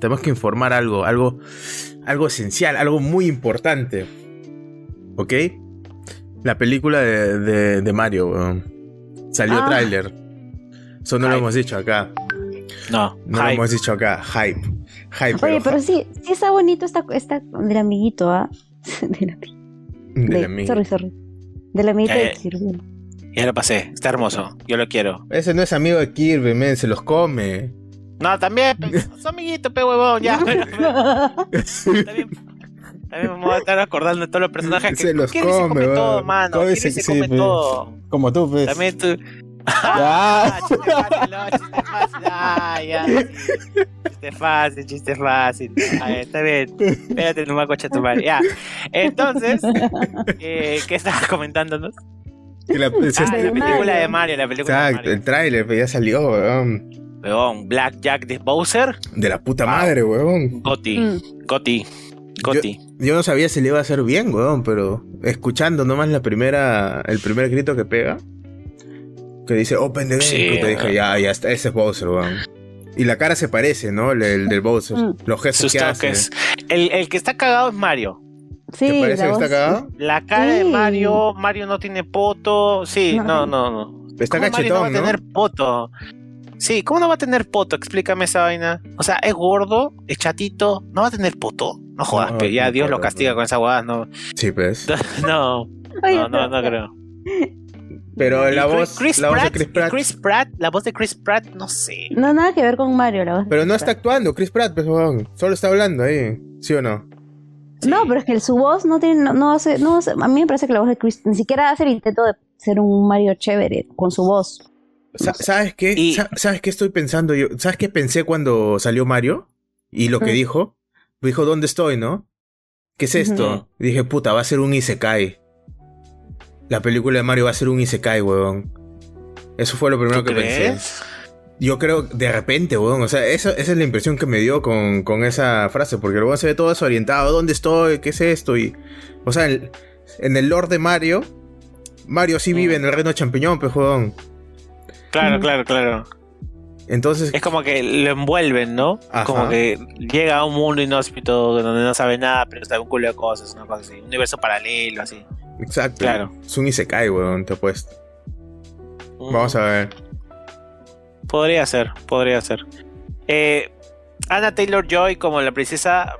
Tenemos que informar algo, algo, algo esencial, algo muy importante. ¿Ok? La película de, de- de Mario, weón. Salió Ah. tráiler. Eso no lo hemos dicho acá. no, No lo hemos dicho acá. Hype. Hype. Oye, pero sí, sí está bonito esta, esta del amiguito, ¿ah? *laughs* Del amiguito. del De- amigo. sorry, sorry. Del amiguito Eh, de Kirby. Ya lo pasé, está hermoso, yo lo quiero. Ese no es amigo de Kirby, men, se los come. No, también, pe- su amiguito, pe huevón, ya. *laughs* pero- También, también me voy a estar acordando de todos los personajes que Se los Kirby se come, come todo, weón. mano. Todo Kirby ese- se sí, come todo. Como tú, pues. También tú. Ah, *laughs* chiste fácil, chiste fácil. Ah, ya. Chiste fácil, chiste fácil. Ah, está bien. Espérate, no me acocha tu madre. Ya. Entonces, eh, ¿qué estabas comentándonos? Que la- Ah, la película Mario. de Mario, la película de Exacto, Mario. el tráiler pues, ya salió, weón. Weón, Black Jack de Bowser, De la puta madre, weón. Goti, Mm. Goti, Yo no sabía si le iba a hacer bien, weón, pero escuchando nomás la primera, el primer grito que pega, que dice Open the game, Sí, puta, dije, ya, ya está, ese es Bowser, weón. Y la cara se parece, ¿no? El, el del Bowser. Mm. Los gestos Sus que hace. toques. El, el que está cagado es Mario. Sí, ¿Te parece la que está cagado? La cara de. Mario, Mario no tiene poto. Sí, no, No. no, no. Está ¿Cómo Mario no va a cachetón, ¿no? tener poto? Sí, ¿cómo no va a tener poto? Explícame esa vaina. O sea, es gordo, es chatito, no va a tener poto. No jodas, No, pero ya no Dios lo creo, castiga no. con esa huevada, no. Sí, pues. *laughs* No, no, no, no creo. Pero la Chris- voz, Chris la voz de Chris Pratt. Chris Pratt, la voz de Chris Pratt, no sé. No, nada que ver con Mario, la voz. de Pero no está actuando, Chris Pratt, pues. Solo está hablando ahí, ¿sí o no? No, pero es que su voz no tiene, no, no hace, no hace- a mí me parece que la voz de Chris ni siquiera hace el intento de ser un Mario chévere con su voz. Sa- ¿Sabes qué? Y- Sa- ¿Sabes qué estoy pensando yo? ¿Sabes qué pensé cuando salió Mario? Y lo que Mm. dijo. Dijo, ¿dónde estoy, no? ¿Qué es esto? Y dije, puta, va a ser un Isekai. La película de Mario va a ser un Isekai, weón. Eso fue lo primero ¿Tú que pensé. Yo creo, de repente, weón. O sea, esa, esa es la impresión que me dio con, con esa frase. Porque luego se ve todo desorientado. ¿Dónde estoy? ¿Qué es esto? Y, o sea, en, en el lore de Mario, Mario sí vive en el reino champiñón, pues, weón. Claro, claro, claro. Entonces, Es como que lo envuelven, ¿no? Ajá. Como que llega a un mundo inhóspito donde no sabe nada, pero sabe un culo de cosas, una cosa así. Un universo paralelo, así. exacto. Claro. Es un Isekai, weón, te apuesto. Vamos a ver. Podría ser, podría ser. Eh, Anna Taylor Joy como la princesa.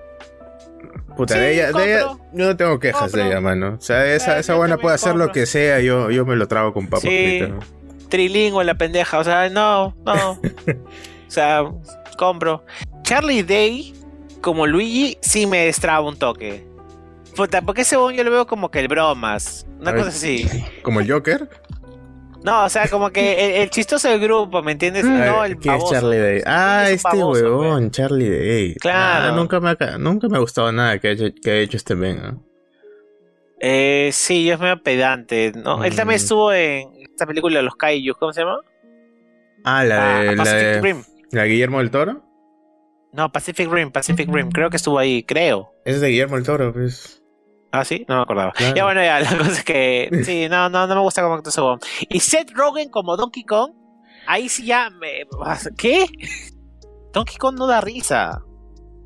Puta, Sí, de ella, de ella, yo no tengo quejas Compro. de ella, mano. O sea, esa, Eh, esa buena puede hacer lo que sea, yo, yo me lo trago con papas Sí. fritas. ¿no? Trilingüe la pendeja, o sea, no, no. *laughs* o sea, compro. Charlie Day como Luigi sí me destraba un toque. Puta, porque ese bon yo lo veo como que el bromas. Una cosa así. Como el Joker. No, o sea, como que el, el chistoso del grupo, ¿me entiendes? No Ah, el ¿Quién es baboso. Charlie Day? Ah, Es este huevón, Charlie Day. Claro. Ah, nunca, me ha, ca- nunca me ha gustado nada que, haya- que haya hecho este men. ¿ah? Eh, sí, es medio pedante, ¿no? Él también Mm. estuvo en esta película de los Kaijus, ¿cómo se llama? Ah, la Ah, de, la Pacific de, Rim. la de Guillermo del Toro. No, Pacific Rim, Pacific Rim. Creo que estuvo ahí, creo. Ese es de Guillermo del Toro, pues. Ah, sí, no me acordaba. Claro. Ya bueno, ya, *laughs* la cosa es que *laughs* sí, no, no, no me gusta cómo actúa ese. Y Seth Rogen como Donkey Kong, ahí sí ya me. ¿Qué? *laughs* Donkey Kong no da risa.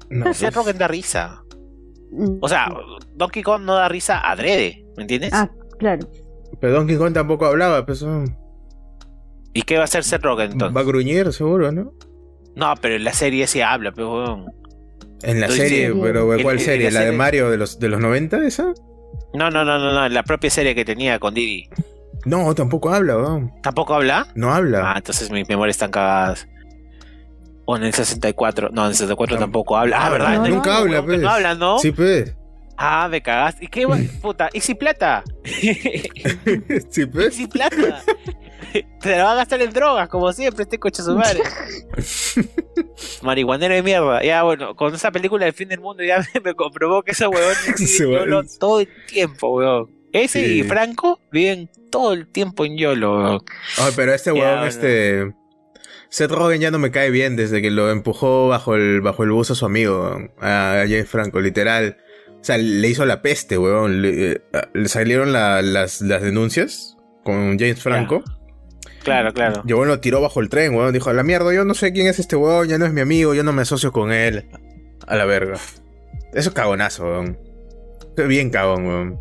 No, Seth pues. Rogen da risa. O sea, Donkey Kong no da risa adrede, ¿me entiendes? Ah, claro. Pero Donkey Kong tampoco hablaba, pues. ah, ¿Y qué va a hacer Seth Rogen entonces? Va a gruñir, seguro, ¿no? No, pero en la serie sí habla, huevón. En la serie, diciendo- pero ¿cuál en serie? la ¿La de Mario de los, de los 90, esa? No, no, no, no, no, en la propia serie que tenía con Didi. No, tampoco habla, weón. ¿Tampoco habla? No habla. Ah, entonces mis memorias están cagadas. O en el 64. No, en el 64 No. tampoco habla. Ah, ¿verdad? No, Nunca no, habla, pues. No habla, ¿no? Sí, pues. Ah, me cagaste. ¿Y qué? *laughs* Puta, ¿y si plata? *laughs* sí, ¿Y pues. si plata? *laughs* Se la va a gastar en drogas, como siempre, este coche su madre. Marihuanero de mierda. Ya, bueno, con esa película del fin del mundo ya me, comprobó que ese huevón en YOLO todo el tiempo, weón. Ese Sí. y Franco viven todo el tiempo en YOLO, weón. Ay, pero este huevón, bueno. este. Seth Rogen ya no me cae bien desde que lo empujó bajo el, bajo el bus a su amigo, a James Franco, literal. O sea, le hizo la peste, weón. Le, eh, le salieron la- las, las denuncias con James Franco. Claro, claro. Y weón lo tiró bajo el tren, weón. Dijo, a la mierda, yo no sé quién es este weón, ya no es mi amigo, yo no me asocio con él. A la verga. Eso es cagonazo, weón. Qué Bien cagón, weón.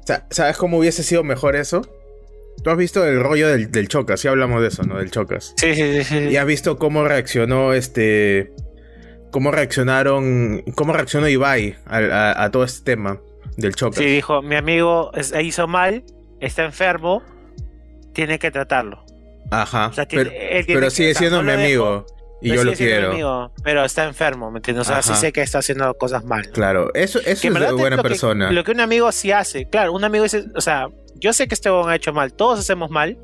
O sea, ¿sabes cómo hubiese sido mejor eso? Tú has visto el rollo del, del Chocas, sí hablamos de eso, ¿no? Del Chocas. Sí, sí, sí. sí. Y has visto cómo reaccionó este. Cómo reaccionaron. Cómo reaccionó Ibai a, a- a todo este tema del Chocas. Sí, dijo, mi amigo hizo mal, está enfermo, tiene que tratarlo. Ajá. O sea, tiene- pero pero que- sigue siendo no mi amigo. Y yo lo quiero. amigo, pero está enfermo, ¿me entiendes? O sea, sí Ajá. sé que está haciendo cosas mal. Claro, eso, eso Que es de buena lo que- persona. lo que un amigo sí hace. Claro, un amigo dice, o sea, yo sé que este huevón ha hecho mal, todos hacemos mal,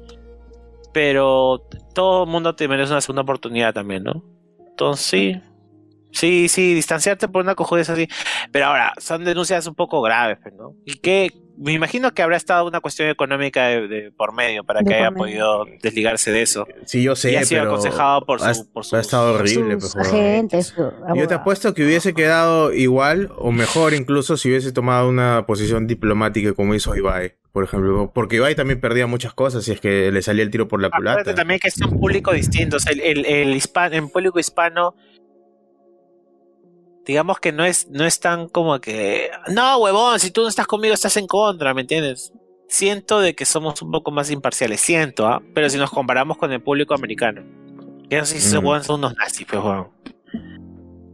pero todo el mundo te merece una segunda oportunidad también, ¿no? Entonces sí. Sí, sí, distanciarte por una cojudez así. Pero ahora, son denuncias un poco graves, ¿no? Y que me imagino que habrá estado una cuestión económica de, de por medio para De que por haya medio. podido desligarse de eso. Sí, yo sé, y ha sido pero aconsejado por ha, su, por ha sus- estado horrible. Sus pues, agentes, Yo te apuesto que hubiese quedado igual o mejor incluso si hubiese tomado una posición diplomática como hizo Ibai, por ejemplo. Porque Ibai también perdía muchas cosas si es que le salía el tiro por la Acuérdate culata. también que es un público distinto. o sea, el, el, el hispano, el público hispano, digamos que no es, no es tan como que, no, huevón, si tú no estás conmigo estás en contra, ¿me entiendes? Siento de que somos un poco más imparciales, siento, ¿ah? Pero si nos comparamos con el público americano, que esos sí Mm. huevón, son unos nazis, pues, huevón.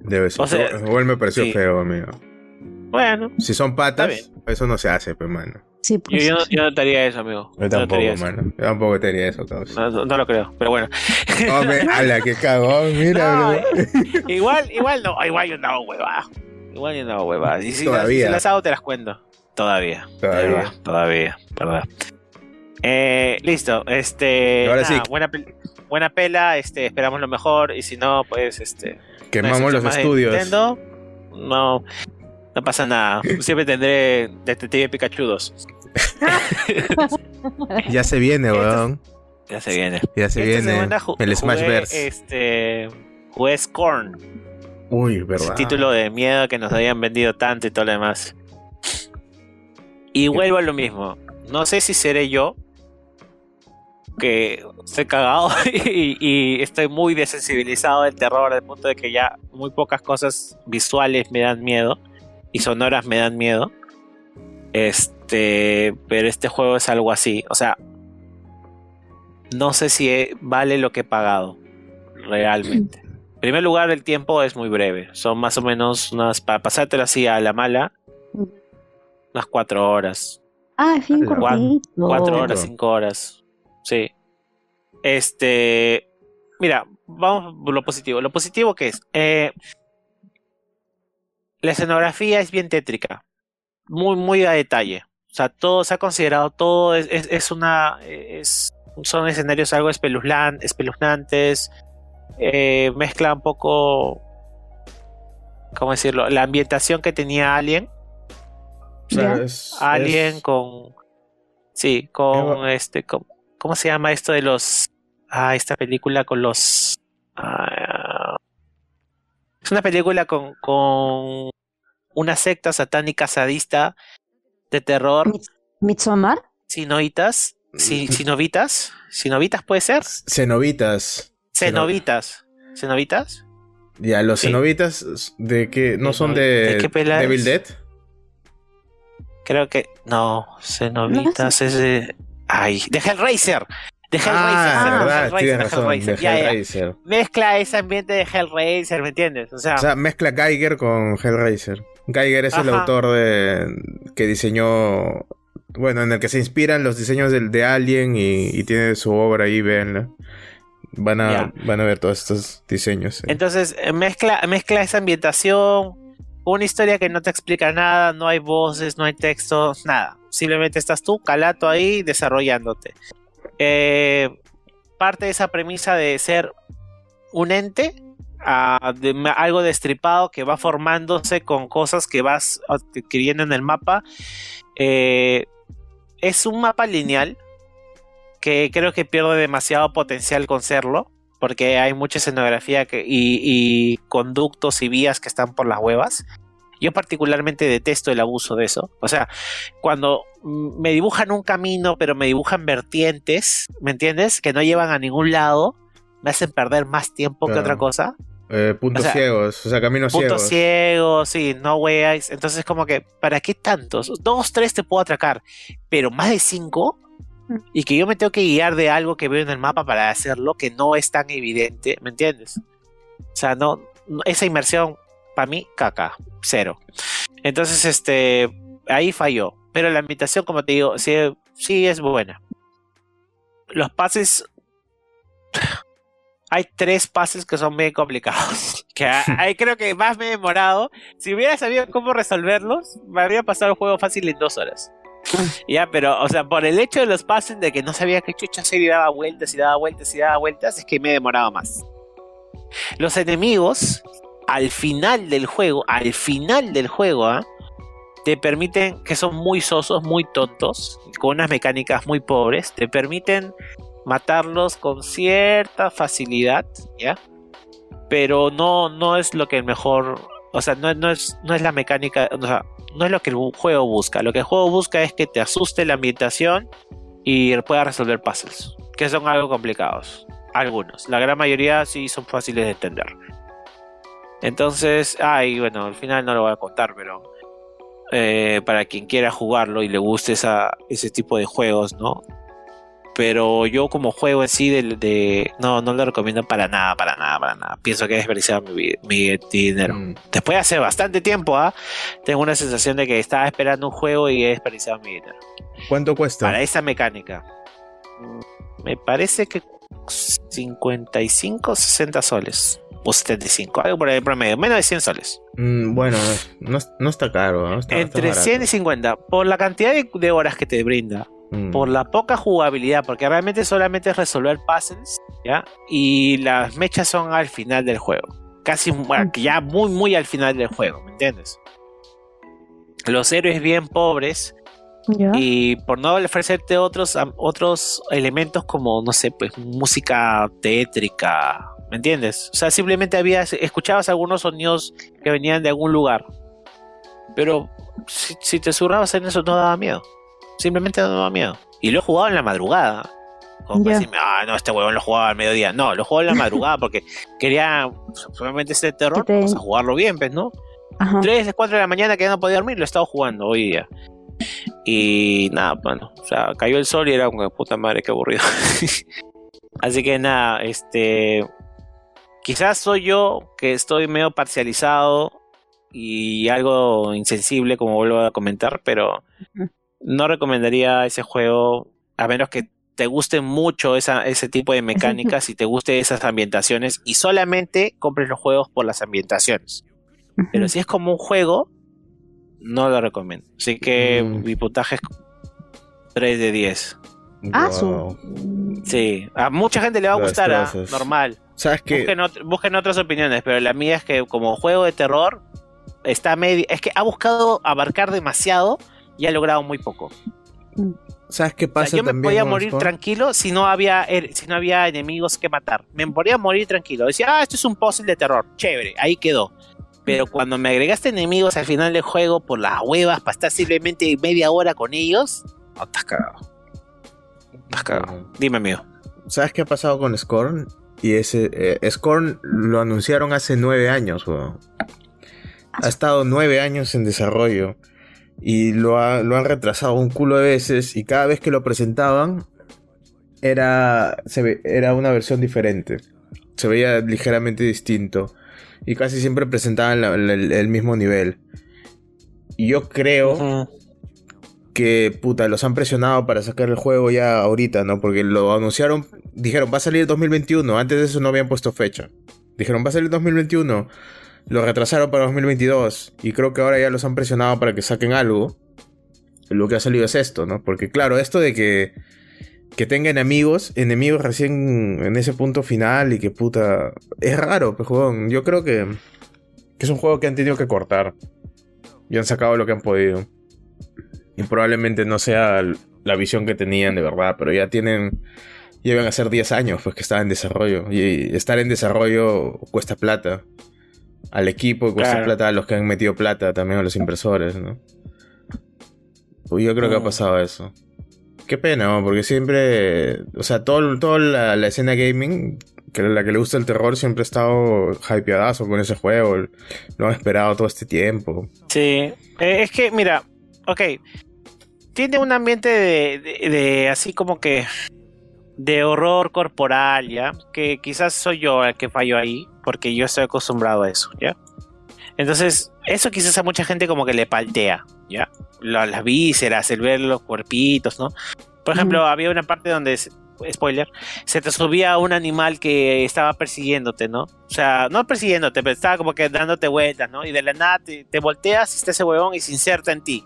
Debe ser. o sea, Igual me pareció sí. feo, amigo. Bueno, Si son patas, eso no se hace, pues, mano. Sí, yo, pues. yo no, yo no te haría eso, amigo. Yo no te tampoco, mano. Yo tampoco te haría eso, causa. No, no- no lo creo, pero bueno. *laughs* Hombre, ala, qué cagón, mira, No, bro. igual, igual no, igual yo andaba huevada. Igual yo andaba huevada. Y si, Todavía. las, si las hago, te las cuento. Todavía. Todavía. Todavía, verdad. Eh, listo, este. Ahora nada, sí. Buena, pel- buena pela, este, esperamos lo mejor. Y si no, pues este. Quemamos no los estudios. Nintendo, no, no pasa nada. Siempre tendré Detective Pikachu 2. *laughs* Ya se viene, Esto es- weón. Ya se viene. Ya se Esta viene el jugué, Smashverse. Este. Jugué Scorn. Uy, Ese verdad. título de miedo que nos habían vendido tanto y todo lo demás. Y vuelvo a lo mismo. No sé si seré yo que estoy cagado *laughs* y, y estoy muy desensibilizado del terror al punto de que ya muy pocas cosas visuales me dan miedo y sonoras me dan miedo. Este, pero este juego es algo así, o sea, no sé si eh, vale lo que he pagado realmente. En primer lugar, el tiempo es muy breve. Son más o menos unas, para pasártelo así a la mala, unas cuatro horas. Ah, es bien Cuatro- horas, cinco horas. Sí. Este. Mira, vamos por lo positivo. Lo positivo que es. Eh, la escenografía es bien tétrica. Muy, muy a detalle. O sea, todo se ha considerado, todo es, es, es una. Es, son escenarios algo espeluzlan- espeluznantes. eh, mezcla un poco. ¿Cómo decirlo? La ambientación que tenía Alien. O sea, Ya. es- Alien es- con. Sí, con Eva- este. con- ¿Cómo se llama esto de los. Ah, esta película con los. ah, es una película con, con una secta satánica sadista de terror. Midsommar. Sinovitas. Si, sinovitas. Sinovitas puede ser. Cenobitas. Cenovitas. ¿Cenovitas? Ya, los Sí. cenobitas de que no son de, ¿De qué pela? Dead. Creo que. No, Cenovitas es de. Ay, de Hellraiser. De Hellraiser. Ah, Hellraiser, verdad, Hellraiser, de. Hellraiser. Mezcla ese ambiente de Hellraiser, ¿me entiendes? O sea, O sea, mezcla Geiger con Hellraiser. Geiger es el autor de que diseñó, bueno, en el que se inspiran los diseños del de Alien y, y tiene su obra ahí, véanla. Van a, van a ver todos estos diseños. sí. entonces eh, mezcla, mezcla esa ambientación. Una historia que no te explica nada, no hay voces, no hay texto, nada. Simplemente estás tú, calato ahí, desarrollándote. Eh, parte de esa premisa de ser un ente, de algo destripado que va formándose con cosas que vas adquiriendo en el mapa. Eh, es un mapa lineal que creo que pierde demasiado potencial con serlo, porque hay mucha escenografía que- y, y conductos y vías que están por las huevas. Yo particularmente detesto el abuso de eso. O sea, cuando me dibujan un camino, pero me dibujan vertientes, ¿me entiendes? Que no llevan a ningún lado, me hacen perder más tiempo que otra cosa. Eh, puntos o sea, ciegos, o sea, caminos Puntos ciegos. ciegos, sí, no weas. Entonces, como que, ¿para qué tantos? Dos, tres te puedo atracar, pero más de cinco. Y que yo me tengo que guiar de algo que veo en el mapa para hacerlo, que no es tan evidente, ¿me entiendes? O sea, no, no- esa inmersión, para mí, caca, cero. Entonces, este, ahí falló. Pero la invitación, como te digo, sí, sí es buena. Los pases. Hay tres pases que son bien complicados. *laughs* Que ahí creo que más me he demorado. Si hubiera sabido cómo resolverlos, me habría pasado el juego fácil en dos horas. *laughs* Ya, pero, o sea, por el hecho de los pases de que no sabía qué chucha hacer y daba vueltas y daba vueltas y daba vueltas, es que me he demorado más. Los enemigos, al final del juego, al final del juego, ¿ah? te permiten, que son muy sosos, muy tontos, con unas mecánicas muy pobres, te permiten matarlos con cierta facilidad, ¿ya? Pero no, no es lo que el mejor, o sea, no, no es, no es la mecánica, o sea, no es lo que el juego busca. Lo que el juego busca es que te asuste la ambientación y puedas resolver puzzles, que son algo complicados. Algunos, la gran mayoría sí son fáciles de entender. Entonces, ay, bueno, al final no lo voy a contar, pero eh, para quien quiera jugarlo y le guste ese tipo de juegos, ¿no? Pero yo como juego en sí de, de- no, no lo recomiendo para nada, para nada, para nada. Pienso que he desperdiciado mi, dinero. Mm. Después de hace bastante tiempo, ¿ah? tengo una sensación de que estaba esperando un juego y he desperdiciado mi dinero. ¿Cuánto cuesta? Para esa mecánica. Me parece que 55, 60 soles. O 75, algo por el promedio. Menos de 100 soles. Mm, bueno, no, no está caro. ¿no? Está- está Entre barato. 100 y 50. Por la cantidad de, de horas que te brinda. Mm. Por la poca jugabilidad. Porque realmente solamente es resolver puzzles. ¿Ya? Y las mechas son al final del juego. Casi que ya muy, muy al final del juego. ¿Me entiendes? Los héroes bien pobres Ya. y por no ofrecerte otros, otros elementos como, no sé, pues música tétrica, ¿me entiendes? O sea, simplemente había, escuchabas algunos sonidos que venían de algún lugar, pero si, si te zurrabas en eso no daba miedo, simplemente no daba miedo. Y lo he jugado en la madrugada. Como para decirme, ah, no, este huevón lo jugaba al mediodía. No, lo jugaba en la *laughs* madrugada porque quería solamente ese terror, te- vamos a jugarlo bien, pues, ¿no? Ajá. 3, 4 de la mañana que ya no podía dormir, lo he estado jugando hoy día. Y nada, bueno, o sea, cayó el sol y era como puta madre, qué aburrido. *laughs* Así que nada, este. Quizás soy yo que estoy medio parcializado y algo insensible, como vuelvo a comentar, pero. No recomendaría ese juego a menos que te guste mucho esa, ese tipo de mecánicas y te guste esas ambientaciones y solamente compres los juegos por las ambientaciones. Pero si es como un juego, no lo recomiendo. Así que Mm. mi puntaje es 3 de 10. Ah, su- Wow. Sí, a mucha gente le va a gustar, ¿ah? normal. ¿Sabes qué? Busquen, ot- busquen otras opiniones, pero la mía es que como juego de terror está medio... Es que ha buscado abarcar demasiado y ha logrado muy poco. ¿Sabes qué O sea, pasa yo me también podía morir Spawn? tranquilo si no había er- si no había enemigos que matar. Me podía morir tranquilo. Decía, ah, esto es un puzzle de terror. Chévere, ahí quedó. Pero cuando me agregaste enemigos al final del juego por las huevas para estar simplemente media hora con ellos, no, estás cagado. Estás cagado. Dime, amigo. ¿Sabes qué ha pasado con Scorn? Y ese eh, Scorn lo anunciaron hace nueve años, weón. Ha estado nueve años en desarrollo. Y lo, ha- lo han retrasado un culo de veces. Y cada vez que lo presentaban, era, se ve- era una versión diferente. Se veía ligeramente distinto. Y casi siempre presentaban la- la- el, mismo nivel. Y yo creo que puta, los han presionado para sacar el juego ya ahorita, ¿no? Porque lo anunciaron, dijeron, va a salir 2021, antes de eso no habían puesto fecha. Dijeron, va a salir 2021, lo retrasaron para 2022 y creo que ahora ya los han presionado para que saquen algo. Lo que ha salido es esto, ¿no? Porque claro, esto de que que tenga enemigos, enemigos recién en ese punto final y que puta, es raro, pues, juegón. Yo creo que que es un juego que han tenido que cortar. Y han sacado lo que han podido. Y probablemente no sea la visión que tenían de verdad, pero ya tienen. Llevan a ser 10 años pues que estaba en desarrollo. Y estar en desarrollo cuesta plata. Al equipo cuesta Claro. plata a los que han metido plata también a los impresores, ¿no? Pues yo creo que ha Mm. pasado eso. Qué pena, ¿no? porque siempre. O sea, todo, toda la, la escena gaming, que la que le gusta el terror, siempre ha estado hypeadazo con ese juego. Lo han esperado todo este tiempo. Sí, eh, es que, mira, ok, tiene un ambiente de, de- de así como que de horror corporal, ¿ya? Que quizás soy yo el que fallo ahí, porque yo estoy acostumbrado a eso, ¿ya? Entonces, eso quizás a mucha gente como que le paltea, ¿ya? La- las vísceras, el ver los cuerpitos, ¿no? Por ejemplo, Ujú. había una parte donde, spoiler, se te subía un animal que estaba persiguiéndote, ¿no? O sea, no persiguiéndote, pero estaba como que dándote vueltas, ¿no? Y de la nada te, te volteas y está ese huevón y se inserta en ti.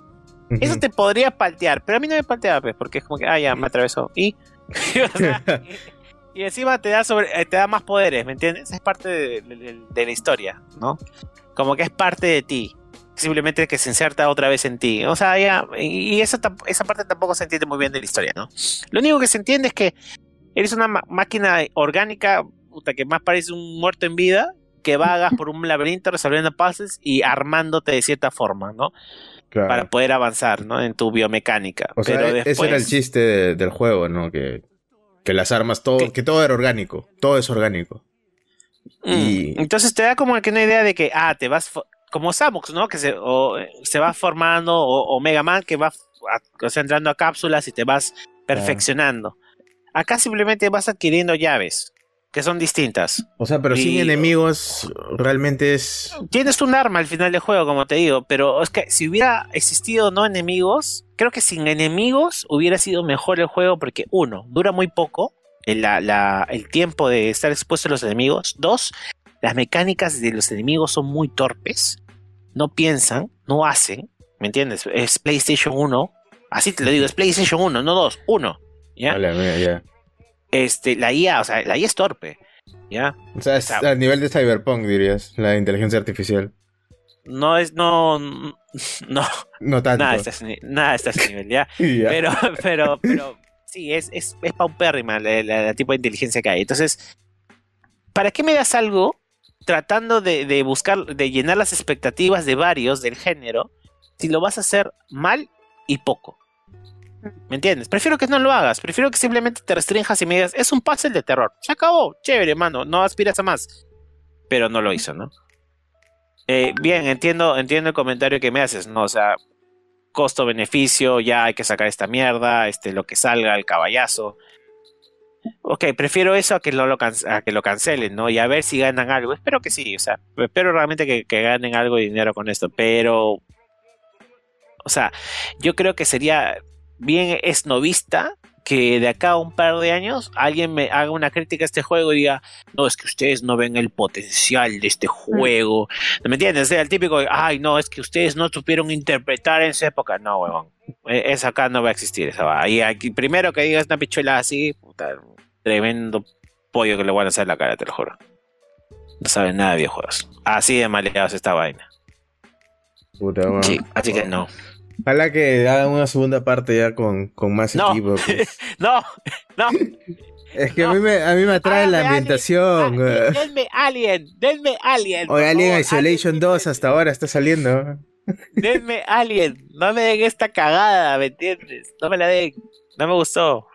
Eso te podría paltear, pero a mí no me paltea, pues, porque es como que, ah, ya, me atravesó. Y, *laughs* o sea, *laughs* y, encima te da, sobre, eh, te da más poderes, ¿me entiendes? Es parte de, de- de la historia, ¿no? Como que es parte de ti. Simplemente que se inserta otra vez en ti. O sea, ya, y, esa, esa parte tampoco se entiende muy bien de la historia, ¿no? Lo único que se entiende es que eres una máquina orgánica, puta, que más parece un muerto en vida, que vagas por un laberinto resolviendo puzzles y armándote de cierta forma, ¿no? Claro. para poder avanzar, ¿no? En tu biomecánica. O sea, Pero e- después, ese era el chiste de- del juego, ¿no? Que, que las armas, todo, ¿Qué? que todo era orgánico. Todo es orgánico. Mm, y- Entonces te da como que una idea de que, ah, te vas, como Samus, ¿no? Que se, o, se va formando, o, o Mega Man, que va a- o sea, entrando a cápsulas y te vas perfeccionando. Acá simplemente vas adquiriendo llaves, que son distintas. O sea, pero sin enemigos realmente es... Tienes un arma al final del juego, como te digo, pero es que si hubiera existido no enemigos, creo que sin enemigos hubiera sido mejor el juego porque uno, dura muy poco el, la- la- el tiempo de estar expuesto a los enemigos. Dos, las mecánicas de los enemigos son muy torpes, no piensan, no hacen, ¿me entiendes? Es PlayStation 1, así te lo digo, es PlayStation 1, no 2, 1, ¿ya? Vale, mira, ya. Este, la IA, o sea, la IA es torpe, ¿ya? O sea, es O sea- a nivel de Cyberpunk, dirías, la inteligencia artificial. No es, no, *laughs* no, No tanto. nada está a ese ni- nada está a ese nivel, ¿ya? *laughs* Ya. Pero, pero, pero, sí, es, es, es paupérrima la, la- la tipo de inteligencia que hay. Entonces, ¿para qué me das algo tratando de, de buscar, de llenar las expectativas de varios del género, si lo vas a hacer mal y poco? ¿Me entiendes? Prefiero que no lo hagas, prefiero que simplemente te restrinjas y me digas, es un puzzle de terror. Se acabó, chévere, mano, no aspiras a más. Pero no lo hizo, ¿no? Eh, bien, entiendo, entiendo el comentario que me haces, ¿no? O sea, costo-beneficio, ya hay que sacar esta mierda, este, lo que salga, el caballazo. Ok, prefiero eso a que, lo, can- a que lo cancelen, ¿no? Y a ver si ganan algo. Espero que sí, o sea, espero realmente que ganen algo de dinero con esto, pero... O sea, yo creo que sería bien esnovista que de acá a un par de años alguien me haga una crítica a este juego y diga, no, es que ustedes no ven el potencial de este juego. ¿Me entiendes? O sea, el típico, ay, no, es que ustedes no supieron interpretar en esa época. No, huevón. E- Esa acá no va a existir. Esa va. Y aquí, primero que digas una pichuela así, puta, tremendo pollo que le van a hacer en la cara, te lo juro. No saben nada de videojuegos. Así de maleados esta vaina. Puta. Sí, así que no. Ojalá que hagan una segunda parte ya con, con más No. equipo. *laughs* pues. No, no. Es que a mí me, a mí me atrae la ambientación. Alien. Ah, Denme Alien, denme Alien. Oye, Alien favor, Isolation Alien, 2 hasta ahora está saliendo. Denme Alien, no me den esta cagada, ¿me entiendes? No me la den, no me gustó.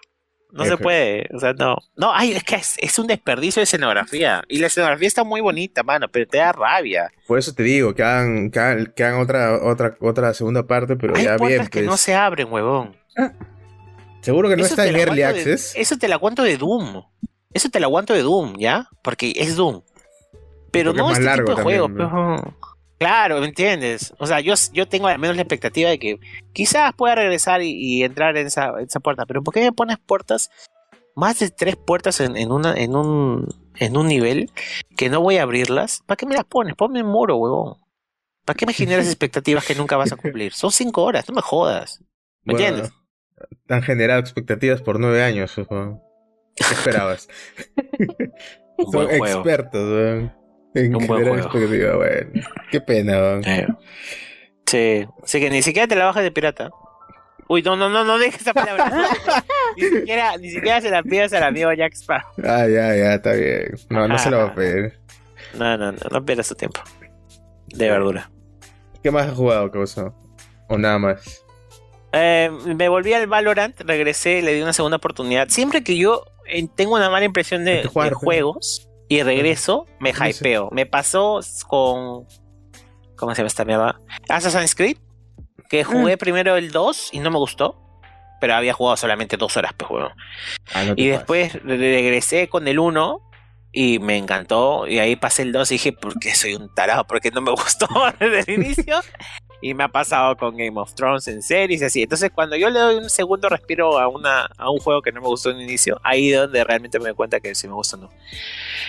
No se puede, o sea, no. No, ay, es que es, es un desperdicio de escenografía. Y la escenografía está muy bonita, mano, pero te da rabia. Por eso te digo, que hagan, que hagan, que hagan otra, otra, otra segunda parte, pero Hay ya bien. que pues. no se abren, huevón. Seguro que no Eso está te en Early de- Access. eso te lo aguanto de Doom. Eso te lo aguanto de Doom, ¿ya? Porque es Doom. Pero Porque no es más este largo tipo de juego. también, pero- Claro, ¿me entiendes? O sea, yo, yo tengo al menos la expectativa de que quizás pueda regresar y, y entrar en esa, en esa puerta. Pero ¿por qué me pones puertas? Más de tres puertas en, en, una, en, un, en un nivel que no voy a abrirlas. ¿Para qué me las pones? Ponme un muro, huevón. ¿Para qué me generas *laughs* expectativas que nunca vas a cumplir? Son cinco horas, no me jodas. ¿Me Bueno, entiendes? Han generado expectativas por nueve años. weón. ¿Qué esperabas? *laughs* *laughs* Son juego. expertos weón, en Un buen juego. Bueno, qué pena. weón. Eh, Sí, así que ni siquiera te la bajas de pirata. Uy, no, no, no, no dejes esa palabra. *laughs* ni, siquiera, ni siquiera se la pidas al amigo Jack Sparrow. Ah, ya, ya, está bien. No, no se lo va Ah. a pedir. No, no, no, no pierdas tu tiempo. De verdura. ¿Qué más has jugado, causa? O nada más. Eh, me volví al Valorant, regresé, le di una segunda oportunidad. Siempre que yo eh, tengo una mala impresión de, juegos y regreso, me hypeo. Me pasó con. ¿Cómo se llama esta mierda? Assassin's Creed. Que jugué primero el 2 y no me gustó. Pero había jugado solamente dos horas, pues, huevón. Ah, no Y después re- regresé con el 1 y me encantó. Y ahí pasé el 2 y dije, ¿por qué soy un tarado? Porque no me *laughs* gustó desde el inicio. Y me ha pasado con Game of Thrones en series y así. Entonces, cuando yo le doy un segundo respiro a, una, a un juego que no me gustó en el inicio, ahí es donde realmente me doy cuenta que si me gusta o no.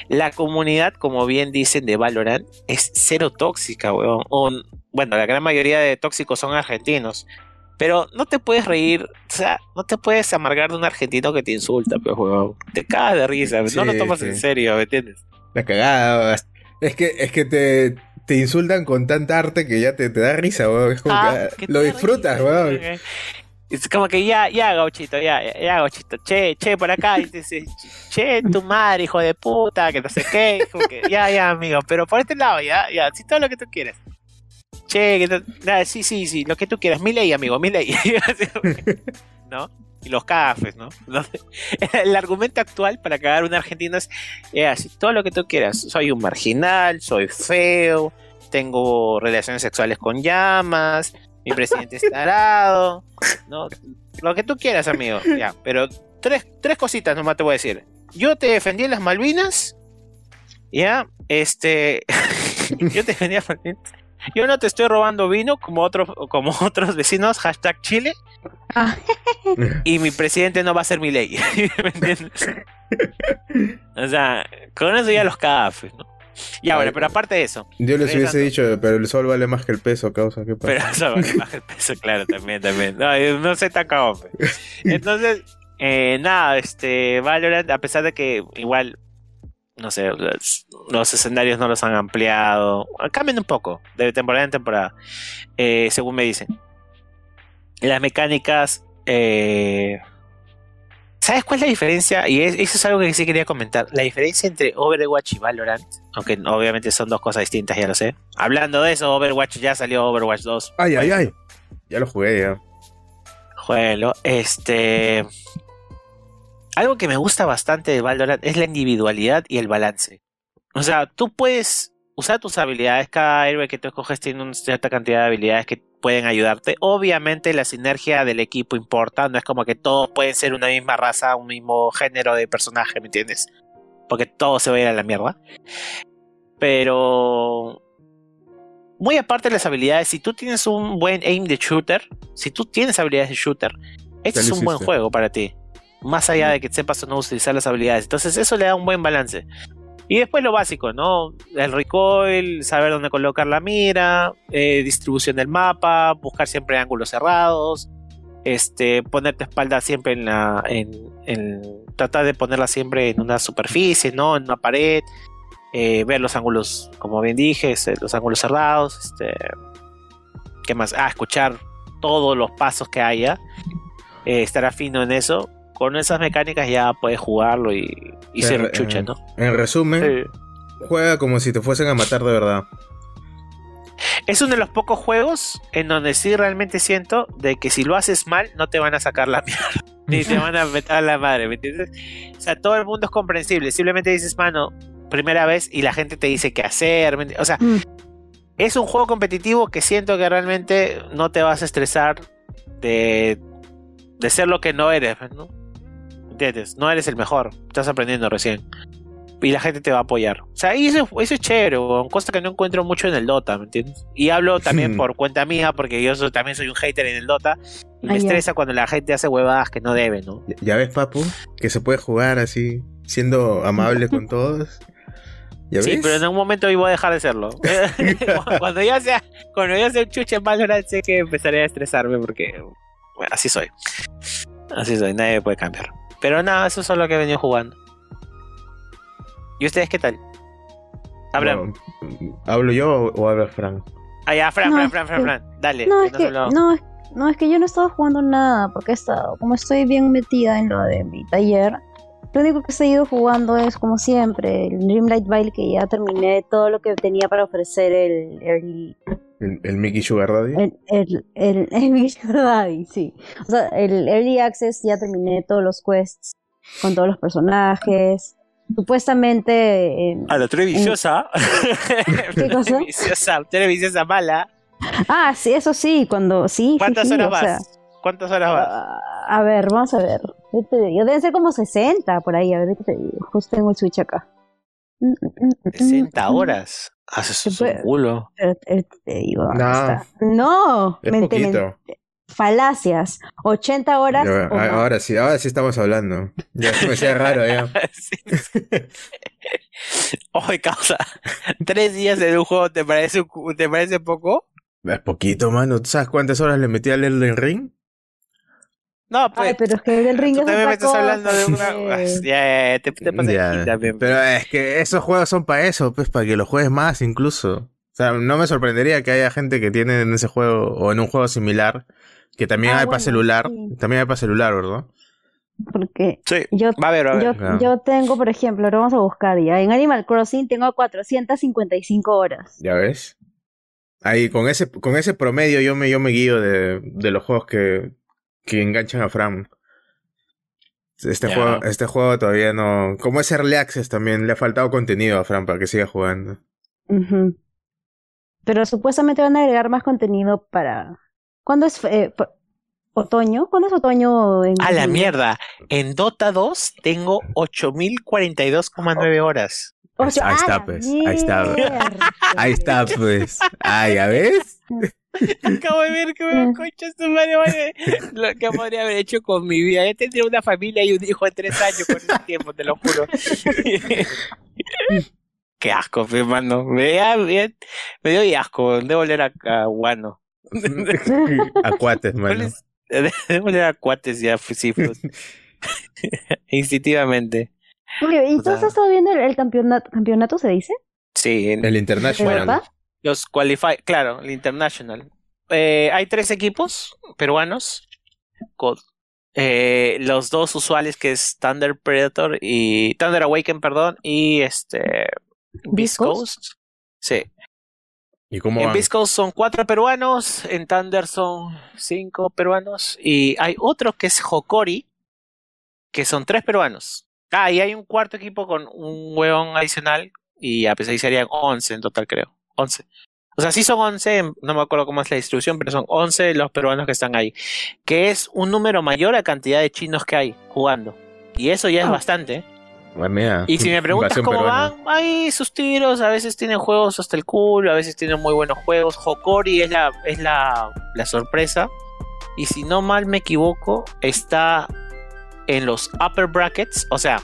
La comunidad, como bien dicen, de Valorant es cero tóxica, weón. O, bueno, la gran mayoría de tóxicos son argentinos. Pero no te puedes reír, o sea, no te puedes amargar de un argentino que te insulta, pues, weón. Te cagas de risa, no Sí, lo tomas en sí. serio, ¿me entiendes? La cagada. Es que, es que te, te insultan con tanta arte que ya te, te da risa, weón. Es como Ah, que que lo disfrutas, weón. Es como que ya, ya, gauchito, ya, ya, gauchito, che, che, por acá, y te dice, che, tu madre, hijo de puta, que no sé qué, como que, ya, ya, amigo, pero por este lado, ya, ya, sí, todo lo que tú quieres. Che, que no- nada, sí, sí, sí, lo que tú quieras, mi ley, amigo, mi ley. *laughs* ¿No? Los cafés, ¿no? *laughs* El argumento actual para cagar a un argentino es, eh, así, todo lo que tú quieras, soy un marginal, soy feo, tengo relaciones sexuales con llamas, mi presidente es tarado, ¿no? Lo que tú quieras, amigo. Ya, pero tres, tres cositas nomás te voy a decir. Yo te defendí en las Malvinas. Ya, este. *laughs* yo te. Yo no te estoy robando vino como otros, como otros vecinos, hashtag Chile. Ah. *laughs* Y mi presidente no va a ser mi ley. *laughs* ¿Me entiendes? *laughs* O sea, con eso ya los cafés, ¿no? Ya, bueno, pero aparte de eso. Yo les hubiese dicho, pero el sol vale más que el peso, causa. ¿Qué pasa? Pero eso vale, baja el peso, claro, también, también. No, no sé tan cagón, pe. Entonces, eh, nada, este, Valorant, a pesar de que igual, no sé, los, los escenarios no los han ampliado, cambian un poco de temporada en temporada, eh, según me dicen. Las mecánicas, eh, ¿sabes cuál es la diferencia? Y es- eso es algo que sí quería comentar. La diferencia entre Overwatch y Valorant, aunque obviamente son dos cosas distintas, ya lo sé. Hablando de eso, Overwatch ya salió Overwatch 2. Ay, ay, ay. Ya lo jugué, ya. Jueguelo. Este. Algo que me gusta bastante de Valorant es la individualidad y el balance. O sea, tú puedes usar tus habilidades. Cada héroe que tú escoges tiene una cierta cantidad de habilidades que pueden ayudarte. Obviamente, la sinergia del equipo importa. No es como que todos pueden ser una misma raza, un mismo género de personaje, ¿me entiendes? Porque todo se va a ir a la mierda. Pero. Muy aparte de las habilidades, si tú tienes un buen aim de shooter, si tú tienes habilidades de shooter, este es un buen juego para ti. más allá de que sepas o no utilizar las habilidades. Entonces eso le da un buen balance. Y después lo básico, ¿no? El recoil, saber dónde colocar la mira, eh, distribución del mapa, buscar siempre ángulos cerrados, este, ponerte espalda siempre en la, en, tratar de ponerla siempre en una superficie, ¿no? En una pared, eh, ver los ángulos, como bien dije, este, los ángulos cerrados, este, ¿qué más? Ah, escuchar todos los pasos que haya, eh, estar afino en eso. Con esas mecánicas ya puedes jugarlo y, y ser un Eh, chucha, ¿no? En resumen, Sí. juega como si te fuesen a matar de verdad. Es uno de los pocos juegos en donde sí realmente siento de que si lo haces mal no te van a sacar la *laughs* mierda. Ni te van a meter a la madre, ¿me entiendes? O sea, todo el mundo es comprensible. Simplemente dices, mano, primera vez y la gente te dice qué hacer. ¿me enti- O sea, Mm. es un juego competitivo que siento que realmente no te vas a estresar de, de ser lo que no eres, ¿no? ¿Entiendes? No eres el mejor. Estás aprendiendo recién. Y la gente te va a apoyar. O sea, y eso, eso es chévere, weón, cosa que no encuentro mucho en el Dota, ¿me entiendes? Y hablo también por cuenta mía, porque yo soy- también soy un hater en el Dota. Y me Ah, ya. estresa cuando la gente hace huevadas que no debe, ¿no? Ya ves, papu, que se puede jugar así, siendo amable con todos. ¿Ya ves? Sí, pero en un momento yo voy a dejar de serlo. *laughs* *laughs* cuando ya sea, cuando ya sea un chuche en Valorant, sé que empezaré a estresarme porque bueno, así soy. Así soy, nadie me puede cambiar. Pero nada, eso es lo que he venido jugando. ¿Y ustedes qué tal? Abraham. Bueno, ¿Hablo yo o, o habla Frank? Ah, ya, Fran, No, Fran, Fran, Fran, Fran. Dale. No, que es no que, no, es, no, es que yo no he estado jugando nada, porque he estado, como estoy bien metida en lo de mi taller, lo único que he seguido jugando es, como siempre, el Dreamlight Valley, que ya terminé todo lo que tenía para ofrecer el Early, ¿El, el Mickey Sugar Daddy? el, el, el, *laughs* el Big Sugar Daddy, sí. O sea, el Early Access ya terminé todos los quests con todos los personajes. Supuestamente, en- Ah, la tú eres viciosa. *laughs* ¿Qué cosa? *laughs* Mala. ah, sí, eso sí, cuando, sí, sí, ¿Cuántas sí, horas o sea, vas? ¿Cuántas horas vas? Ah, a ver, vamos a ver. Yo te digo, Deben ser como 60 por ahí, a ver qué te digo. Justo tengo el switch acá. Mm, mm, mm, mm, 60 horas. Haces Se un culo. Pero te, te digo, ¿dónde No. está? No, es mente- poquito. mente- falacias. 80 horas. Ya, o a- más. ahora sí, ahora sí estamos hablando. Ya se me hacía raro ya. *laughs* Sí. Oye, causa. Tres días en un juego, ¿te parece, ¿te parece poco? Es poquito, mano. ¿Tú sabes cuántas horas le metí al Elden Ring? No, pues. Ay, pero es que el ring tú es también me estás cosa, hablando de una. Ya, ya, te, te pasas Ya, aquí también. Pero es que esos juegos son para eso, pues para que los juegues más incluso. O sea, no me sorprendería que haya gente que tiene en ese juego o en un juego similar que también Ah, hay para bueno, celular. sí. También hay para celular, ¿verdad? Porque Sí, yo, va a ver, va a ver. yo, Claro. yo tengo, por ejemplo, ahora vamos a buscar ya. En Animal Crossing tengo 455 horas. ¿Ya ves? Ahí con ese con ese promedio yo me yo me guío de, de los juegos que, que enganchan a Fran. Este juego este juego todavía no, como es Early Access también le ha faltado contenido a Fran para que siga jugando. Pero supuestamente van a agregar más contenido para. ¿Cuándo es eh, otoño? ¿Cuándo es otoño? En... A la mierda. En Dota 2 tengo 8042,9 horas. Ocho- Ahí ¡A está, pues, ahí está. mierda! Ahí está pues. Ah, ¿ya ves? *laughs* *laughs* Acabo de ver que me concha su madre, vale. Lo que podría haber hecho con mi vida. Ya tendría una familia y un hijo de tres años con ese tiempo, te lo juro. *laughs* Qué asco, fe, mano. Me, me, me dio asco. Debo oler a, a guano. Acuates, *laughs* mano. Debo oler a cuates ya, pues, sí, pues. Instintivamente. ¿Y O tú has estado viendo el, el campeonato, campeonato, se dice? Sí, en- El ¿De International. Los qualify, claro, el International. Eh, hay tres equipos peruanos. con, eh, los dos usuales que es Thunder Predator y Thunder Awaken, perdón, y este Beast Coast. Coast. Sí. ¿Y cómo En van? Beast Coast son cuatro peruanos, en Thunder son cinco peruanos y hay otro que es Hokori, que son tres peruanos. Ah, y hay un cuarto equipo con un hueón adicional y a pesar de serían 11 en total, creo. 11. O sea, sí son 11, no me acuerdo cómo es la distribución, pero son 11 los peruanos que están ahí. Que es un número mayor a cantidad de chinos que hay jugando. Y eso ya es Ah. bastante. ¿eh? Y si me *laughs* preguntas invasión cómo peruana. van, hay sus tiros, a veces tienen juegos hasta el culo, a veces tienen muy buenos juegos. Hokori es la, es la, la sorpresa. Y si no mal me equivoco, está en los upper brackets, o sea,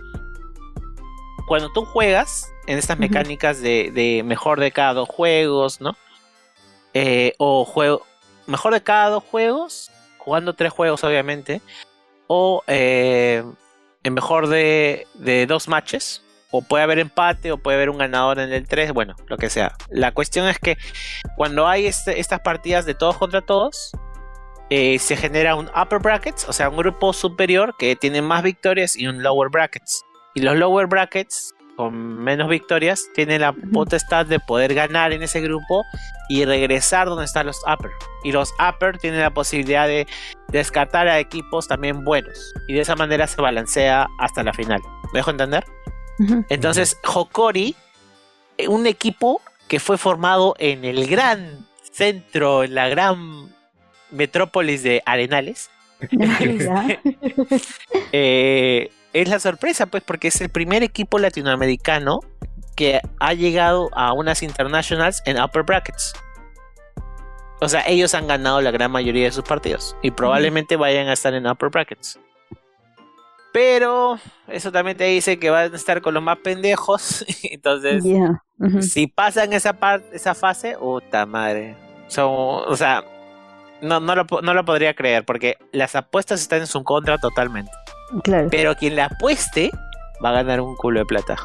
cuando tú juegas en estas mecánicas de, de mejor de cada dos juegos, ¿no? Eh, o juego mejor de cada dos juegos, jugando tres juegos obviamente, o eh, en mejor de, de dos matches, o puede haber empate, o puede haber un ganador en el 3, bueno, lo que sea. La cuestión es que cuando hay este- estas partidas de todos contra todos, eh, se genera un upper brackets, o sea, un grupo superior que tiene más victorias y un lower brackets. Y los lower brackets, con menos victorias, tienen la potestad de poder ganar en ese grupo y regresar donde están los upper. Y los upper tienen la posibilidad de descartar a equipos también buenos. Y de esa manera se balancea hasta la final. ¿Me dejo entender? Entonces, Hokori, eh, un equipo que fue formado en el gran centro, en la gran metrópolis de Arenales, *laughs* *laughs* eh, es la sorpresa, pues, porque es el primer equipo latinoamericano que ha llegado a unas internationals en upper brackets. O sea, ellos han ganado la gran mayoría de sus partidos y probablemente vayan a estar en upper brackets. Pero eso también te dice que van a estar con los más pendejos. *laughs* Entonces, si pasan esa parte, esa fase, puta madre. Son, o sea, no, no, lo, no lo podría creer porque las apuestas están en su contra totalmente. Claro. Pero quien la apueste va a ganar un culo de plata.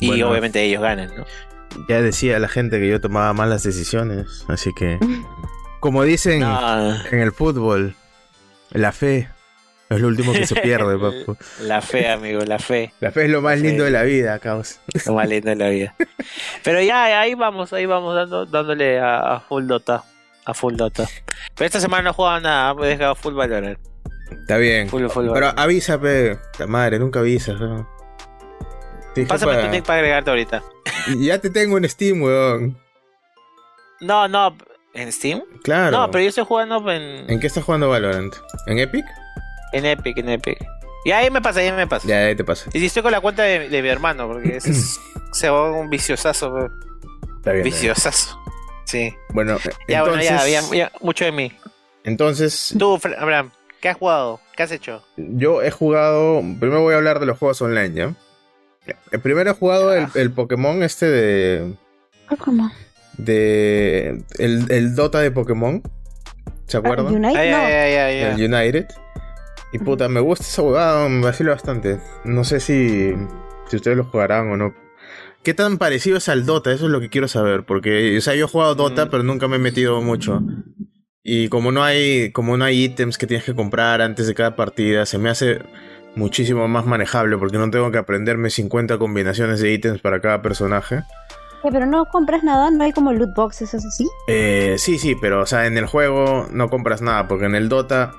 Y Bueno. obviamente ellos ganan, ¿no? Ya decía la gente que yo tomaba malas decisiones, así que... Como dicen No, en el fútbol, la fe es lo último que se pierde, *laughs* papu. la fe, amigo, la fe. La fe es lo más Sí. lindo de la vida, caos. Lo más lindo de la vida. Pero ya, ahí vamos, ahí vamos dando, dándole a, a full dota. A full dota. Pero esta semana no he jugado nada, me he dejado full valor. Está bien. Full, full Pero Valorant. avisa, pe. La madre, nunca avisas, ¿no? Pásame para- tu nick para agregarte ahorita. Ya te tengo en Steam, weón. No, no, ¿en Steam? Claro. No, pero yo estoy jugando en, ¿En qué estás jugando Valorant? ¿En Epic? en Epic, en Epic. Y ahí me pasa, ahí me pasa. Ya, ahí te pasa. Y si estoy con la cuenta de, de mi hermano, porque ese es, *clears throat* se va un viciosazo, bro. Está bien. viciosazo. Sí. Bueno, Ya, entonces, bueno, ya, ya, mucho de mí. entonces Tú, Abraham, ¿qué has jugado? ¿Qué has hecho? yo he jugado. Primero voy a hablar de los juegos online, ¿ya? Eh, Primero he jugado el, el Pokémon este de. ¿Cómo? de el, el Dota de Pokémon. ¿Se Ah, acuerdan? Unite, Ay, no. ay, ay, ay, ay. El United. Y puta, me gusta esa jugada, me vacila bastante. No sé si, si ustedes lo jugarán o no. ¿Qué tan parecido es al Dota? Eso es lo que quiero saber. Porque, o sea, yo he jugado Dota, Mm. pero nunca me he metido mucho. Y como no hay, como no hay ítems que tienes que comprar antes de cada partida, se me hace muchísimo más manejable porque no tengo que aprenderme 50 combinaciones de ítems para cada personaje. Eh, Pero no compras nada, no hay como loot boxes, eso sí. Eh, sí, sí, pero o sea, en el juego no compras nada, porque en el Dota,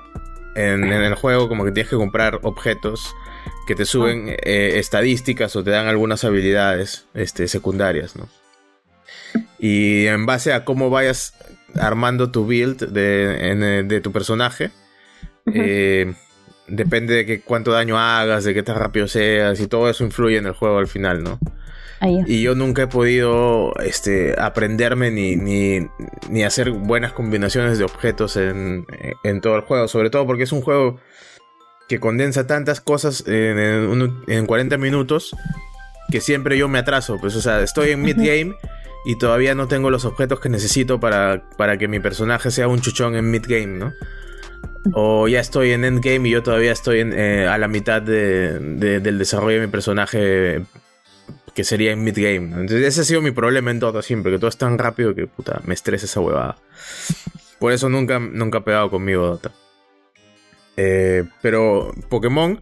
en, en el juego como que tienes que comprar objetos que te suben eh, estadísticas o te dan algunas habilidades este, secundarias, ¿no? Y en base a cómo vayas armando tu build de, en, eh, de tu personaje, eh, depende de que cuánto daño hagas, de qué tan rápido seas, y todo eso influye en el juego al final, ¿no? Y yo nunca he podido este, aprenderme ni, ni, ni hacer buenas combinaciones de objetos en, en todo el juego. Sobre todo porque es un juego que condensa tantas cosas en, en en 40 minutos que siempre yo me atraso. Pues, o sea, estoy en mid-game y todavía no tengo los objetos que necesito para, para que mi personaje sea un chuchón en mid-game, ¿no? O ya estoy en endgame y yo todavía estoy en, eh, a la mitad de- de- del desarrollo de mi personaje que sería en mid-game. ¿no? Entonces ese ha sido mi problema en Dota siempre, que todo es tan rápido que puta, me estresa esa huevada. Por eso nunca, nunca ha pegado conmigo Dota. Eh, pero Pokémon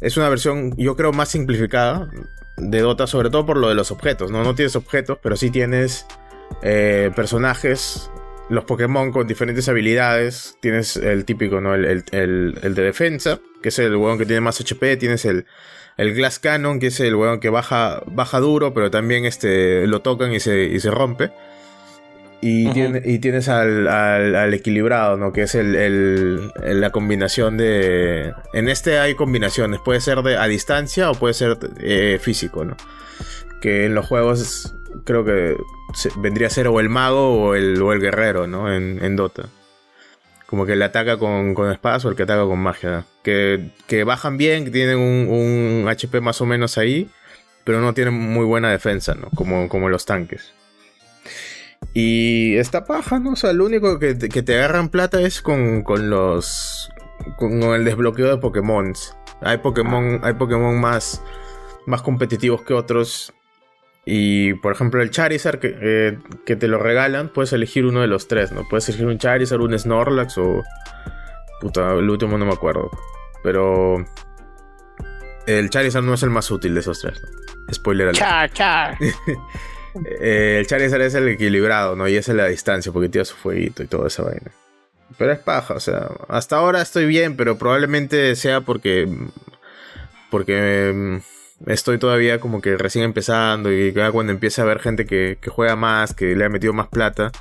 es una versión, yo creo, más simplificada de Dota, sobre todo por lo de los objetos. No, no tienes objetos, pero sí tienes eh, personajes, los Pokémon con diferentes habilidades. Tienes el típico, ¿no? El, el- el- de defensa, que es el huevón que tiene más HP. Tienes el, el Glass Cannon, que es el huevón que baja, baja duro, pero también este, lo tocan y se, y se rompe. Y, tiene- y tienes al, al- al equilibrado, ¿no? Que es el, el- el- la combinación de... En este hay combinaciones. Puede ser de, a distancia o puede ser eh, físico, ¿no? Que en los juegos creo que se- vendría a ser o el mago o el, o el guerrero, ¿no? En, en Dota. Como que el ataca con, con espadas o el que ataca con magia. Que, que bajan bien, que tienen un, un HP más o menos ahí, pero no tienen muy buena defensa, ¿no? Como, como los tanques. Y esta paja, ¿no? O sea, lo único que, te- que te agarran plata es con, con los. con el desbloqueo de Pokémon. Hay Pokémon, hay Pokémon más, más competitivos que otros. Y por ejemplo, el Charizard que, eh, que te lo regalan, puedes elegir uno de los tres, ¿no? Puedes elegir un Charizard, un Snorlax o. Puta, el último no me acuerdo. Pero. El Charizard no es el más útil de esos tres. ¿no? Spoiler alert. Char, char. *laughs* Eh, el Charizard es el equilibrado, ¿no? Y es el la distancia, porque tira su fueguito y toda esa vaina. Pero es paja, o sea, hasta ahora estoy bien, pero probablemente sea porque. Porque mm, estoy todavía como que recién empezando y ya cuando empiece a ver gente que, que juega más, que le ha metido más plata,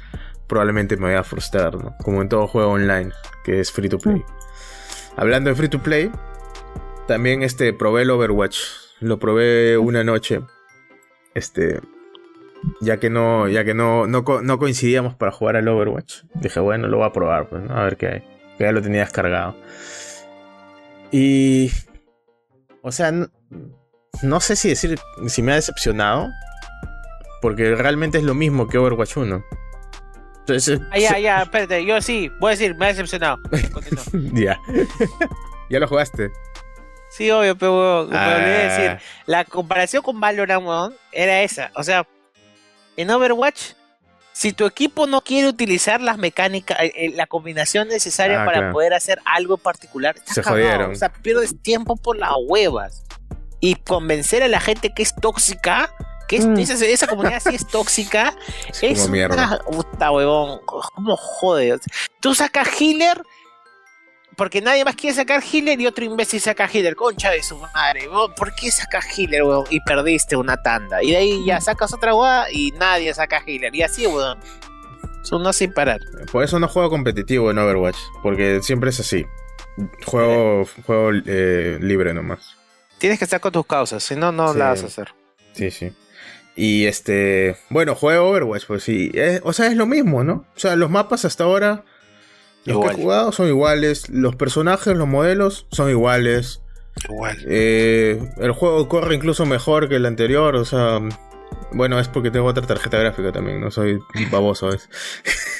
probablemente me vaya a frustrar, ¿no? Como en todo juego online, que es free to play. Hablando de free to play, también este probé el Overwatch. Lo probé una noche. Este. Ya que no, ya que no, no, no coincidíamos para jugar al Overwatch. Dije, bueno, lo voy a probar, pues, ¿no? a ver qué hay. Que Ya lo tenía descargado. Y. O sea, no, no sé si decir si me ha decepcionado. Porque realmente es lo mismo que Overwatch 1. Entonces, Ah, ya, ya, espérate. Yo sí, voy a decir, me ha decepcionado. *laughs* Ya. *laughs* ya lo jugaste. Sí, obvio, pero olvidé de decir. Ah, La comparación con Valorant, era esa. O sea, en Overwatch, si tu equipo no quiere utilizar las mecánicas, eh, eh, la combinación necesaria Ah, para claro. poder hacer algo en particular, estás Se cagado. jodieron. O sea, pierdes tiempo por las huevas. Y convencer a la gente que es tóxica, que es- Mm. esa, esa comunidad sí es *laughs* tóxica, es es como mierda. una puta huevón. ¿Cómo jode? Tú sacas healer porque nadie más quiere sacar healer y otro imbécil saca healer. Concha de su madre. ¿Por qué sacas healer, weón? Y perdiste una tanda. Y de ahí ya sacas otra weá y nadie saca healer. Y así, weón. Son no sin parar. Por eso no juego competitivo en Overwatch. Porque siempre es así. Juego, juego eh, libre nomás. Tienes que estar con tus causas, si no, no Sí. la vas a hacer. Sí, sí. Y este. Bueno, juego Overwatch, pues sí. Es- o sea, es lo mismo, ¿no? O sea, los mapas hasta ahora. Los Igual. que he jugado son iguales. Los personajes, los modelos son iguales. Igual. Eh, el juego corre incluso mejor que el anterior. O sea. Bueno, es porque tengo otra tarjeta gráfica también, no soy *laughs* baboso. Es.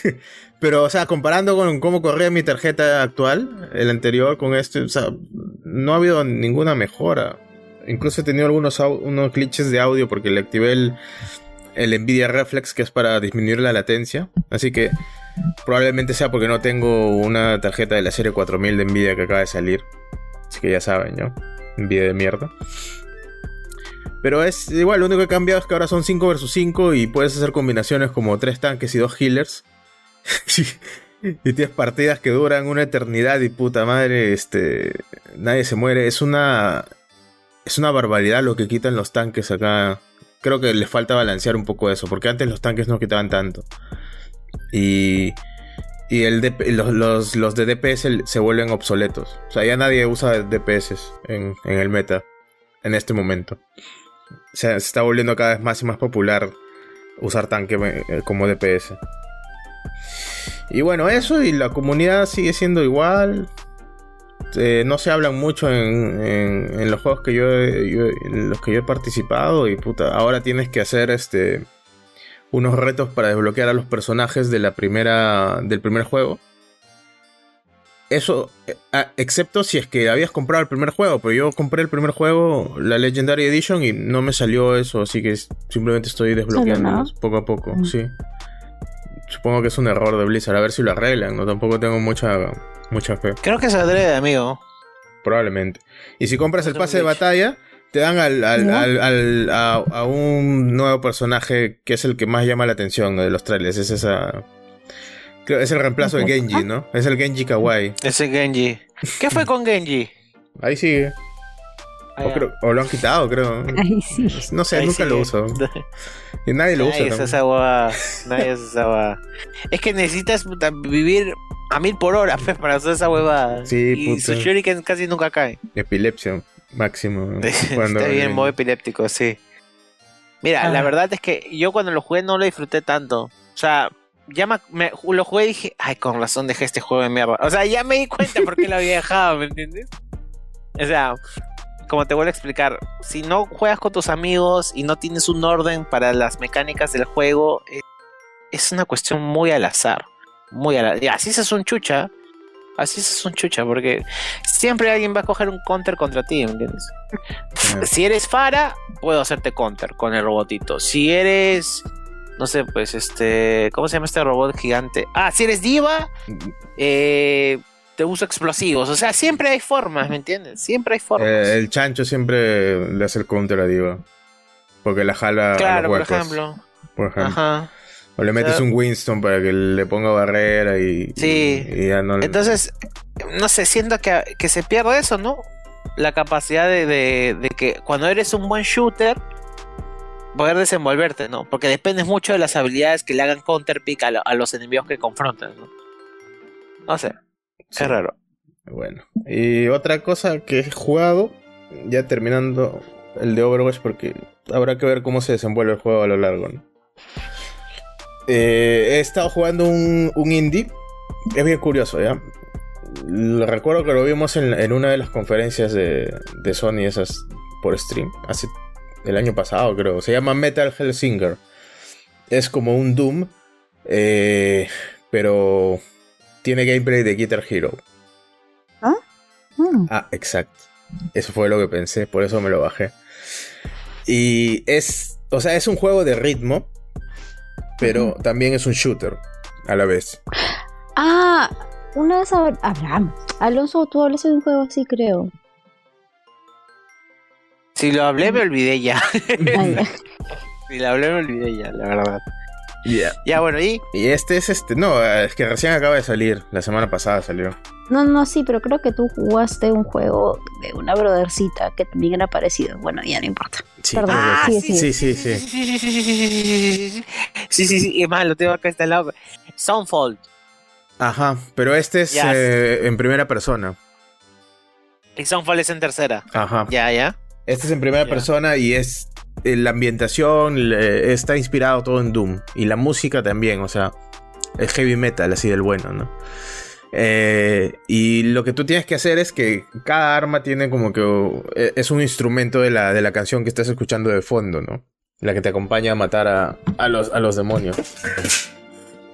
*laughs* Pero, o sea, comparando con cómo corría mi tarjeta actual, el anterior con este, o sea, no ha habido ninguna mejora. Incluso he tenido algunos unos glitches de audio porque le activé el, el Nvidia Reflex, que es para disminuir la latencia. Así que probablemente sea porque no tengo una tarjeta de la serie 4000 de Nvidia que acaba de salir. Así que ya saben, ¿no? Nvidia de mierda. Pero es igual, lo único que ha cambiado es que ahora son 5 versus 5 y puedes hacer combinaciones como 3 tanques y 2 healers. *laughs* y tienes partidas que duran una eternidad y puta madre, este, nadie se muere. Es una, es una barbaridad lo que quitan los tanques acá. Creo que les falta balancear un poco eso, porque antes los tanques no quitaban tanto. Y, y el los, los, los de DPS se vuelven obsoletos. O sea, ya nadie usa DPS en, en el meta en este momento. O sea, se está volviendo cada vez más y más popular usar tanque eh, como DPS. Y bueno, eso y la comunidad sigue siendo igual. Eh, no se hablan mucho en, en- los juegos que yo- en los que yo he participado y puta, ahora tienes que hacer este unos retos para desbloquear a los personajes de la primera del primer juego. Eso, eh, excepto si es que habías comprado el primer juego, pero yo compré el primer juego, la Legendary Edition, y no me salió eso, así que simplemente estoy desbloqueándolos poco a poco, Mm. sí. Supongo que es un error de Blizzard, a ver si lo arreglan, no tampoco tengo mucha, mucha fe, Creo que saldré de amigo. probablemente. Y si compras el pase de batalla, te dan al, al- ¿No? al- al- a, a un nuevo personaje que es el que más llama la atención ¿no? de los trailers, es esa... Creo, es el reemplazo de. Genji, ¿no? Es el Genji Kawaii. Ese Genji. ¿Qué fue con Genji? Ahí sigue. Ah, O, ya. creo- o lo han quitado, creo. Ay, sí. No sé, Ahí nunca lo uso. *laughs* Y nadie lo usa. Nadie usa también. esa huevada. Nadie usa esa huevada. Es que necesitas vivir a mil por hora *laughs* pues, para usar esa huevada. Sí, y puta. su shuriken casi nunca cae. Epilepsia máximo. *laughs* cuando- Está bien en modo epiléptico, sí. Mira, Ah. la verdad es que yo cuando lo jugué no lo disfruté tanto. O sea, ya me, me- lo jugué y dije, ay, con razón dejé este juego de mierda. O sea, ya me di cuenta por qué lo había dejado, ¿me entiendes? O sea, como te vuelvo a explicar, si no juegas con tus amigos y no tienes un orden para las mecánicas del juego, eh, es una cuestión muy al azar. Muy al azar. Y así se un chucha. Así se un chucha, porque siempre alguien va a coger un counter contra ti, ¿me entiendes? Si eres Fara, puedo hacerte counter con el robotito. Si eres. No sé, pues este. ¿Cómo se llama este robot gigante? Ah, si eres Diva, eh, te uso explosivos. O sea, siempre hay formas, ¿me entiendes? Siempre hay formas. Eh, el chancho siempre le hace el counter a Diva. Porque la jala a claro, los por ejemplo. por ejemplo. Ajá. O le metes O sea- un Winston para que le ponga barrera y, Sí. y, y ya no. Entonces, no sé, siento que, que se pierde eso, ¿no? La capacidad de, de- de que cuando eres un buen shooter, poder desenvolverte, ¿no? Porque dependes mucho de las habilidades que le hagan counterpick a, lo- a los enemigos que confrontas, ¿no? No sé, Sí. es raro. Bueno. Y otra cosa que he jugado, ya terminando el de Overwatch, porque habrá que ver cómo se desenvuelve el juego a lo largo, ¿no? Eh, he estado jugando un, un indie. Es bien curioso, ¿ya? Lo recuerdo que lo vimos en, en una de las conferencias de, de Sony, esas por stream, hace el año pasado, creo. Se llama Metal Hellsinger. Es como un Doom, eh, pero tiene gameplay de Guitar Hero. Mm. Ah, exacto. Eso fue lo que pensé, por eso me lo bajé. Y es, o sea, es un juego de ritmo, pero también es un shooter a la vez. Ah, una vez hab- Abraham. Alonso, tú hablaste de un juego así, creo. Si lo hablé, me olvidé ya. *laughs* Si lo hablé, me olvidé ya, la verdad. Yeah. Ya, bueno, y Y este es este, no, es que recién acaba de salir, la semana pasada salió. No, no, sí, pero creo que tú jugaste un juego de una brothercita que también era parecido. Bueno, ya no importa. Sí, Perdón. Ah, sí, sí, sí, sí. sí, sí, sí, sí, sí, sí, sí, es más, lo tengo acá este lado. Soundfold. Ajá, pero este es Ya. eh, en primera persona. Y Soundfall es en tercera. Ajá. Ya, ya. Este es en primera Ya. persona y es la ambientación está inspirado todo en Doom y la música también, o sea, es heavy metal así del bueno, ¿no? Eh, y lo que tú tienes que hacer es que cada arma tiene como que eh, es un instrumento de la, de la canción que estás escuchando de fondo, ¿no? La que te acompaña a matar a, a los, a los demonios.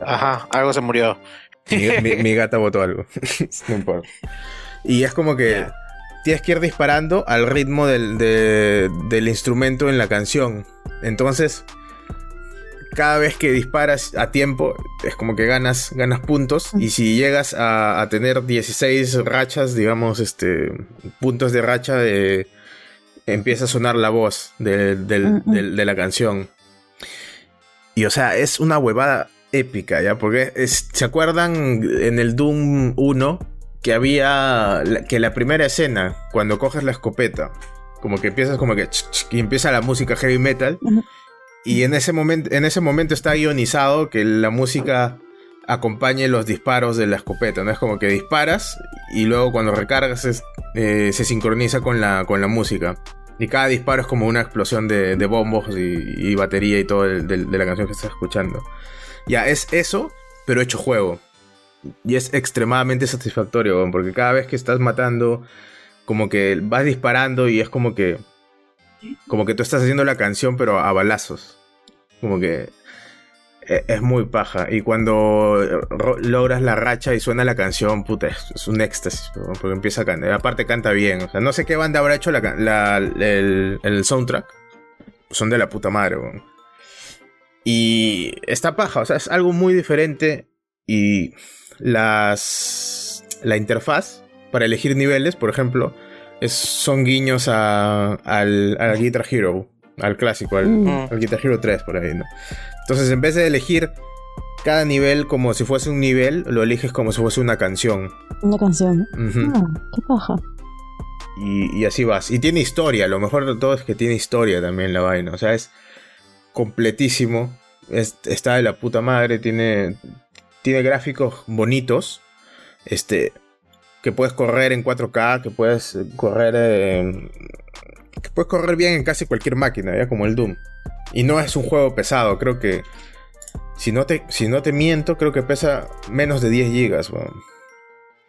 Ajá, algo se murió. Mi, mi- mi gata botó algo. *laughs* no importa. Y es como que. Tienes que ir disparando al ritmo del, de- del instrumento en la canción. Entonces, cada vez que disparas a tiempo, es como que ganas, ganas puntos. Y si llegas a, a tener 16 rachas, digamos, este, puntos de racha, de, empieza a sonar la voz de, Mm, mm. de la canción. Y o sea, es una huevada épica, ¿ya? Porque es- ¿se acuerdan en el Doom 1 que había que la primera escena, cuando coges la escopeta, como que empiezas como que ch, ch, y empieza la música heavy metal y en ese momento en ese momento está ionizado que la música acompañe los disparos de la escopeta, no es como que disparas y luego cuando recargas es- eh, se sincroniza con la con la música. Y cada disparo es como una explosión de, de bombos y, y batería y todo el- del- de la canción que estás escuchando. Ya, es eso, pero hecho juego. Y es extremadamente satisfactorio, weón, porque cada vez que estás matando, como que vas disparando y es como que. Como que tú estás haciendo la canción, pero a balazos. Como que. e- Es muy paja. Y cuando logras la racha y suena la canción, puta, es, un éxtasis, porque empieza a cantar. Aparte canta bien. O sea, no sé qué banda habrá hecho la- el, el soundtrack. Son de la puta madre, weón. Y está paja, o sea, es algo muy diferente. Y las. La interfaz para elegir niveles, por ejemplo, es, son guiños a, al, al Guitar Hero, al clásico, al, Mm. al Guitar Hero 3, por ahí, ¿no? Entonces, en vez de elegir cada nivel como si fuese un nivel, lo eliges como si fuese una canción. Una canción. Ah, qué paja. Y, y así vas. Y tiene historia. Lo mejor de todo es que tiene historia también la vaina. O sea, es completísimo. Es- está de la puta madre. Tiene, tiene gráficos bonitos. Este. Que puedes correr en 4K. Que puedes eh, correr. en- que puedes correr bien en casi cualquier máquina, ¿ya? Como el Doom. Y no es un juego pesado. Creo que. Si no te, si no te miento, creo que pesa menos de 10 gigas, weón.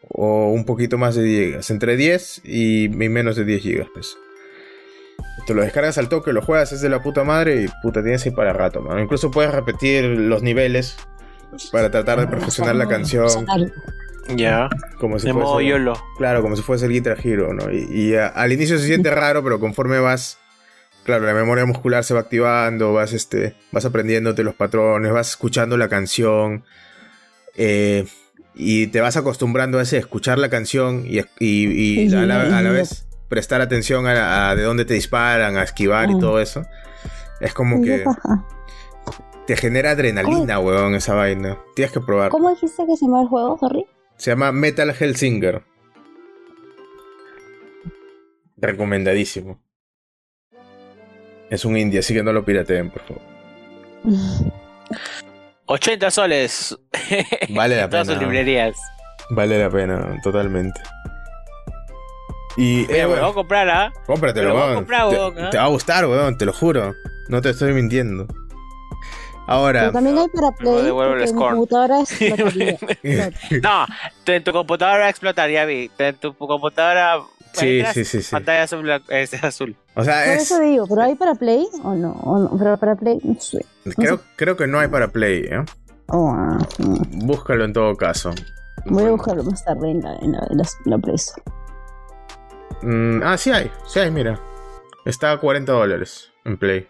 O un poquito más de 10 gigas. Entre 10 y, menos de 10 gigas, pues. Te lo descargas al toque, lo juegas, es de la puta madre y puta, tienes ahí para rato, man. Incluso puedes repetir los niveles para tratar de perfeccionar la canción. Ya. Como si De modo fuese, YOLO. Claro, como si fuese el Guitar Hero, ¿no? Y, y, a- al inicio se siente raro, pero conforme vas. Claro, la memoria muscular se va activando, vas, este, vas aprendiéndote los patrones, vas escuchando la canción. eh, y te vas acostumbrando a ese escuchar la canción y, y- y a, la, a la vez prestar atención a, a de dónde te disparan, a esquivar y Mm. todo eso. Es como que te genera adrenalina, weón, esa vaina. Tienes que probar. ¿Cómo dijiste que se llama el juego, sorry? Se llama Metal Hellsinger. Recomendadísimo. Es un indie, así que no lo pirateen, por favor. *laughs* 80 soles. *laughs* Vale la en todas pena. sus librerías. Vale la pena, totalmente. Y, Mira, eh, voy a weón, comprar, ¿ah? cómpratelo, weón. comprar, Te- weón, ¿ah? te, va a gustar, weón, te lo juro. No te estoy mintiendo. Ahora, Pero también hay para Play, devuelvo el porque en computadora. *laughs* No, en tu computadora va a explotar, ya vi. En tu computadora. Sí, sí, sí, sí. Pantalla azul, es *laughs* azul. o sea, Por es, eso digo, ¿pero hay para Play o no? ¿O no? Pero para Play, no sé. creo, creo que no hay para Play, ¿eh? Oh, ah. Búscalo en todo caso. Voy a buscarlo más tarde en la, en la, en la, en la Play Store. Mm, ah, sí hay, sí hay, mira. Está a 40 dólares en Play.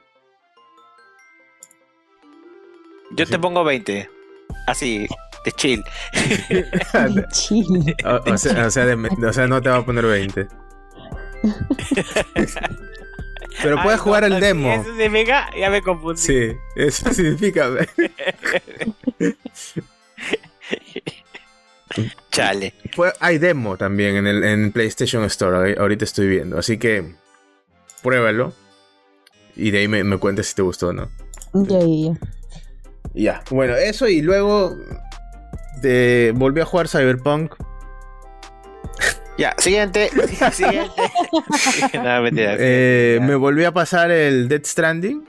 Yo Sí. te pongo 20. Así, de chill. Ay, *laughs* chile. O, o sea, o, sea, de- o sea, no te va a poner 20. *laughs* Pero puedes Ay, jugar no, el si demo. Eso significa, ya me confundí. Sí, eso significa. *laughs* Chale. Hay demo también en el en PlayStation Store. Ahorita estoy viendo. Así que pruébalo. Y de ahí me, me cuentes si te gustó o no. Ya, ya, ya. Ya, bueno, eso y luego de, volví a jugar Cyberpunk. *laughs* Ya, siguiente. *laughs* siguiente. *laughs* no, mentira. Eh, Ya. me volví a pasar el Dead Stranding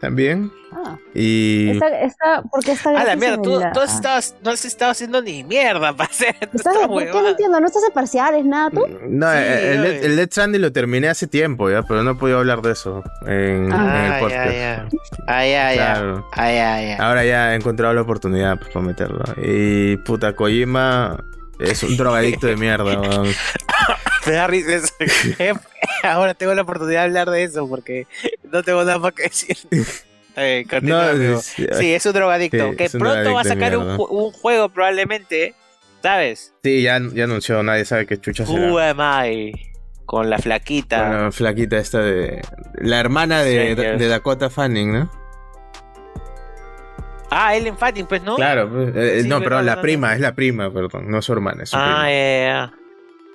también. Ah, Y está, está, porque está A la mierda, tú, la- tú has ah. estado- no has estado haciendo ni mierda *laughs* para hacer ¿Estás, esta ¿Por qué no entiendo? ¿No estás en parciales, nada tú? no, Sí, el, el, el Dead Stranding lo terminé hace tiempo ya, pero no he podido hablar de eso en, en Ah, el podcast. ya, ya. Ah, ya, ya. Claro. Ah, ya, ya. Ahora ya he encontrado la oportunidad pues, para meterlo. Y puta, Kojima es un drogadicto de mierda. *laughs* Me da risa eso. *laughs* Ahora tengo la oportunidad de hablar de eso porque no tengo nada más que decir. Eh, continúa, No, sí, es un drogadicto. Sí, que un pronto va a sacar un, juego probablemente, ¿sabes? Sí, ya, ya anunció, nadie sabe qué chucha será. Who am I? Con la flaquita. Con la flaquita esta de. La hermana de Dakota Fanning, ¿no? Ah, Ellen Fanning, pues, ¿no? Claro, pues, eh, Sí, no, verdad, perdón, la prima, es la prima, perdón, no su hermana, es su Ah, prima. ya, ya.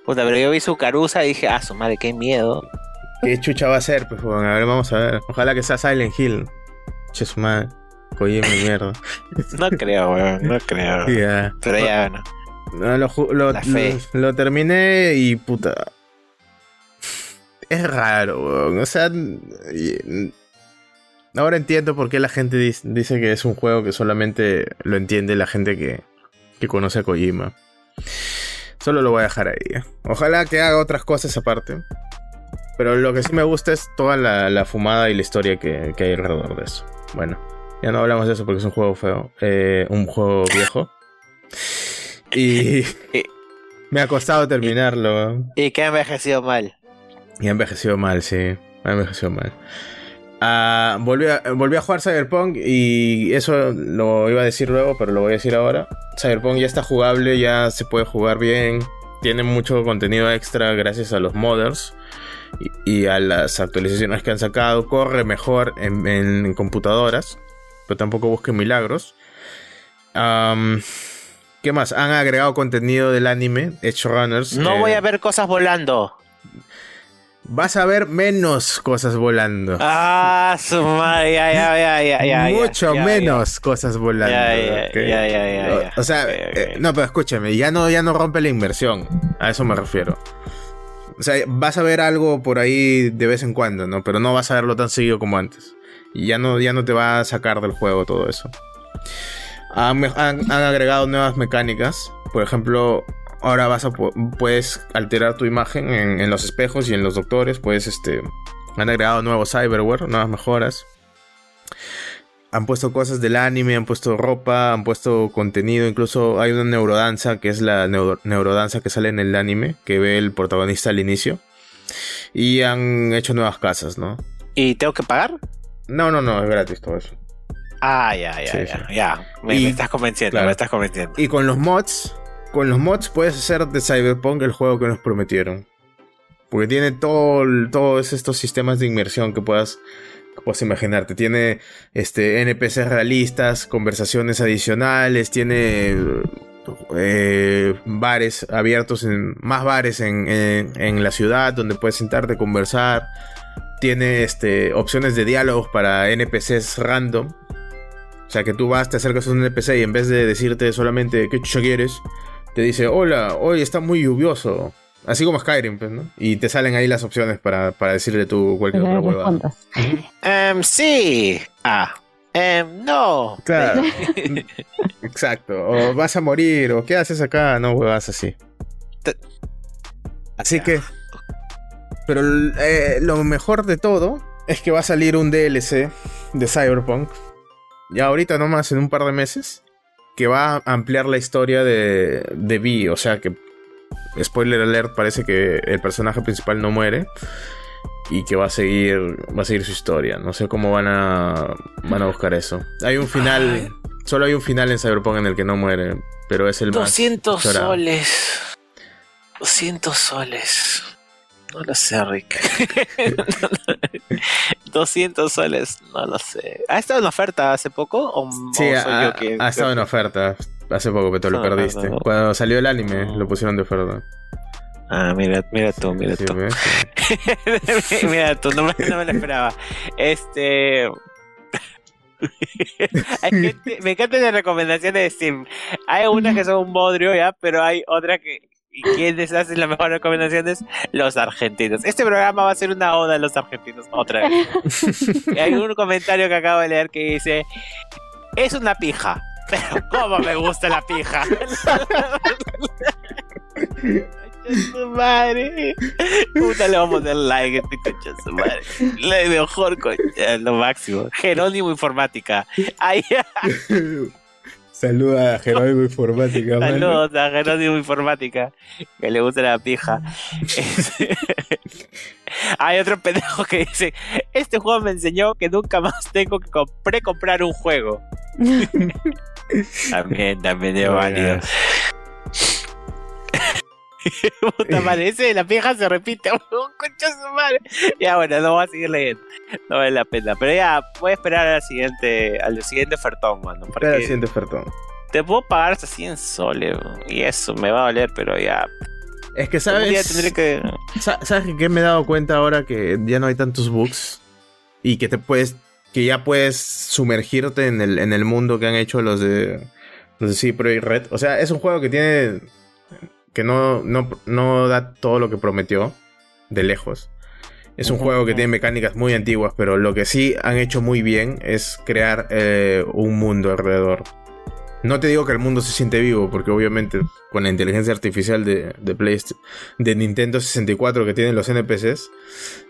Puta, pero yo vi su caruza y dije, ah, su madre, qué miedo. ¿Qué chucha va a ser? Pues, bueno, a ver, vamos a ver. Ojalá que sea Silent Hill. Che, su madre. Kojima, mierda. *laughs* No creo, weón, no creo. Ya. Pero ya, bueno. No, lo, lo, terminé y puta. Es raro, weón. O sea. y- ahora entiendo por qué la gente dice que es un juego que solamente lo entiende la gente que, que conoce a Kojima. Solo lo voy a dejar ahí. ¿eh? Ojalá que haga otras cosas aparte. Pero lo que sí me gusta es toda la, la fumada y la historia que, que hay alrededor de eso. Bueno, ya no hablamos de eso porque es un juego feo. eh, un juego viejo. Y *laughs* me ha costado terminarlo. Y que ha envejecido mal. Y ha envejecido mal, sí. Ha envejecido mal. Ah, volví, a, volví a jugar Cyberpunk y eso lo iba a decir luego, pero lo voy a decir ahora. Cyberpunk ya está jugable, ya se puede jugar bien. Tiene mucho contenido extra gracias a los modders y, y a las actualizaciones que han sacado. Corre mejor en, en computadoras, pero tampoco busquen milagros. ¿Qué más? Han agregado contenido del anime, Edge Runners. No eh, voy a ver cosas volando. Vas a ver menos cosas volando. Ah, su madre, ya, ya, ya, ya, ya. Mucho ya, menos cosas volando. Ya, ya, ya, O- sea, eh, no, pero escúchame, ya no, ya no rompe la inversión. A eso me refiero. O sea, vas a ver algo por ahí de vez en cuando, ¿no? Pero no vas a verlo tan seguido como antes. Y ya no, ya no te va a sacar del juego todo eso. Han, me- han- han agregado nuevas mecánicas. Por ejemplo, ahora vas a puedes alterar tu imagen en, en los espejos y en los doctores. Puedes, este, han agregado nuevos cyberware, nuevas mejoras. Han puesto cosas del anime, han puesto ropa, han puesto contenido. Incluso hay una neurodanza que es la neuro- neurodanza que sale en el anime que ve el protagonista al inicio. Y han hecho nuevas casas, ¿no? ¿Y tengo que pagar? No, no, no, es gratis todo eso. Ah, ya, ya, Sí, ya. sí. Ya, me, Y- me estás convenciendo, claro. me estás convenciendo. Y con los mods, con los mods puedes hacer de Cyberpunk el juego que nos prometieron. Porque tiene todo, todos estos sistemas de inmersión que puedas, que puedas imaginarte. Tiene este, NPCs realistas, conversaciones adicionales, tiene eh, bares abiertos, en, más bares en, en- en la ciudad donde puedes sentarte a conversar. Tiene este, opciones de diálogos para NPCs random. O sea, que tú vas, te acercas a un NPC y en vez de decirte solamente qué chucha quieres, te dice, hola, hoy está muy lluvioso. Así como Skyrim, pues, ¿no? Y te salen ahí las opciones para, para decirle tú cualquier otra huevada. *laughs* Em, sí. Ah. Em, no. Claro. *laughs* Exacto. O vas a morir, o qué haces acá, no huevas así. Así que. Pero eh, lo mejor de todo es que va a salir un DLC de Cyberpunk. Ya ahorita nomás en un par de meses. Que va a ampliar la historia de, de Vi. O sea que. Spoiler alert, parece que el personaje principal no muere. Y que va a seguir. Va a seguir su historia. No sé cómo van a. van a buscar eso. Hay un final. Solo hay un final en Cyberpunk en el que no muere. Pero es el más. 200 llorado. soles. 200 soles. No lo sé, Rick. *laughs* 200 soles, no lo sé. ¿Ha estado en oferta hace poco? ¿O, Sí, o ha, yo que- ha estado en oferta hace poco, pero lo perdiste. Cuando salió el anime, lo pusieron de oferta. Ah, mira, mira tú, mira Sí, tú. *laughs* mira tú, no me, no me lo esperaba. Este. *laughs* Hay gente- me encantan las recomendaciones de Steam. Hay unas que son un bodrio, ya, pero hay otras que. ¿Y quiénes hacen las mejores recomendaciones? Los argentinos. Este programa va a ser una oda a los argentinos otra vez. *laughs* Hay un comentario que acabo de leer que dice: Es una pija. Pero cómo me gusta la pija. *laughs* Su madre. Puta, le vamos a poner like a este concha su madre. La mejor concha, lo máximo. Jerónimo Informática. Ay, *laughs* Saluda a Jerónimo Informática, mano. saludos a Jerónimo Informática. Que le gusta la pija. *laughs* Hay otro pendejo que dice: Este juego me enseñó que nunca más tengo que compré comprar un juego. *laughs* También, también es válido. *laughs* Puta *laughs* madre, ese de la pija se repite. *laughs* Oh, concha su madre. Ya bueno, no voy a seguir leyendo. No vale la pena. Pero ya, voy a esperar al siguiente, al siguiente ofertón, mano. Espera el Porque siguiente ofertón. te puedo pagar hasta 100 soles. Y eso me va a doler, pero ya. Es que, ¿sabes? que. Sa- ¿Sabes qué me he dado cuenta ahora que ya no hay tantos bugs? Y que te puedes. Que ya puedes sumergirte en el, en el mundo que han hecho los de. Los de Cipro y Red. O sea, es un juego que tiene. Que no, no, no da todo lo que prometió. De lejos. Es un juego que tiene mecánicas muy antiguas, pero lo que sí han hecho muy bien es crear eh, un mundo alrededor. No te digo que el mundo se siente vivo, porque obviamente con la inteligencia artificial de, de, Playst- de Nintendo 64 que tienen los NPCs,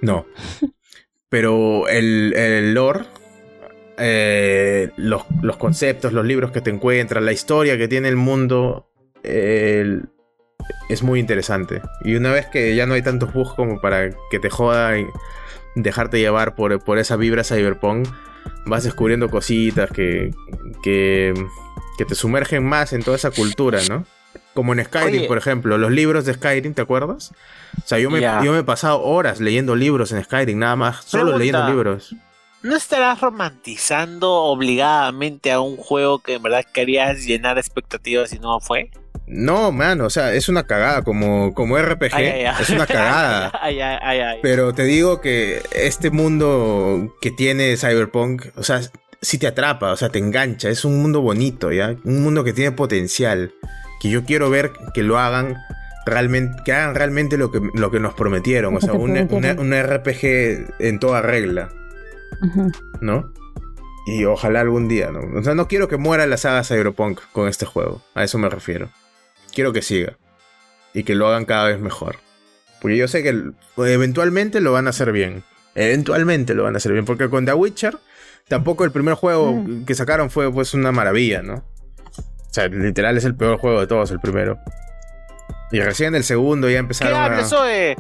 no. *laughs* Pero el, el lore, eh, los, los conceptos, los libros que te encuentras, la historia que tiene el mundo, el- es muy interesante. Y una vez que ya no hay tantos bugs como para que te joda y dejarte llevar por, por esa vibra cyberpunk, vas descubriendo cositas que, que, que te sumergen más en toda esa cultura, ¿no? Como en Skyrim, Oye. por ejemplo, los libros de Skyrim, ¿te acuerdas? O sea, yo me, yo me he pasado horas leyendo libros en Skyrim, nada más, solo Pregunta. leyendo libros. ¿No estarás romantizando obligadamente a un juego que en verdad querías llenar expectativas y no fue? No, mano, o sea, es una cagada, como, como RPG, Ay, ay, ay. es una cagada. *laughs* ay, ay, ay, ay. Pero te digo que este mundo que tiene Cyberpunk, o sea, si te atrapa, o sea, te engancha, es un mundo bonito, ¿ya? Un mundo que tiene potencial, que yo quiero ver que lo hagan realmente, que hagan realmente lo que, lo que nos prometieron, o sea, un, prometieron. un- un RPG en toda regla. ¿no? Y ojalá algún día, ¿no? O sea, no quiero que muera la saga Cyberpunk con este juego. A eso me refiero. Quiero que siga. Y que lo hagan cada vez mejor. Porque yo sé que eventualmente lo van a hacer bien. Eventualmente lo van a hacer bien. Porque con The Witcher, tampoco el primer juego Mm. que sacaron fue pues una maravilla, ¿no? O sea, literal es el peor juego de todos, el primero. Y recién el segundo ya ¿Qué empezaron a... hablas, Oe?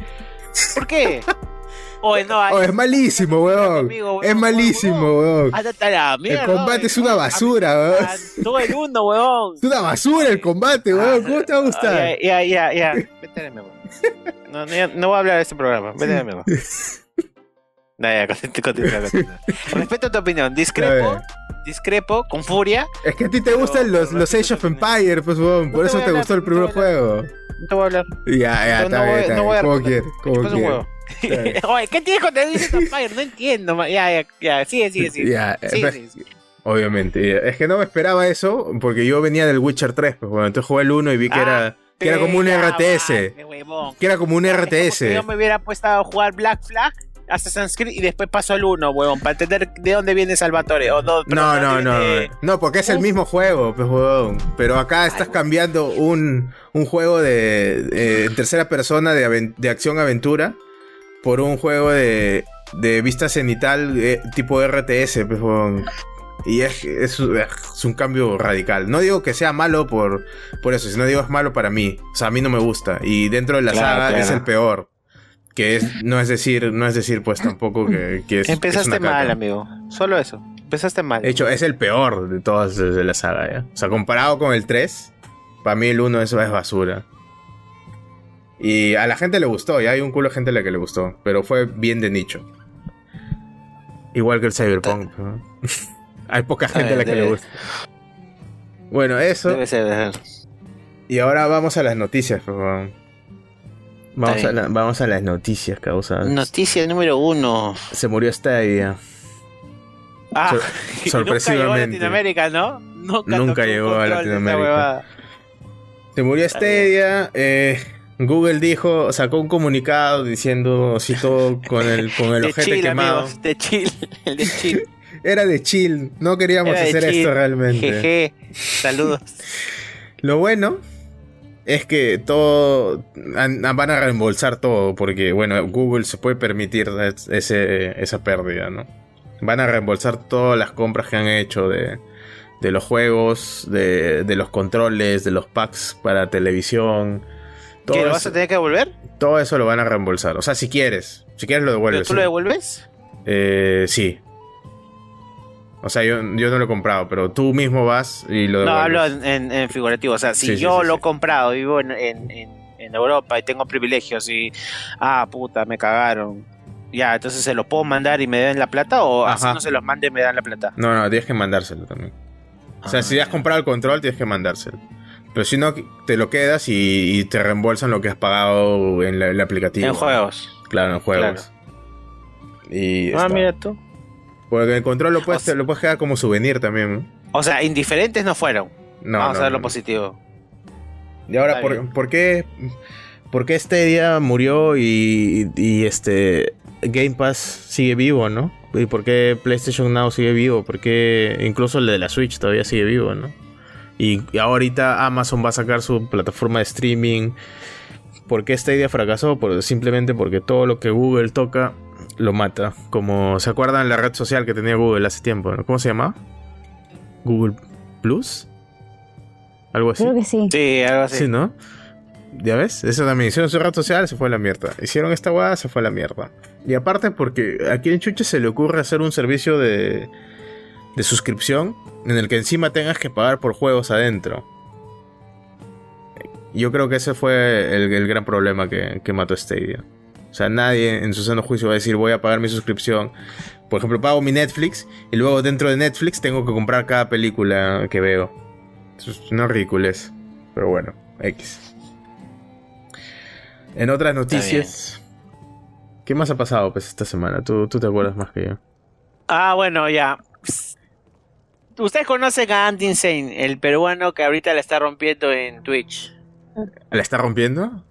¿Por qué? *laughs* Oye, no, Oh, es malísimo, weón. Conmigo, weón, Es malísimo, weón. La mierda, El combate es una basura, weón. encantó el uno, weón. Es una basura el combate, weón. ¿Cómo te va a gustar? Ah, Ya, ya, ya. Vete mierda. No, no, no voy a hablar de este programa. Vete a la mierda. *laughs* No, ya, continúa. Respeto tu opinión. Discrepo, discrepo, con furia. Es que a ti te gustan los, los Age of Empire, pues, weón. Por eso te gustó el primer juego. No te voy a hablar. Ya, ya, está bien, no bien. voy a Como responder. *laughs* Oye, ¿qué de Age of Empire? No entiendo. Ya, ya, ya. Sigue, sigue, sigue. Ya, eh, pues. Obviamente. Es que no me esperaba eso, porque yo venía del Witcher 3, pues, bueno, entonces jugué el 1 y vi que Ah, era, que era como un RTS. Que era como un como RTS. yo me hubiera puesto a jugar Black Flag, Assassin's Creed y después paso al 1, huevón, para entender de dónde viene Salvatore. O no, No, no, no. porque es el mismo juego, pues, huevón. Pero acá estás cambiando un, un juego de, de- en tercera persona de, de acción-aventura por un juego de, de vista cenital eh, tipo RTS, pues. Y es, es, es un cambio radical. No digo que sea malo por, por eso, sino digo es malo para mí. O sea, a mí no me gusta. Y dentro de la Claro, saga claro. es el peor. Que es, no es decir, no es decir, pues tampoco que, que es. es Empezaste una mal, amigo. Solo eso. Empezaste mal. De hecho, es el peor de todas de la saga, ¿ya? O sea, comparado con el 3, para mí el 1 es, es basura. Y a la gente le gustó, ya hay un culo de gente a la que le gustó, pero fue bien de nicho. Igual que el Cyberpunk. ¿no? *laughs* hay poca gente a la que le debe- gusta. Bueno, eso. Debe ser. debe ser. Y ahora vamos a las noticias, por favor. Vamos a, la- vamos a las noticias, causa. Noticia número uno. Se murió Stadia. Ah, Sor- *laughs* y sorpresivamente. Nunca llegó a Latinoamérica, ¿no? Nunca, Nunca llegó a Latinoamérica. Se murió Stadia. eh, Google dijo, sacó un comunicado diciendo todo con el, con el *laughs* De ojete chill, quemado. amigos. De chill. *laughs* El de chill. Era de chill, no queríamos Era hacer esto realmente. Jeje. Saludos. *laughs* Lo bueno es que todo an- van a reembolsar todo porque bueno, Google se puede permitir es- ese, esa pérdida, ¿no? Van a reembolsar todas las compras que han hecho de, de los juegos, de, de los controles, de los packs para televisión. Todo ¿Qué, lo vas a tener que devolver? Todo eso lo van a reembolsar. O sea, si quieres. Si quieres lo ¿Pero devuelves. tú sí. lo devuelves? Eh, sí. O sea, yo, yo no lo he comprado, pero tú mismo vas y lo No, devuelves. hablo en, en- figurativo. O sea, si Sí, yo sí, lo he comprado, vivo en, en- en- Europa y tengo privilegios y. Ah, puta, me cagaron. Ya, entonces se lo puedo mandar y me den la plata o así no se los mande y me dan la plata. No, no, tienes que mandárselo también. O sea, Ah, si has comprado el control, tienes que mandárselo. Pero si no, te lo quedas y, y te reembolsan lo que has pagado en la- el aplicativo. En juegos. Claro, en juegos. Y Ah, está. mira tú. Porque el control lo puedes, O sea- lo puedes quedar como souvenir también. ¿no? O sea, indiferentes no fueron. No, Vamos no, a ver lo no. positivo. Y ahora, ¿por, bien. ¿por qué? ¿Por qué Stadia murió y, y este Game Pass sigue vivo, no? ¿Y por qué PlayStation Now sigue vivo? ¿Por qué incluso el de la Switch todavía sigue vivo, no? Y, ahorita Amazon va a sacar su plataforma de streaming. ¿Por qué Stadia fracasó? Por, simplemente porque todo lo que Google toca lo mata. Como se acuerdan la red social que tenía Google hace tiempo, ¿no? ¿Cómo se llamaba? Google Plus. Algo así. Creo que sí. Sí, algo así. Sí, ¿no? ¿Ya ves? Eso también. Hicieron su red social, se fue a la mierda. Hicieron esta guada, se fue a la mierda. Y aparte porque aquí en Chuche se le ocurre hacer un servicio de, de suscripción en el que encima tengas que pagar por juegos adentro. Yo creo que ese fue el, el gran problema que, que mató Stadia. O sea, nadie en su sano juicio va a decir voy a pagar mi suscripción. Por ejemplo, pago mi Netflix y luego dentro de Netflix tengo que comprar cada película que veo. Eso es una ridiculez. Pero bueno, X. En otras noticias. ¿Qué más ha pasado pues esta semana? Tú, tú te acuerdas más que yo. Ah, bueno, ya. Ustedes conocen a Andy Insane, el peruano que ahorita la está rompiendo en Twitch. ¿La está rompiendo?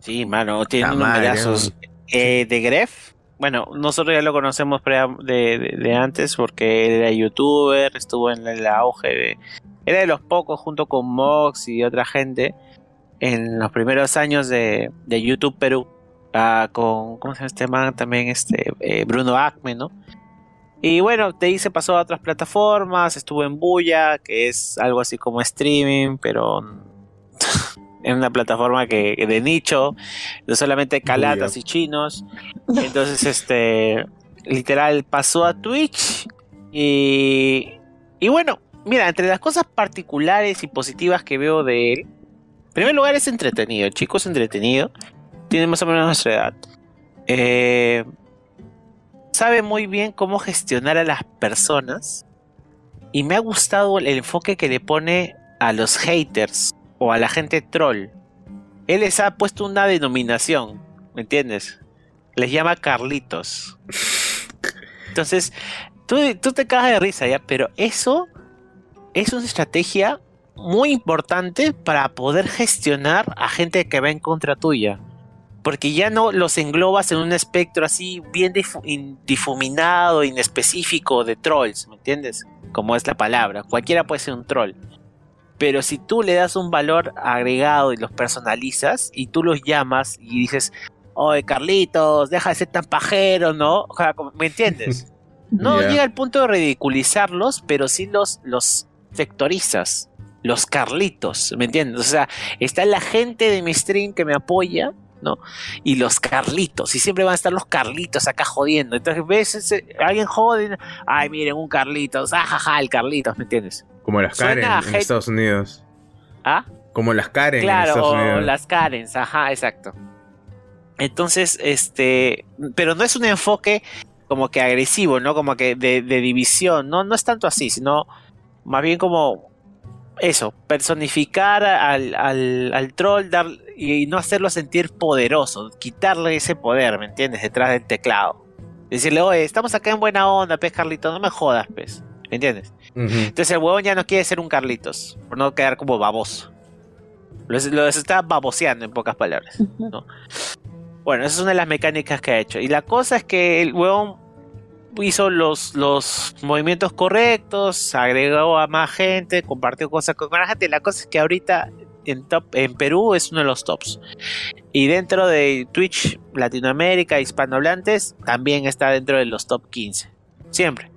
Sí, mano, tiene unos pedazos. Eh, de Gref, bueno, nosotros ya lo conocemos de, antes porque era youtuber, estuvo en el auge de... Era de los pocos junto con Mox y otra gente en los primeros años de, YouTube Perú. Ah, con, ¿cómo se llama este man? También este, eh, Bruno Acme, ¿no? Y bueno, de ahí se pasó a otras plataformas, estuvo en Buya, que es algo así como streaming, pero *laughs* en una plataforma que de nicho, de solamente calatas y chinos. Entonces, este, literal, pasó a Twitch y, y bueno, mira, entre las cosas particulares y positivas que veo de él, en primer lugar es entretenido, el chico es entretenido, tiene más o menos nuestra edad. Eh, sabe muy bien cómo gestionar a las personas y me ha gustado el enfoque que le pone a los haters o a la gente troll. Él les ha puesto una denominación, ¿me entiendes? Les llama Carlitos. Entonces, tú, tú te cagas de risa ya, pero eso es una estrategia muy importante para poder gestionar a gente que va en contra tuya porque ya no los englobas en un espectro así bien difuminado, inespecífico de trolls, ¿me entiendes? Como es la palabra, cualquiera puede ser un troll. Pero si tú le das un valor agregado y los personalizas y tú los llamas y dices, oye Carlitos, deja de ser tan pajero, ¿no? ¿me entiendes? *laughs* No llega al punto de ridiculizarlos, pero sí los, los sectorizas, los Carlitos, ¿me entiendes? O sea, está la gente de mi stream que me apoya ¿no? Y los Carlitos, y siempre van a estar los Carlitos acá jodiendo. Entonces ves alguien jode, ay, miren, un Carlitos, ajaja, el Carlitos, ¿me entiendes? Como las Karen en Estados Unidos. ¿Ah? Como las Karen en Estados Unidos. las Karen, ajá, exacto. Entonces, este, pero no es un enfoque como que agresivo, ¿no? Como que de, de división, ¿no? No es tanto así, sino más bien como eso, personificar al, al, al troll dar, y no hacerlo sentir poderoso, quitarle ese poder, ¿me entiendes? Detrás del teclado. Decirle, oye, estamos acá en buena onda, pez Carlitos, no me jodas, pez. ¿Me entiendes? Entonces el huevón ya no quiere ser un Carlitos, por no quedar como baboso. Lo, está baboseando en pocas palabras. Bueno, esa es una de las mecánicas que ha hecho. Y la cosa es que el huevón hizo los, los movimientos correctos, agregó a más gente, compartió cosas con más gente. La cosa es que ahorita en, top, en Perú es uno de los tops. Y dentro de Twitch Latinoamérica, hispanohablantes, también está dentro de los top 15. Siempre.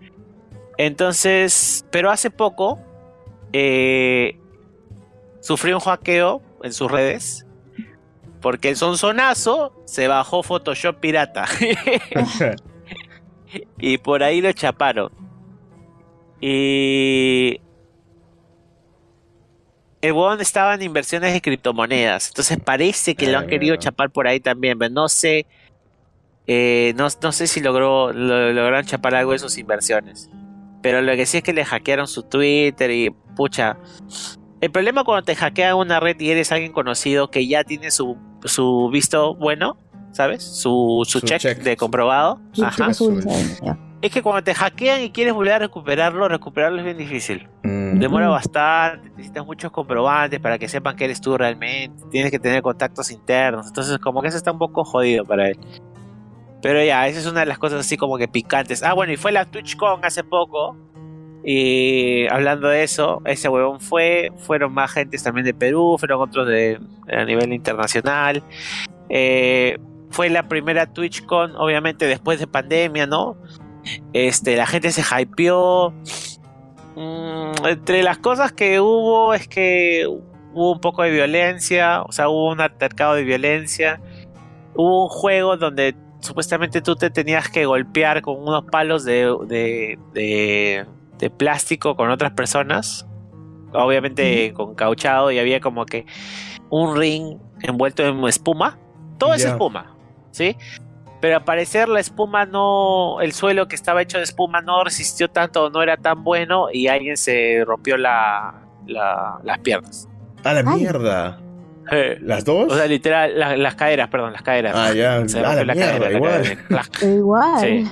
Entonces, pero hace poco eh, sufrió un hackeo en sus redes. Porque el sonsonazo se bajó Photoshop pirata. *laughs* *laughs* *laughs* y por ahí lo chaparon. Y el huevón estaba en inversiones de criptomonedas. Entonces parece que lo han querido ah. chapar por ahí también, pero no sé. Eh, no, sé si logró lograron chapar algo de sus inversiones. Pero lo que sí es que le hackearon su Twitter y pucha. El problema cuando te hackean una red y eres alguien conocido que ya tiene su, su visto bueno ¿sabes? Su, su, check, de comprobado. Ajá. Es que cuando te hackean y quieres volver a recuperarlo, recuperarlo es bien difícil. Mm. Demora bastante, necesitas muchos comprobantes para que sepan que eres tú realmente. Tienes que tener contactos internos. Entonces, como que eso está un poco jodido para él. Pero ya, esa es una de las cosas así como que picantes. Ah, bueno, y fue la TwitchCon hace poco. Y hablando de eso, ese huevón fue. Fueron más gentes también de Perú, fueron otros de, a nivel internacional. Eh, fue la primera TwitchCon, obviamente después de pandemia, ¿no? Este, la gente se hypeó. Mm, entre las cosas que hubo es que hubo un poco de violencia, o sea, hubo un altercado de violencia. Hubo un juego donde supuestamente tú te tenías que golpear con unos palos de, de, de, plástico con otras personas, obviamente con cauchado y había como que un ring envuelto en espuma. Todo es espuma. ¿Sí? Pero al parecer la espuma no, el suelo que estaba hecho de espuma no resistió tanto, no era tan bueno y alguien se rompió la, las piernas. ¡A la mierda! Eh, *laughs* ¿Las dos? O sea, literal, las caderas, perdón, las caderas. Ah, ya, se la, la cadera, igual. *laughs* igual. Sí.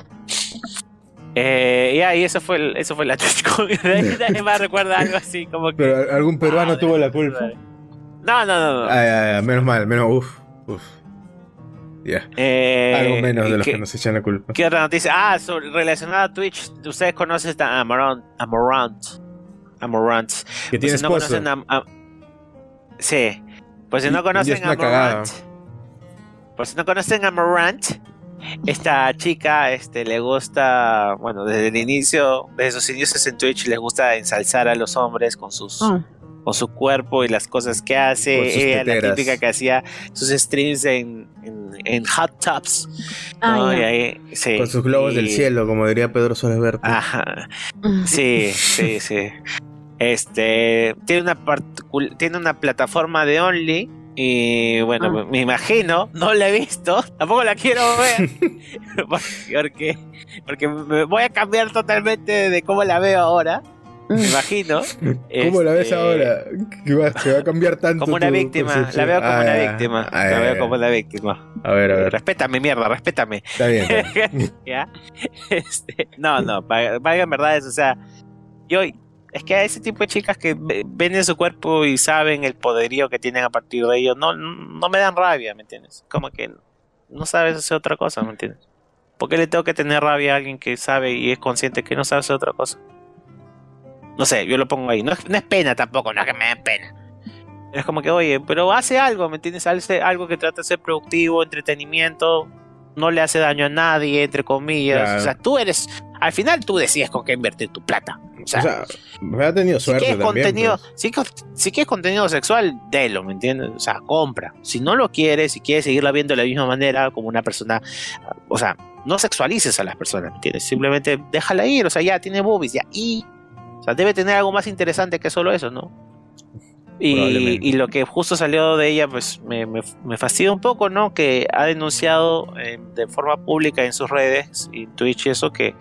Eh, ya, y eso fue, eso fue la *laughs* Nadie más recuerda algo así como que. Pero algún peruano ah, tuvo la culpa. No, no, no. no. Ah, menos mal, menos, uff, uff. Eh, Algo menos de los ¿qué- que nos echan la culpa. ¿Qué otra noticia? Ah, sobre- relacionada a Twitch. Ustedes conocen a Amorant. Amorant. Amorant. Que Pues tiene si no esposo. conocen a, a- Sí. Pues si Y- no conocen a una cagada. Morant. Por si no conocen a Morant. Esta chica este, le gusta, bueno, desde el inicio, desde sus inicios en Twitch, les gusta ensalzar a los hombres con sus Ah, con su cuerpo y las cosas que hace. Ella, la típica que hacía sus streams en, en, en hot tubs. Ah, ¿no? ya. Y ahí- sí, Con sus globos y- del cielo, como diría Pedro Suárez. Ajá. Sí, sí, sí. Este tiene una tiene una plataforma de Only y bueno, Ah. me- me imagino, no la he visto, tampoco la quiero ver *laughs* porque porque me voy a cambiar totalmente de cómo la veo ahora, me *laughs* imagino. ¿Cómo la ves Este, ahora? Que va, se va a cambiar tanto. Como una víctima, la veo como Ah, una ya. víctima, Ah, la ya, veo ya. como una víctima. A ver, a ver. Respétame, mierda, respétame. Está bien. está bien. *laughs* ¿Ya? Este, no, no, valgan verdades, o sea, yo, es que a ese tipo de chicas que ve- ven en su cuerpo y saben el poderío que tienen a partir de ello, no, no me dan rabia, ¿me entiendes? Como que no sabes hacer otra cosa, ¿me entiendes? ¿Por qué le tengo que tener rabia a alguien que sabe y es consciente que no sabe hacer otra cosa? No sé, yo lo pongo ahí. No es, no es pena tampoco, no es que me den pena. Es como que, oye, pero hace algo, ¿me entiendes? Hace algo que trata de ser productivo, entretenimiento, no le hace daño a nadie, entre comillas. Claro. O sea, tú eres, al final tú decides con qué invertir tu plata. O sea, O sea, me ha tenido si suerte quieres también. contenido, pues. si, si quieres contenido sexual, délo, ¿me entiendes? O sea, compra. Si no lo quieres, si quieres seguirla viendo de la misma manera, como una persona, o sea, no sexualices a las personas, ¿me entiendes? Simplemente déjala ir, o sea, ya tiene boobies, ya, y, sea, debe tener algo más interesante que solo eso, ¿no? Y, lo que justo salió de ella, pues me, me, me fastidia un poco, ¿no? Que ha denunciado eh, de forma pública en sus redes y en Twitch y eso que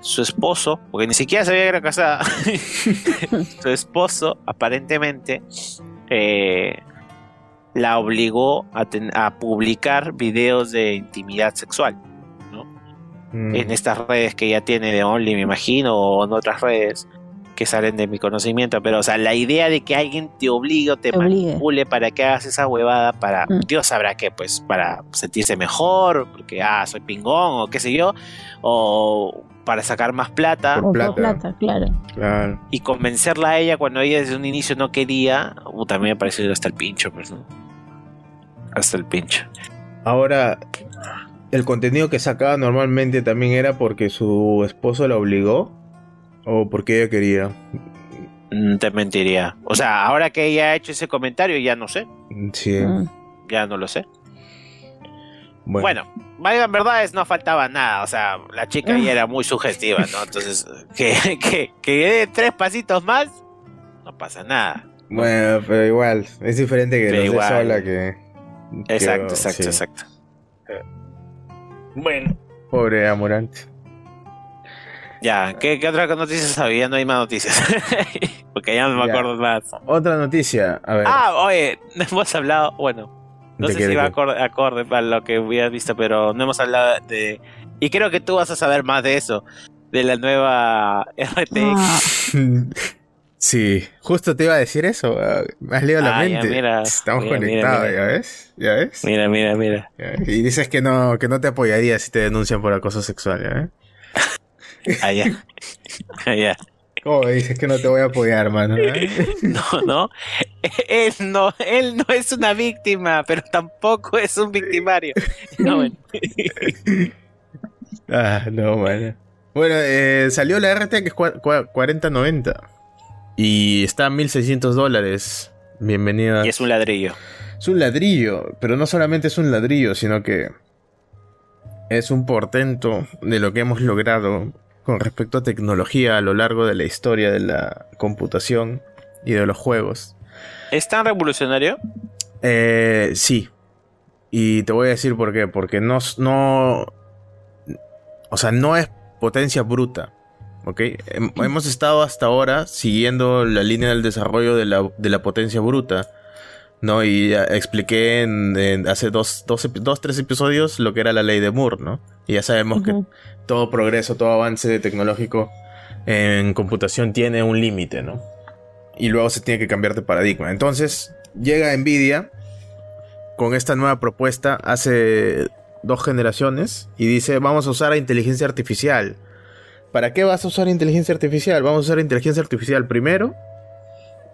su esposo, porque ni siquiera sabía que era casada, *laughs* su esposo aparentemente eh, la obligó a, ten- a publicar videos de intimidad sexual Mm. en estas redes que ya tiene de Only, me imagino, o en otras redes que salen de mi conocimiento, pero o sea, la idea de que alguien te obligue o te Te obligue. manipule para que hagas esa huevada para, Mm. Dios sabrá que, pues, para sentirse mejor, porque, ah, soy pingón, o qué sé yo, o para sacar más plata, Por O por plata. plata, claro. Claro. y convencerla a ella cuando ella desde un inicio no quería, uh, también me pareció hasta el pincho, pues, ¿no? Hasta el pincho. Ahora, el contenido que sacaba normalmente también era porque su esposo la obligó o porque ella quería. Mm, Te mentiría. O sea, ahora que ella ha hecho ese comentario, ya no sé. Sí. Mm. Ya no lo sé. Bueno. Bueno, valgan verdades, no faltaba nada. O sea, la chica ya era muy sugestiva, ¿no? Entonces, *laughs* que, que, que dé tres pasitos más, no pasa nada. Bueno, pero igual, es diferente que Pero lo sola que. que- Exacto, exacto, sí. exacto. Bueno. Pobre Amorante. Ya, ¿qué, qué otra noticia sabía? No hay más noticias. *laughs* Porque ya no me Ya. acuerdo más. Otra noticia, a ver. Ah, oye, no hemos hablado, bueno, no ¿de sé qué, si va acorde, acorde a lo que hubieras visto, pero no hemos hablado de... Y creo que tú vas a saber más de eso, de la nueva RTX. Ah, *laughs* Sí, justo te iba a decir eso. ah, Me has leído la Ah, ya, mente. mira, Estamos mira, mira, conectados, mira. ¿ya ves? ¿Ya ves? Mira, mira, mira. Ya. Y dices que no, que no te apoyaría si te denuncian por acoso sexual, ¿ya ves? Allá. Allá. ¿Cómo me dices que no te voy a apoyar, hermano? *laughs* No, no. Él no, él no es una víctima, pero tampoco es un victimario. No, bueno. *laughs* ah, no, mano. Bueno, eh, salió la RTX cua- cua- 4090 y está a 1600 dólares. Bienvenida. Y es un ladrillo. Es un ladrillo, pero no solamente es un ladrillo, sino que es un portento de lo que hemos logrado con respecto a tecnología a lo largo de la historia de la computación y de los juegos. ¿Es tan revolucionario? Eh, sí. Y te voy a decir por qué. Porque no, no. O sea, no es potencia bruta. ¿Ok? Hem- Hemos estado hasta ahora siguiendo la línea del desarrollo de la, de la potencia bruta. ¿No? Y ya expliqué en, en hace dos, dos, dos, tres episodios lo que era la ley de Moore, ¿no? Y ya sabemos que. Todo progreso, todo avance tecnológico en computación tiene un límite, ¿no? Y luego se tiene que cambiar de paradigma. Entonces, llega Nvidia con esta nueva propuesta hace dos generaciones y dice vamos a usar inteligencia artificial. ¿Para qué vas a usar inteligencia artificial? Vamos a usar inteligencia artificial primero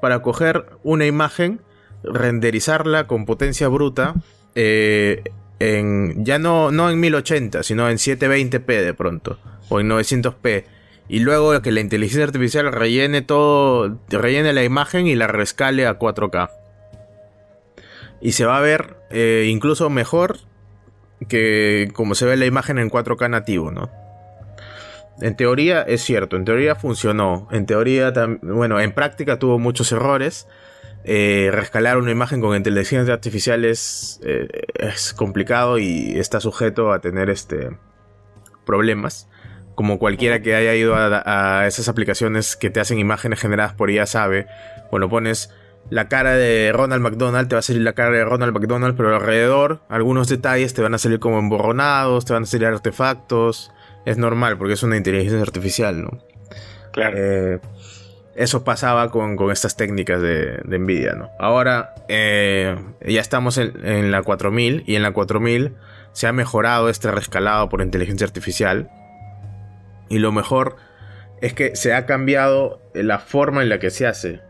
para coger una imagen, renderizarla con potencia bruta, eh, en, ya no, no en 1080, sino en 720p de pronto, o en 900p. Y luego que la inteligencia artificial rellene todo, rellene la imagen y la rescale a 4K. Y se va a ver eh, incluso mejor que como se ve la imagen en 4K nativo, ¿no? En teoría es cierto, en teoría funcionó. En teoría, bueno, en práctica tuvo muchos errores. Eh, rescalar una imagen con inteligencia artificial es, eh, es, complicado y está sujeto a tener este problemas. Como cualquiera que haya ido a, a, esas aplicaciones que te hacen imágenes generadas por IA sabe, bueno, pones la cara de Ronald McDonald, te va a salir la cara de Ronald McDonald, pero alrededor algunos detalles te van a salir como emborronados, te van a salir artefactos. Es normal porque es una inteligencia artificial, ¿no? Claro. Eh, eso pasaba con, con estas técnicas de, de, Nvidia, ¿no? Ahora eh, ya estamos en, en, la 4000 y en la 4000 se ha mejorado este rescalado por inteligencia artificial. Y lo mejor es que se ha cambiado la forma en la que se hace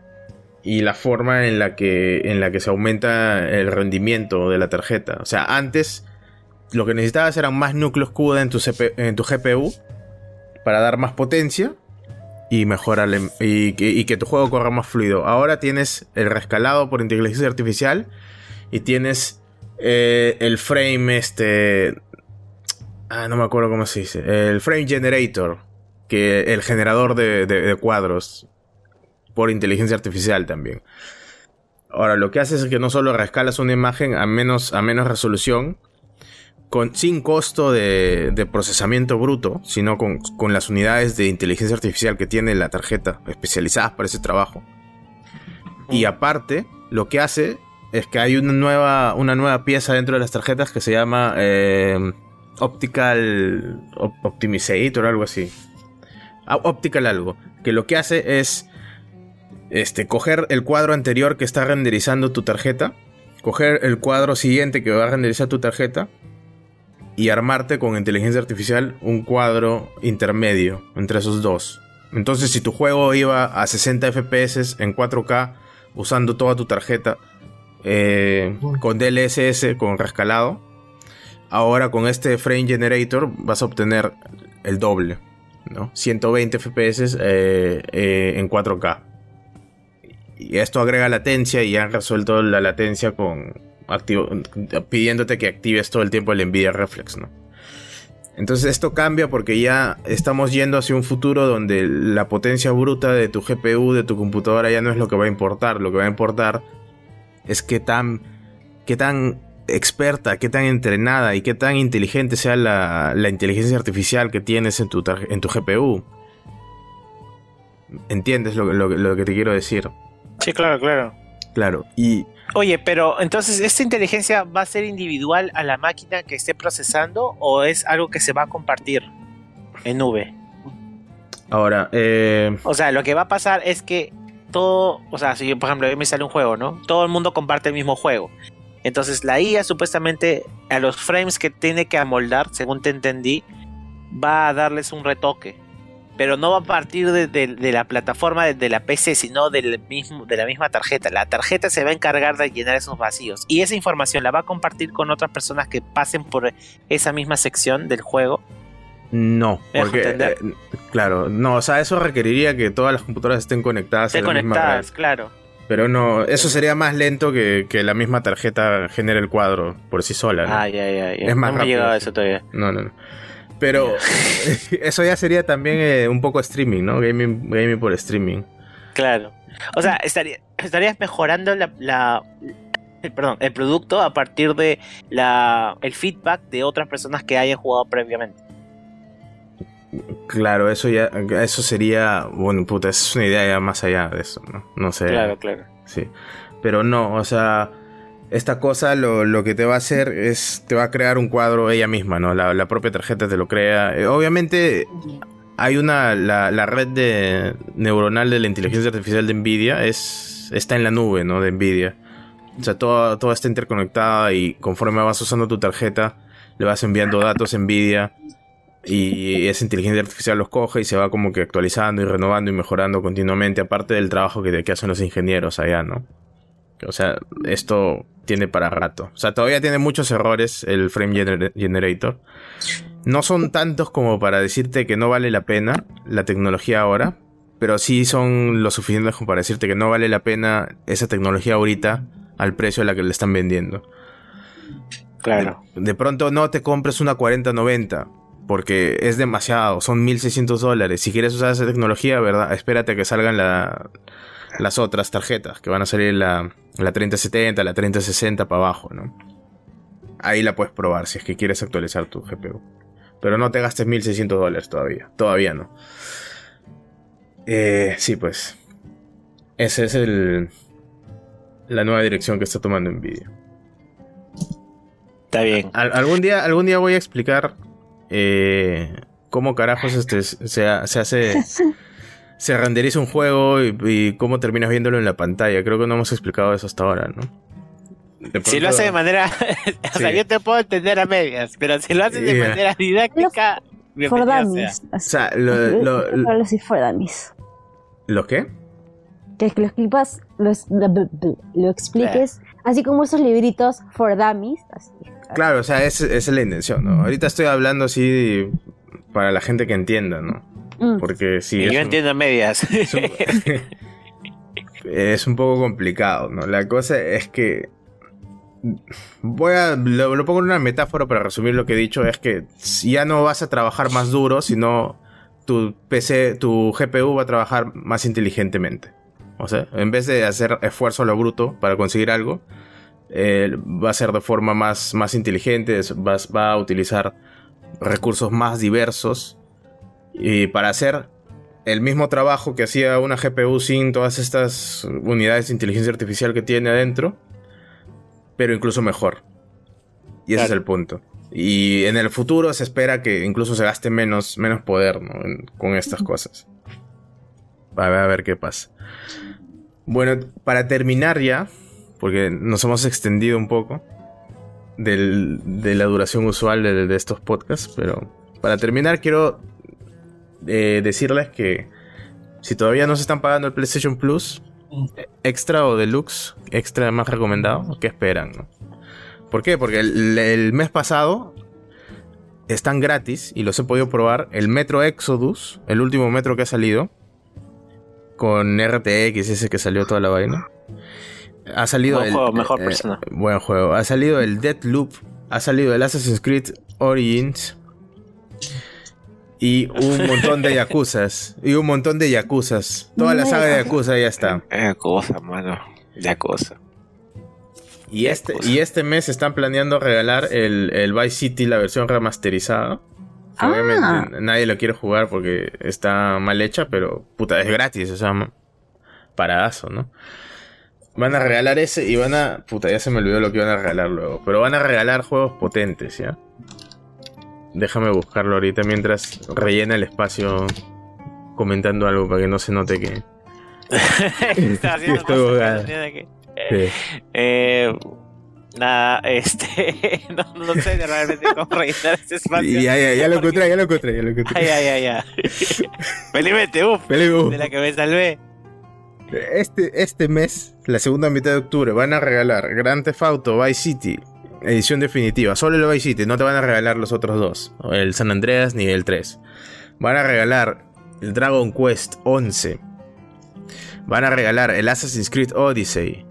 y la forma en la que en la que se aumenta el rendimiento de la tarjeta. O sea, antes lo que necesitabas eran más núcleos CUDA en tu, en tu GPU para dar más potencia y mejorar y, que tu juego corra más fluido. Ahora tienes el rescalado por inteligencia artificial y tienes eh, el frame este ah, no me acuerdo cómo se dice, el frame generator, que el generador de, cuadros por inteligencia artificial también. Ahora, lo que hace es que no solo rescalas una imagen a menos, a menos resolución, con, sin costo de, de procesamiento bruto, sino con, con, las unidades de inteligencia artificial que tiene la tarjeta especializadas para ese trabajo. Y aparte, lo que hace es que hay una nueva, una nueva pieza dentro de las tarjetas que se llama eh, Optical Op Optimizator o algo así. Optical algo. Que lo que hace es este, coger el cuadro anterior que está renderizando tu tarjeta, coger el cuadro siguiente que va a renderizar tu tarjeta y armarte con inteligencia artificial un cuadro intermedio entre esos dos. Entonces, si tu juego iba a 60 FPS en 4K usando toda tu tarjeta eh, con DLSS, con rescalado, ahora con este Frame Generator vas a obtener el doble, ¿no? 120 FPS eh, eh, en 4K. Y esto agrega latencia y han resuelto la latencia con activo, pidiéndote que actives todo el tiempo el Nvidia Reflex, ¿no? Entonces esto cambia porque ya estamos yendo hacia un futuro donde la potencia bruta de tu GPU, de tu computadora ya no es lo que va a importar, lo que va a importar es qué tan, qué tan experta, qué tan entrenada y qué tan inteligente sea la, la inteligencia artificial que tienes en tu, en tu GPU. ¿Entiendes lo, lo, lo que te quiero decir? Sí, claro, claro. Claro, y... Oye, pero entonces, ¿esta inteligencia va a ser individual a la máquina que esté procesando o es algo que se va a compartir en nube? Ahora, eh... O sea, lo que va a pasar es que todo, o sea, si por ejemplo me sale un juego, ¿no? Todo el mundo comparte el mismo juego. Entonces la IA supuestamente a los frames que tiene que amoldar, según te entendí, va a darles un retoque pero no va a partir de, de, de la plataforma de, de, la PC, sino del mismo, de la misma tarjeta. La tarjeta se va a encargar de llenar esos vacíos y esa información la va a compartir con otras personas que pasen por esa misma sección del juego. No, porque eh, claro, no, o sea, eso requeriría que todas las computadoras estén conectadas. Estén conectadas, claro. Pero no, eso sería más lento que, que, la misma tarjeta genere el cuadro por sí sola. ¿no? Ah, ya, ya, ya. Es más no me rápido. llegado a eso todavía. No, no, no. Pero *laughs* eso ya sería también eh, un poco streaming, ¿no? Gaming, gaming por streaming. Claro. O sea, estaría, estarías mejorando la, la el, perdón, el producto a partir de la, el feedback de otras personas que hayan jugado previamente. Claro, eso ya, eso sería, bueno, puta, es una idea ya más allá de eso, ¿no? No sé. Claro, claro. Sí. Pero no, o sea, esta cosa lo, lo, que te va a hacer es, te va a crear un cuadro ella misma, ¿no? La, la propia tarjeta te lo crea. Eh, obviamente hay una, la, la, red de neuronal de la inteligencia artificial de Nvidia es, está en la nube, ¿no? De Nvidia. O sea, todo está interconectada y conforme vas usando tu tarjeta, le vas enviando datos Nvidia y esa inteligencia artificial los coge y se va como que actualizando y renovando y mejorando continuamente, aparte del trabajo que, que hacen los ingenieros allá, ¿no? O sea, esto tiene para rato. O sea, todavía tiene muchos errores el Frame Generator. No son tantos como para decirte que no vale la pena la tecnología ahora, pero sí son lo suficientes como para decirte que no vale la pena esa tecnología ahorita al precio a la que le están vendiendo. Claro. De, pronto no te compres una 4090 porque es demasiado, son 1600 dólares. Si quieres usar esa tecnología, ¿verdad? Espérate a que salgan las otras tarjetas, que van a salir la, la 3070, la 3060 para abajo, ¿no? Ahí la puedes probar si es que quieres actualizar tu GPU. Pero no te gastes 1600 dólares todavía, todavía no. Eh, sí, pues. Ese es el. La nueva dirección que está tomando Nvidia. Está bien. algún, día, algún día voy a explicar eh, cómo carajos este, se, hace. *laughs* se renderiza un juego y, cómo terminas viéndolo en la pantalla. Creo que no hemos explicado eso hasta ahora, ¿no? Si lo hace de manera. *laughs* o sea, yo te puedo entender a medias, pero si lo haces de manera didáctica. For dummies. O sea, lo. lo, lo, ¿Lo qué? Que lo expliques, lo, expliques, así como esos libritos for dummies. Claro, o sea, esa es la intención, ¿no? Ahorita estoy hablando así para la gente que entienda, ¿no? Mm. Porque si... yo entiendo medias. *laughs* Es un, poco complicado, ¿no? La cosa es que... Voy a... Lo, lo pongo en una metáfora para resumir lo que he dicho, es que ya no vas a trabajar más duro, sino tu PC, tu GPU va a trabajar más inteligentemente. O sea, en vez de hacer esfuerzo a lo bruto para conseguir algo, eh, va a ser de forma más, más inteligente, va, va, a utilizar recursos más diversos y para hacer el mismo trabajo que hacía una GPU sin todas estas unidades de inteligencia artificial que tiene adentro, pero incluso mejor. Y ese es el punto. Y en el futuro se espera que incluso se gaste menos, menos poder con estas cosas. A ver, a ver qué pasa. Bueno, para terminar ya, porque nos hemos extendido un poco de la duración usual de, estos podcasts, pero para terminar quiero eh, decirles que si todavía no se están pagando el PlayStation Plus, extra o deluxe, extra más recomendado, ¿qué esperan? No? ¿Por qué? Porque el, mes pasado están gratis y los he podido probar. El Metro Exodus, el último metro que ha salido, con RTX, ese que salió toda la vaina. Ha salido buen juego, mejor eh, persona. buen juego. Ha salido el Deathloop, ha salido el Assassin's Creed Origins. Y un montón de Yakuzas. Y un montón de Yakuzas. Toda la saga de Yakuza ya está. Yakuza, mano. Yakuza. Y este, y este mes están planeando regalar el, el Vice City, la versión remasterizada. Ah. Obviamente nadie lo quiere jugar porque está mal hecha, pero puta, es gratis, o sea, paradazo, ¿no? Van a regalar ese y van a. Puta, ya se me olvidó lo que van a regalar luego. Pero van a regalar juegos potentes, ¿ya? Déjame buscarlo ahorita mientras rellena el espacio comentando algo para que no se note que. *laughs* Está haciendo eh, nada, este. *laughs* No, no sé realmente cómo rellenar ese espacio. Ya, ya, ya lo encontré, ya lo encontré, ya lo encontré. Ay, ay, ay, ya. *laughs* Felizmente, uff. De la que me salvé. Este, este mes, la segunda mitad de octubre, van a regalar Grand Theft Auto Vice City, edición definitiva. Solo el Vice City, no te van a regalar los otros dos. El San Andreas ni el 3. Van a regalar el Dragon Quest 11. Van a regalar el Assassin's Creed Odyssey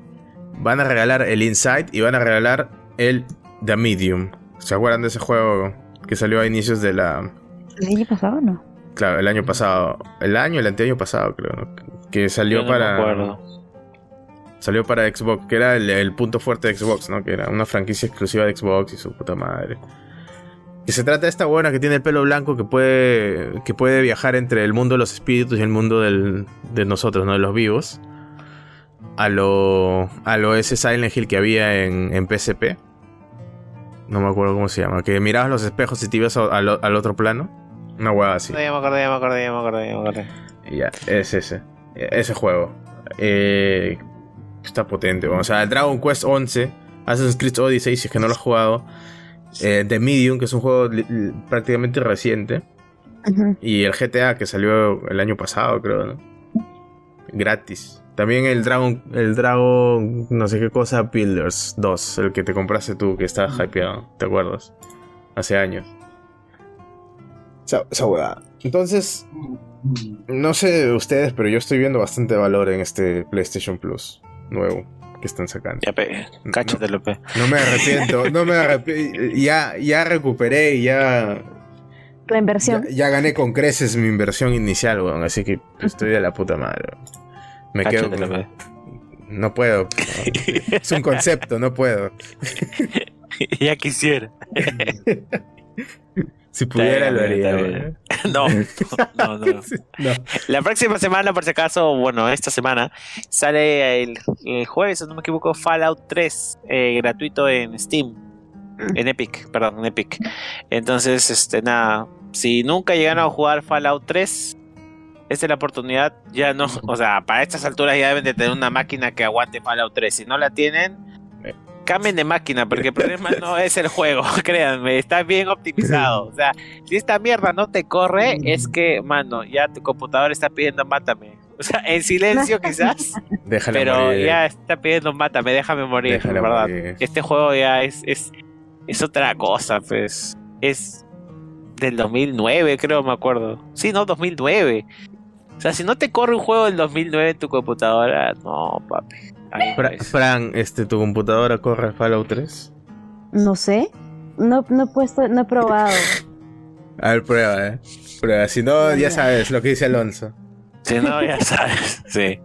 van a regalar el Inside y van a regalar el The Medium. ¿Se acuerdan de ese juego que salió a inicios de la... ¿El año pasado no? Claro, el año pasado. El año, el anteaño pasado, creo. Que salió para... Salió para Xbox, que era el, punto fuerte de Xbox, ¿no? Que era una franquicia exclusiva de Xbox y su puta madre. Y se trata de esta buena que tiene el pelo blanco que puede, que puede viajar entre el mundo de los espíritus y el mundo del, de nosotros, ¿no? De los vivos a lo, a lo ese Silent Hill que había en, en PSP. No me acuerdo cómo se llama. Que mirabas los espejos y te ibas al, otro plano. Una hueá así. ya me acordé, ya me acordé, ya me acordé, ya me acordé. Ya, es ese. Ese juego. Eh, está potente. O sea, Dragon Quest 11, Assassin's Creed Odyssey, si es que no lo has jugado. eh, The Medium, que es un juego prácticamente reciente. Y el GTA, que salió el año pasado, creo, ¿no? Gratis. También el Dragon, el Dragon, no sé qué cosa, Builders 2, el que te compraste tú, que estaba hypeado, ¿te acuerdas? Hace años. Esa, esa huevada. Entonces, no sé ustedes, pero yo estoy viendo bastante valor en este PlayStation Plus nuevo que están sacando. Ya, pe, cáchatelo, pe. No me arrepiento, no me arrepiento. Ya, ya recuperé y ya, La inversión. ya, ya gané con creces mi inversión inicial, weón. Así que estoy de la puta madre. Me quedo Cáchatelo, con- pe. No puedo. Es un concepto, no puedo. *laughs* ya quisiera. *laughs* Si pudiera lo haría. *laughs* No, no, no. No. La próxima semana, por si acaso, bueno, esta semana, sale el, el jueves, si no me equivoco, Fallout 3, eh, gratuito en Steam. En Epic, perdón, en Epic. Entonces, este, nada, si nunca llegaron a jugar Fallout 3, esta es la oportunidad. Ya no, o sea, para estas alturas ya deben de tener una máquina que aguante Fallout 3. Si no la tienen, cambien de máquina, porque el problema no es el juego, *laughs* créanme, está bien optimizado. O sea, si esta mierda no te corre, es que, mano, ya tu computador está pidiendo mátame. O sea, en silencio quizás, *laughs* Déjala pero morir. ya está pidiendo mátame, déjame morir, Déjala ¿verdad? morir. Este juego ya es, es, es otra cosa, pues. Es del 2009, creo, me acuerdo. Sí, no, 2009. O sea, si no te corre un juego del 2009 en tu computadora, no, papi. Fra- pues. Fran, este, ¿tu computadora corre Fallout 3? No sé. No, no he puesto, no he probado. *laughs* A ver, prueba, eh. Prueba. Si no, ya Ya. sabes lo que dice Alonso. Si no, ya *laughs* sabes. Sí.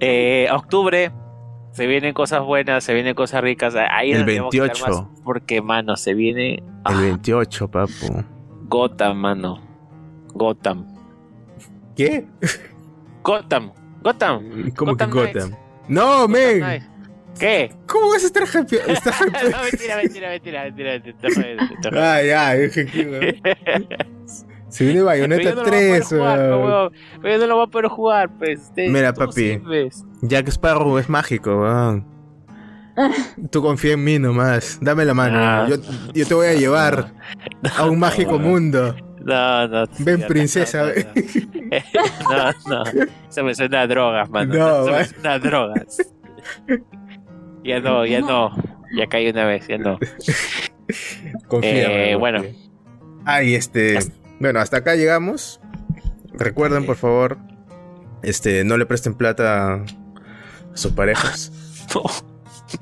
Eh, octubre. Se vienen cosas buenas, se vienen cosas ricas. Ahí El donde tenemos que estar 28. más, porque, mano, se viene El ah, 28, papu. Gotham, mano. Gotham. ¿Qué? Gotham. Gotham. ¿Cómo que Gotham Gotham? No, men. Ay, ¿Qué? ¿Cómo vas a estar happy? *laughs* No, mentira, mentira, mentira, mentira, estoy jodiendo. *laughs* Ah, dije que. *laughs* Se viene Bayonetta no lo voy a poder 3, jugar, weón. Pero yo no lo voy a poder jugar, pues. Mira, papi. Jack Sparrow es mágico, weón. Tú confía en mí nomás. Dame la mano. Ah. Yo, yo te voy a llevar a un mágico mundo. No, no. Ven, princesa. No, no, *laughs* no. No, Eso me suena a drogas, mano. No, Eso me suena a drogas. Ya no, ya no. Ya caí una vez, ya no. Confía. Eh, bueno. Ah, y este. Bueno, hasta acá llegamos. Recuerden, por favor, este, no le presten plata a sus parejas. *laughs* No,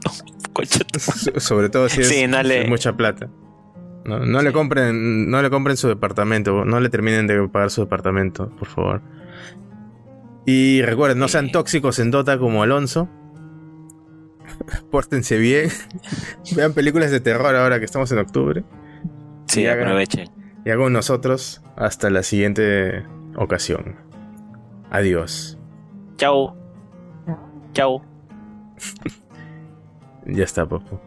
no, So- Sobre todo si es, Sí, no si le- es mucha plata. No, no le compren, no le compren su departamento, no le terminen de pagar su departamento, por favor. Y recuerden, no sean Sí. tóxicos en Dota como Alonso. *laughs* Pórtense bien. *laughs* Vean películas de terror ahora que estamos en octubre. Sí, Y hagan- aprovechen. Y hago nosotros hasta la siguiente ocasión. Adiós. Chau. Chau. *laughs* Ya está, papu.